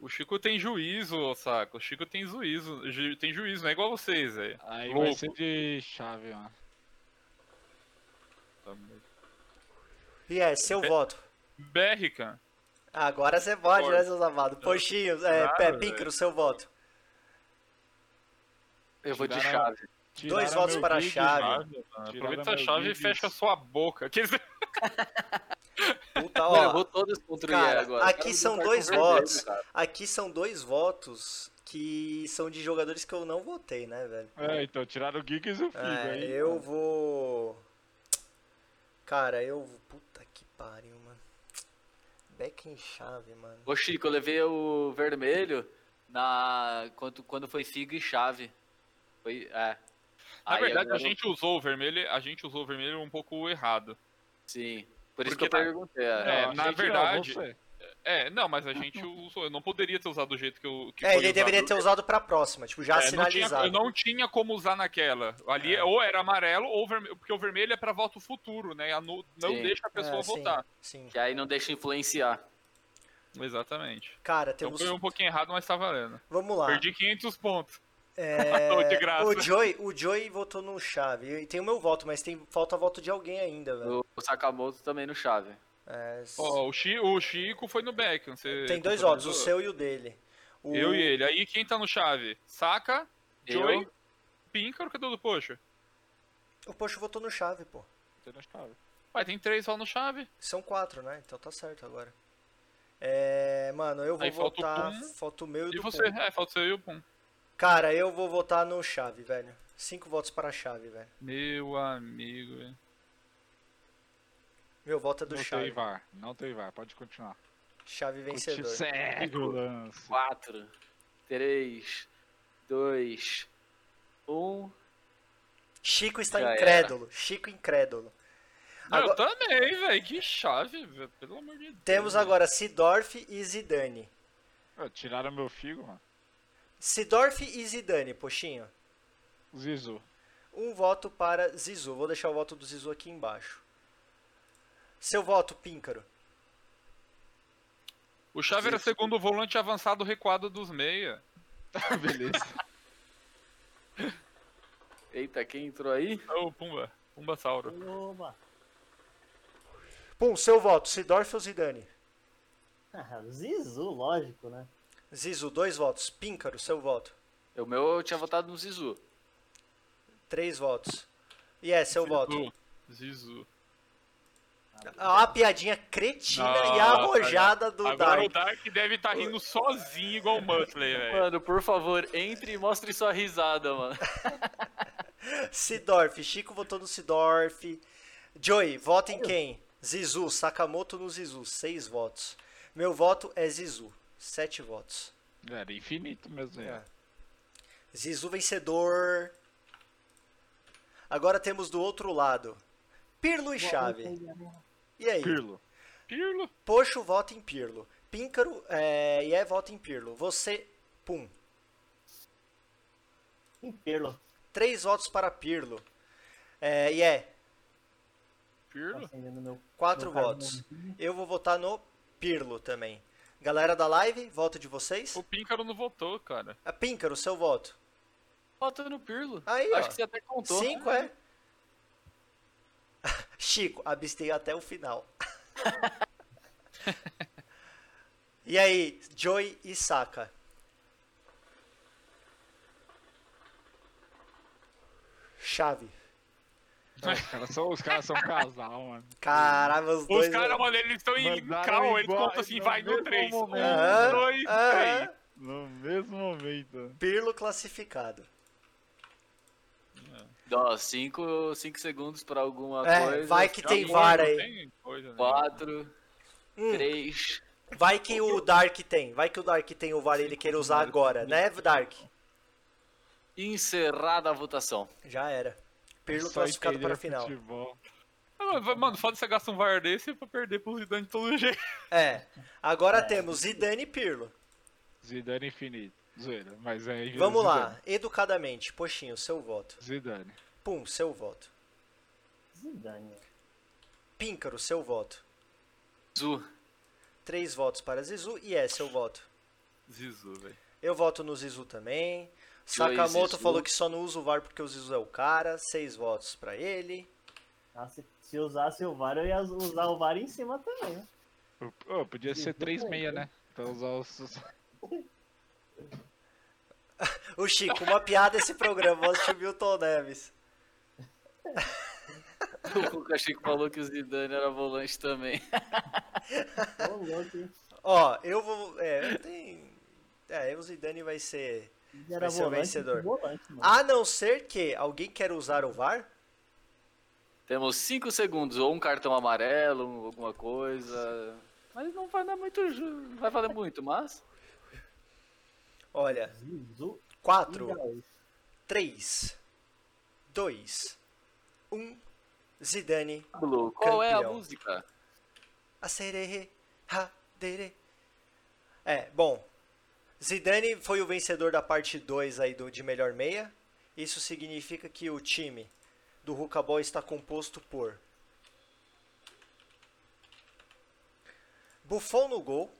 O Chico tem juízo, saco. O Chico tem juízo. ju- Tem juízo, não é igual vocês, velho. Aí Louco. vai ser de chave, mano. E é, seu Be- voto. Berrican. Agora você pode, né, Pode. seus amados? Poxinho, é, Claro, Pé, velho. Píncaro, seu voto. Eu vou de Tiraram- chave. Dois Tiraram votos meu para a chave. Aproveita a chave e fecha a sua boca. [LAUGHS] Puta, ó. eu vou todos contra o Cara, agora. aqui Cara, são vou dois vermelho, votos. Aqui são dois votos que são de jogadores que eu não votei, né, velho? É, então tiraram o Giggs e o Figo É, aí. eu vou. Cara, eu. Puta que pariu, Beck em chave, mano. Ô Chico, eu levei o vermelho na quando, quando foi figo e chave. Foi, é. Na Aí verdade, a gente usou o vermelho, a gente usou o vermelho um pouco errado. Sim. Por isso Porque que eu tá- perguntei. É, É. Não, na não, verdade- você. É, não, mas a gente [LAUGHS] usou. Eu não poderia ter usado do jeito que eu. Que É, ele deveria usado. ter usado pra próxima, tipo, já É, não tinha, sinalizado. eu não tinha como usar naquela. Ali É. ou era amarelo ou vermelho. Porque o vermelho é pra voto futuro, né? Não Sim. deixa a pessoa É, sim, votar. Sim. Que aí não deixa influenciar. Exatamente. Cara, Então temos. foi um pouquinho errado, mas tá valendo. Vamos lá. Perdi 500 pontos. É, [LAUGHS] Tô de graça. O Joey, o Joey votou no chave. E tem o meu voto, mas tem falta voto de alguém ainda, velho. O Sakamoto também no chave. É, Ó, o, Chi- o Chico foi no Beckham. Você tem dois votos, o seu e o dele. O- Eu e ele. Aí quem tá no chave? Saca, Eu? Joey, Píncaro, cadê o do Poxa? O Poxa votou no chave, pô. Tem na chave. Vai, tem três só no chave. São quatro, né? Então tá certo agora. É, mano, eu vou Aí falta o votar. Pum. Falta o meu e, E do você? Pum. É, falta o seu e o Pum. Cara, eu vou votar no chave, velho. Cinco votos para a chave, velho. Meu amigo, velho. Meu voto é do não chave. tem VAR, não tem VAR, pode continuar. Chave vencedor. Segue o lance. 4, 3, 2, 1. Chico está Já incrédulo. Chico incrédulo. Não, Agora- Eu também, velho. Que chave, velho. Pelo amor de Deus. Temos agora Sidorf e Zidane. Tiraram meu Figo, mano. Sidorf e Zidane, poxinho. Zizu. Um voto para Zizu. Vou deixar o voto do Zizu aqui embaixo. Seu voto, Píncaro. O chave era segundo volante avançado recuado dos meia. [LAUGHS] Beleza. Eita, quem entrou aí? Ô, Pumba. Pumba Sauro. Oba! Pum, seu voto, Sidorf ou Zidane? Ah, Zizu, lógico, né? Zizu, dois votos. Píncaro, seu voto. O meu eu tinha votado no Zizu. Três votos. E é, seu voto. Zizu. A, piadinha cretina e Nossa, arrojada do Agora o Dark. Dark deve estar rindo sozinho igual o Muttley, velho. Mano, por favor, entre e mostre sua risada, mano. [LAUGHS] Sidorf. Chico votou no Sidorf. Joey, vota em quem? Zizu. Sakamoto no Zizu. Seis votos. Meu voto é Zizu. Sete votos. Era infinito mesmo. É. É. Zizu vencedor. Agora temos do outro lado. Pirlo e Chave. E aí? Pirlo. Pirlo. Poxo vota em Pirlo. Píncaro é, e é vota em Pirlo. Você, pum. Em Pirlo. Três votos para Pirlo. É, e é Pirlo. Meu. quatro meu votos. Eu vou votar no Pirlo também. Galera da live, voto de vocês. O Píncaro não votou, cara. A Píncaro, seu voto. Bota no Pirlo. Aí, Acho ó. que você até contou. Cinco, é? Chico, abstei até o final. [LAUGHS] e aí, Joey e Saka? Chave. Os caras são, os caras são um casal, mano. Caramba, os dois. Os caras, mano, eles estão em calma, eles contam assim, vai no mesmo 3. Um, momento. Aham, dois, aham. três. No mesmo momento. Pirlo classificado. Ó, cinco, cinco segundos pra alguma É, coisa. vai que tem VAR aí. tem coisa, né? Quatro, Hum, três. vai que o Dark tem. Vai que o Dark tem o VAR e ele queira usar agora, né, Dark? Encerrada a votação. Já era. Pirlo classificado para a final. futebol. Ah, Mano, foda você gastar um VAR desse pra perder pro Zidane de todo [LAUGHS] jeito. É. Agora temos Zidane e Pirlo. Zidane infinito. Zoeira, mas é Vamos Zidane. lá, educadamente. Poxinho, seu voto. Zidane. Pum, seu voto. Zidane. Píncaro, seu voto. Zu. Três votos para Zizu e é seu voto. Zizu, velho. Eu voto no Zizu também. Sakamoto Zizu. falou que só não usa o VAR porque o Zizu é o cara. Seis votos para ele. Ah, se, se usasse o VAR, eu ia usar o VAR em cima também, né? Ô, podia ser Zizu 3-6, também. né? Pra usar os. [LAUGHS] [LAUGHS] O Chico, uma piada esse programa. Vou assistir o Milton Neves. [LAUGHS] O Cachico falou que o Zidane era volante também. Ó, eu vou. É, tem. É, o Zidane vai ser. Vai ser o volante, vencedor. volante. A não ser que alguém quer usar o VAR. Temos cinco segundos, ou um cartão amarelo, alguma coisa. Mas não vai dar muito. Não vai valer muito, mas. Olha, Zizu e 4, Gaúcho. 3, 2, 1. Zidane. Pablo, qual é a Campeão. música? Acererê, radere. É, bom. Zidane foi o vencedor da parte 2 aí do, de melhor meia. Isso significa que o time do Rucabol está composto por Buffon no gol,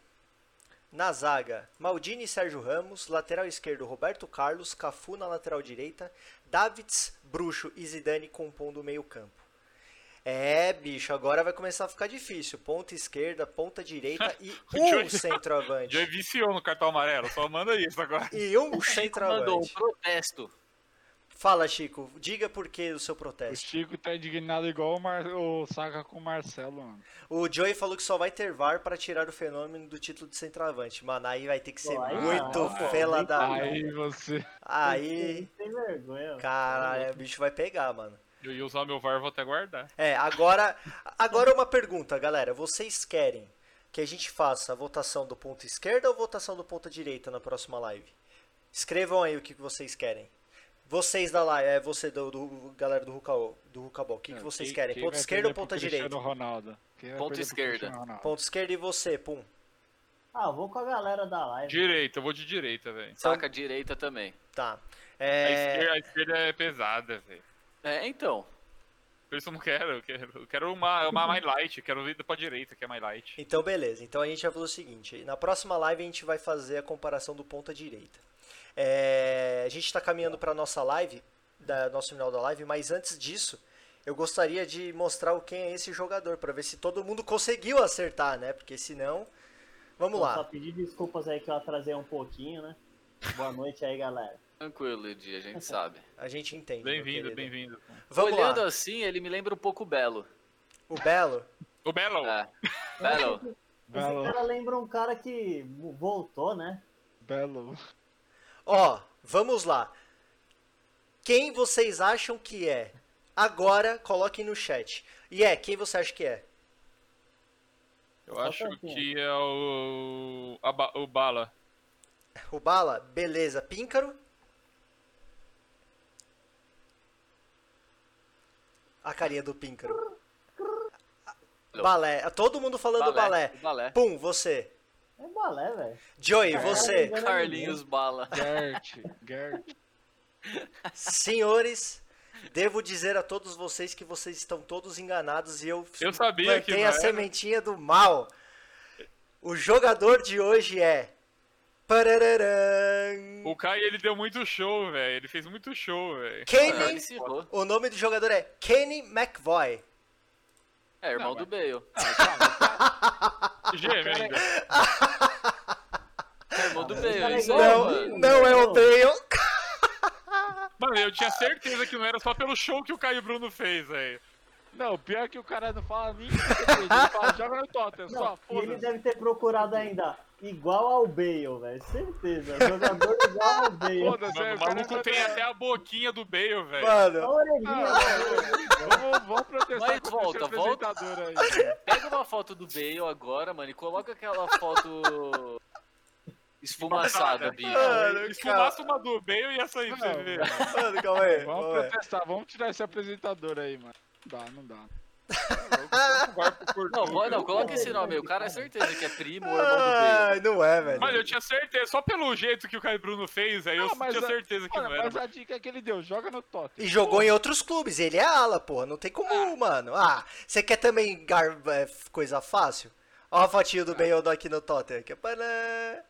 na zaga Maldini e Sérgio Ramos, lateral esquerdo Roberto Carlos, Cafu na lateral direita, Davids, Bruxo e Zidane compondo o meio-campo. É, bicho, agora vai começar a ficar difícil. Ponta esquerda, ponta direita [LAUGHS] e um centroavante. Já viciou no cartão amarelo, só manda isso agora. E um Mandou um centroavante. protesto. Fala, Chico, diga por que o seu O protesto. Chico tá indignado igual o, Mar... o Saka com o Marcelo, mano. O Joey falou que só vai ter VAR para tirar o fenômeno do título de centroavante. Mano, aí vai ter que ser Pô, muito não, pô, fela nem da. Aí você. Aí. Tem vergonha. Caralho, o bicho vai pegar, mano. Eu ia usar meu VAR, vou até guardar. É, agora, agora uma pergunta, galera. Vocês querem que a gente faça a votação do ponto esquerda ou votação do ponto direita na próxima live? Escrevam aí o que vocês querem. Vocês da live, é você do, do- galera do Rucabol, do Rucabol. O que, que vocês Quem- querem? quem Ponto esquerda ou ponta direita? Ronaldo? Ponto esquerda. Ronaldo? Ponto esquerda e você, pum. Ah, eu vou com a galera da live. Direita, eu vou de direita, velho. Saca a direita também. Tá. A, É, esquerda, a esquerda é pesada, velho. É, então. Por isso eu não quero, eu quero, eu quero uma, uma mais light, eu quero ir pra direita, que é mais light. Então, beleza. Então a gente vai fazer o seguinte: na próxima live a gente vai fazer a comparação do ponta direita. É, a gente está caminhando para nossa live, da nosso final da live, mas antes disso, eu gostaria de mostrar o quem é esse jogador para ver se todo mundo conseguiu acertar, né? Porque senão, vamos Então, Só lá. pedir desculpas aí que eu atrasei um pouquinho, né? Boa noite aí, galera. Tranquilo, Edi, a gente sabe. [LAUGHS] A gente entende. Bem-vindo, bem-vindo. Vamos Olhando lá. assim, ele me lembra um pouco o Belo. O Belo. O Belo, É. Belo. Esse Belo, cara lembra um cara que voltou, né? belo. Ó, vamos lá. Quem vocês acham que é? Agora coloquem no chat. E é, quem você acha que é? eu acho que é o. a ba- o Bala. O Bala? Beleza. Píncaro? A carinha do Píncaro. Balé. Todo mundo falando balé. Balé. Pum, você. É balé, velho. Joey, você. Carlinhos Bala. Gert, Gert. [LAUGHS] Senhores, devo dizer a todos vocês que vocês estão todos enganados e eu, Eu sabia que plantei a era. sementinha do mal. O jogador de hoje é. Parararã. O Kai, ele deu muito show, velho. Ele fez muito show, velho. Kenny. O nome do jogador é Kenny McVoy. É, irmão Não, do Bale. [LAUGHS] [LAUGHS] Gêmeo ainda. É, irmão do mas Bale, cara é isso aí, Não, mano. não é o Bale. Mano, eu tinha certeza que não era só pelo show que o Caio Bruno fez, velho. Não, o pior é que o cara não fala nem [LAUGHS] ele fala, joga no Tottenham, Não, só, e ele foda-se. deve ter procurado ainda igual ao Bale, velho. Certeza. Jogador [LAUGHS] igual ao Bale. Foda-se, Mano, aí o cara maluco tem até a boquinha do Bale, velho. A Mano, orelhinha, Ah, velho. Vamos, protestar Mas volta, volta. aí. Pega uma foto do Bale agora, mano, e coloca aquela foto esfumaçada, bicho. Mano, Se fumasse uma do Bale, ia sair pra você ver. mano, calma aí. Vamos calma aí. protestar, vamos tirar esse apresentador aí, mano. Não dá, não dá. Não, bo- não, coloca esse nome aí. O cara é certeza que é primo ou irmão do. Ai, não é, velho. Mas eu tinha certeza, só pelo jeito que o Caio Bruno fez, aí eu Ah, tinha a- certeza que Mano, não era. mas a dica que ele deu, joga no Tottenham. E jogou em outros clubes. Ele é ala, porra. Não tem como, mano. Ah, você quer também gar... é, coisa fácil? Ó a fotinho do Bale aqui no Tottenham. Aqui, Pará.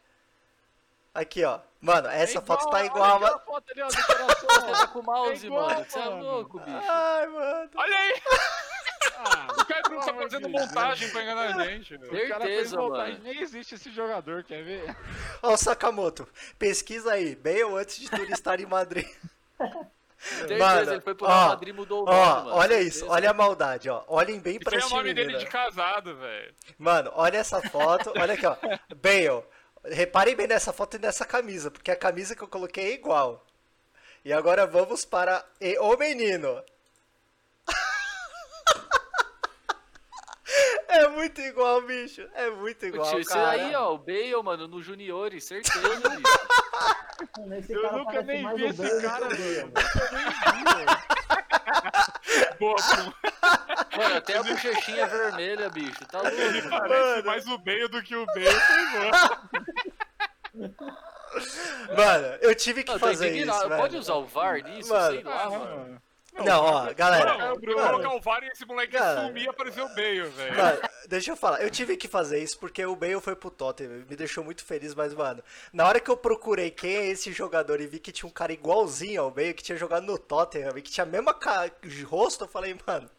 aqui, ó. Mano, essa É foto tá olha igual, aquela mano. foto ali, ó, do [LAUGHS] Você coração. tá com o mouse, É igual, mano. Você é louco, bicho. Ai, mano. Olha aí! [LAUGHS] Ah, O Caio Bruno tá fazendo montagem pra enganar a gente, velho. O cara fez Certeza, montagem, mano. nem existe esse jogador, quer ver? Ó o Sakamoto. Pesquisa aí. Bale antes de turistar em Madrid. Certeza, Mano, ele foi pro Real Madrid e mudou o nome, Ó, mano. olha isso. Certeza. Olha a maldade, ó. Olhem bem E pra tem o esse nome dele menino. de casado, velho. Mano, olha essa foto. Olha aqui, ó. Bale. Reparem bem nessa foto e nessa camisa, porque a camisa que eu coloquei é igual. E agora vamos para e- o menino. É muito igual, bicho. É muito igual, Tio, Esse cara. aí, ó, o Bale, mano, no Juniores, certeza, bicho. Mano, esse Eu cara nunca nem vi esse cara, o Bale, velho. velho. Boa. Mano, até a bochechinha vermelha, bicho. Tá louco. mano. Parece mais o Bale do que o Bale, foi bom. [LAUGHS] Mano, eu tive que Não, fazer isso, velho. Pode usar o VAR nisso? Mano. Sei lá, Ah, mano. Mano. Não, ó, galera. Não, Bruno. o VAR e esse moleque Cara. sumir e apareceu o Bale, velho. Mano, deixa eu falar, eu tive que fazer isso porque o Bale foi pro Tottenham, me deixou muito feliz, mas, mano, na hora que eu procurei quem é esse jogador e vi que tinha um cara igualzinho ao Bale, que tinha jogado no Tottenham e que tinha a mesma ca... rosto, eu falei, mano,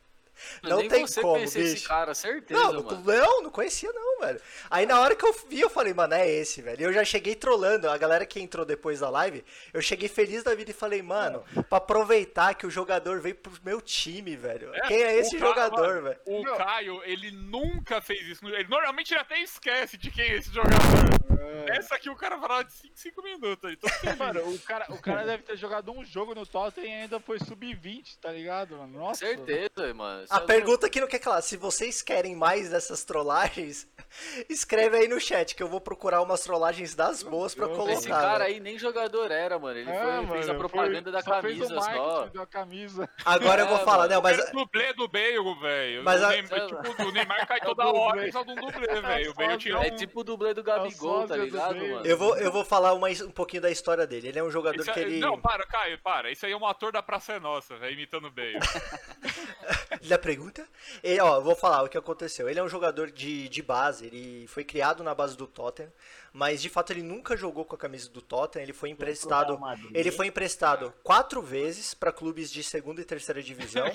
não Nem tem você como, conhecia esse bicho. cara, certeza, Não, não, mano. não, não conhecia não, velho. Aí na hora que eu vi, eu falei, mano, é esse, velho. E eu já cheguei trolando, a galera que entrou depois da live, eu cheguei feliz da vida e falei, mano, pra aproveitar que o jogador veio pro meu time, velho. Quem é esse jogador, mano, velho? O Caio, ele nunca fez isso. Ele, normalmente ele até esquece de quem é esse jogador. Essa aqui o cara falava de 5 5 minutos. Tô feliz. [LAUGHS] Mano, o cara, o cara deve ter jogado um jogo no Tottenham e ainda foi sub-20, tá ligado, mano? Nossa. Certeza, mano. A é pergunta aqui não quer calar. Se vocês querem mais dessas trollagens, [LAUGHS] escreve aí no chat que eu vou procurar umas trollagens das boas pra colocar. Esse cara aí nem jogador era, mano. Ele É, foi, mano, fez a foi- propaganda da só fez o camisa só. da camisa. Agora eu vou É, falar, mano. não, mas o dublê do Bale, velho. Mas o, a- Neymar, tipo, o Neymar cai toda dublê. hora e só de um dublê, velho. O um... É tipo o dublê do Gabigol, tá ligado, mano? eu vou, eu vou falar uma, um pouquinho da história dele. Ele é um jogador Esse que é- ele. Não, para, Caio, para. Isso aí é um ator da Praça é Nossa, velho, imitando o Bale. [LAUGHS] [LAUGHS] Da pergunta? Ele, ó, eu vou falar o que aconteceu. Ele é um jogador de, de base, ele foi criado na base do Tottenham, mas de fato ele nunca jogou com a camisa do Tottenham. Ele foi emprestado. Ele foi emprestado quatro vezes para clubes de segunda e terceira divisão.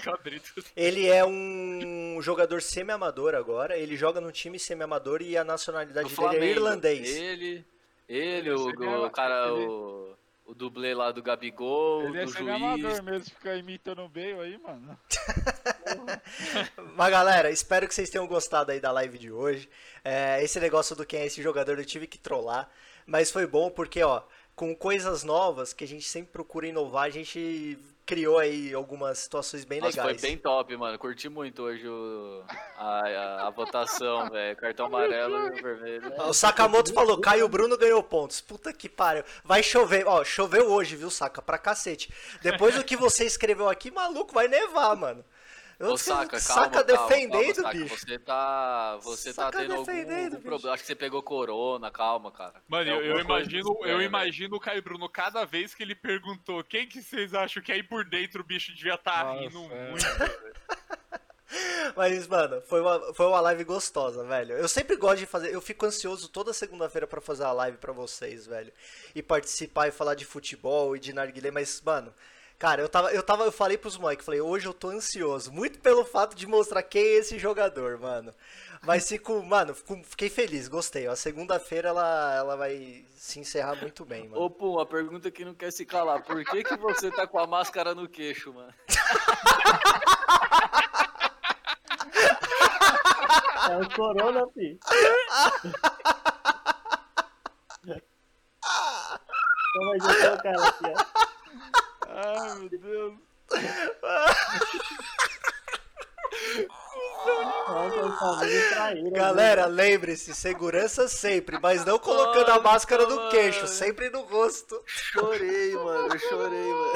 [LAUGHS] Ele é um jogador semi-amador agora. Ele joga no time semi-amador e a nacionalidade dele é irlandês. Ele, ele, o, é- o cara, ele- o, o dublê lá do Gabigol, Ele é do ser juiz. amador mesmo, ficar imitando o Bale aí, mano. Mas galera, espero que vocês tenham gostado aí da live de hoje. É, esse negócio do quem é esse jogador eu tive que trollar, mas foi bom porque, ó, com coisas novas que a gente sempre procura inovar, a gente criou aí algumas situações bem Nossa, legais. foi bem top, mano. Curti muito hoje o, a, a, a votação, [LAUGHS] velho. Cartão amarelo e vermelho. O Sakamoto falou, Caio Bruno ganhou pontos. Puta que pariu. Vai chover. Ó, choveu hoje, viu, Saka? Pra cacete. Depois do que você escreveu aqui, maluco, vai nevar, mano. Ô, Saca, [LAUGHS] calma, Saca calma, defendendo, calma. Você tá, você tá Saca tendo algum, defendendo, algum problema. Acho que você pegou corona, calma, cara. Mano, Tem eu, imagino, eu velho. imagino o Caio Bruno, cada vez que ele perguntou quem que vocês acham que aí por dentro o bicho devia estar Nossa, rindo é. muito. [LAUGHS] [LAUGHS] Mas, mano, foi uma, foi uma live gostosa, velho. Eu sempre gosto de fazer. Eu fico ansioso toda segunda-feira pra fazer a live pra vocês, velho. E participar e falar de futebol e de narguilé, mas, mano. Cara, eu tava, eu tava, eu falei pros moleques, falei, hoje eu tô ansioso, muito pelo fato de mostrar quem é esse jogador, mano. Mas fico, mano, fico- fiquei feliz, gostei. A segunda-feira ela, ela vai se encerrar muito bem, mano. Ô, Pum, a pergunta que não quer se calar. Por que, que você tá com a máscara no queixo, mano? [LAUGHS] É o Corona, fi. Toma aí, deixa eu cara aqui, ó. Ai, meu Deus. Traíra. Galera, lembre-se, segurança sempre, mas não colocando a máscara no queixo, sempre no rosto. Chorei, mano, eu chorei, mano.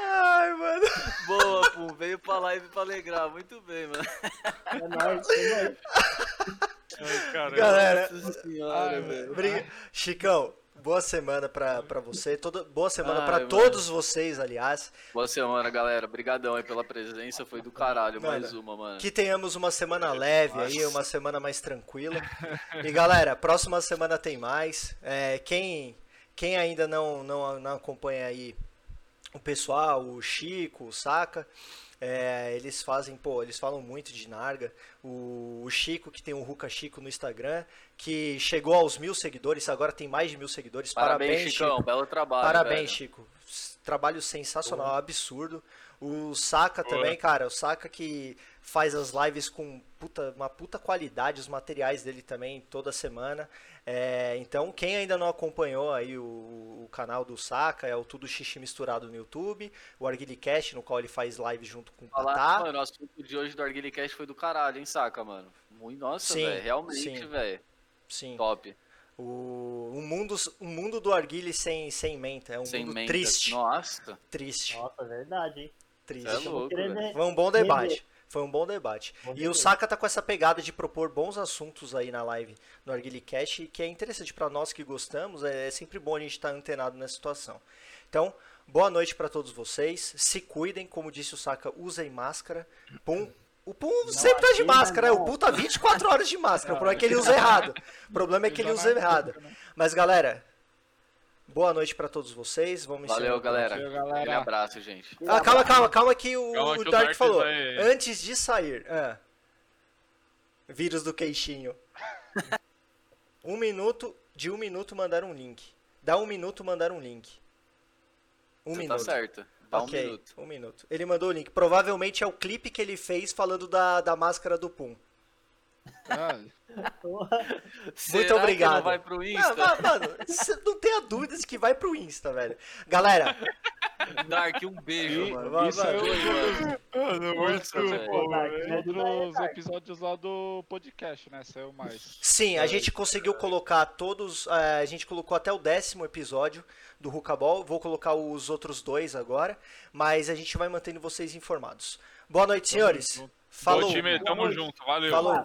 Ai, mano. Boa, Pum, veio pra live pra alegrar. Muito bem, mano. É nóis, é nóis. Ai, Galera, Nossa senhora, Ai, velho. Briga- Chicão, boa semana pra, pra você. Toda, boa semana mano. todos vocês, aliás. Boa semana, galera. Obrigadão aí pela presença. Foi do caralho, Mano, mais uma, mano. Que tenhamos uma semana leve aí, uma semana mais tranquila. E galera, próxima semana tem mais. É, quem, quem ainda não, não, não acompanha aí o pessoal, o Chico, o Saca, é, eles fazem, pô, eles falam muito de Narga. O, o Chico, que tem o Ruka Chico no Instagram, que chegou aos mil seguidores, agora tem mais de mil seguidores. Parabéns, Parabéns, Chicão. Chico. Belo trabalho. Parabéns, velho. Chico. Trabalho sensacional, absurdo. O Saka também, cara, o Saka que faz as lives com puta- uma puta qualidade, os materiais dele também toda semana. É, então, quem ainda não acompanhou aí o, o canal do Saka, é o Tudo Xixi Misturado no YouTube, o Arguilicast, no qual ele faz live junto com o Falar, Tatá. mano, o assunto de hoje do Arguilicast foi do caralho, hein, saca, mano? Muito, nossa, Sim, velho. Realmente, velho. Sim, Top. o, o, mundo, o mundo do Arguile sem, sem menta, é um Sem mundo menta. triste, Nossa. triste, Nossa, verdade, hein? triste. É louco. Foi um bom debate. Foi um bom debate. Bom e o. Saka tá com essa pegada de propor bons assuntos aí na live no Arguilicast, que é interessante pra nós que gostamos, é sempre bom a gente estar antenado nessa situação. Então, boa noite pra todos vocês. Se cuidem, como disse o Saka, usem máscara. Pum. O Pum sempre tá de máscara, né? o não. Pum tá 24 horas de máscara. O problema é que ele usa errado. O problema é que ele usa errado. Mas galera, boa noite pra todos vocês. Vamos Valeu, galera. Aquele galera. abraço, gente. ah, calma, calma, calma que o, Calma que o Dark Dark falou. vai- Antes de sair. ah. Vírus do queixinho. [LAUGHS] um minuto, de um minuto mandar um link. Dá um minuto mandar um link. Um Você minuto. tá certo. Dá ok, um minuto. um minuto. Ele mandou o link. Provavelmente é o clipe que ele fez falando da, da máscara do Pum. Ah, Será que obrigado. não vai pro Insta? ma- mano, não tenha dúvidas que vai pro Insta, velho. Galera, Dark, um beijo, E- mano. isso vai. é mano. Muito bom, dos Dark. episódios lá do podcast, né? Saiu mais. Sim, a gente conseguiu colocar todos. A gente colocou até o décimo episódio do Rucabol. Vou colocar os outros dois agora. Mas a gente vai mantendo vocês informados. Boa noite, senhores. Falou. Bom time, tamo junto. Valeu. Falou.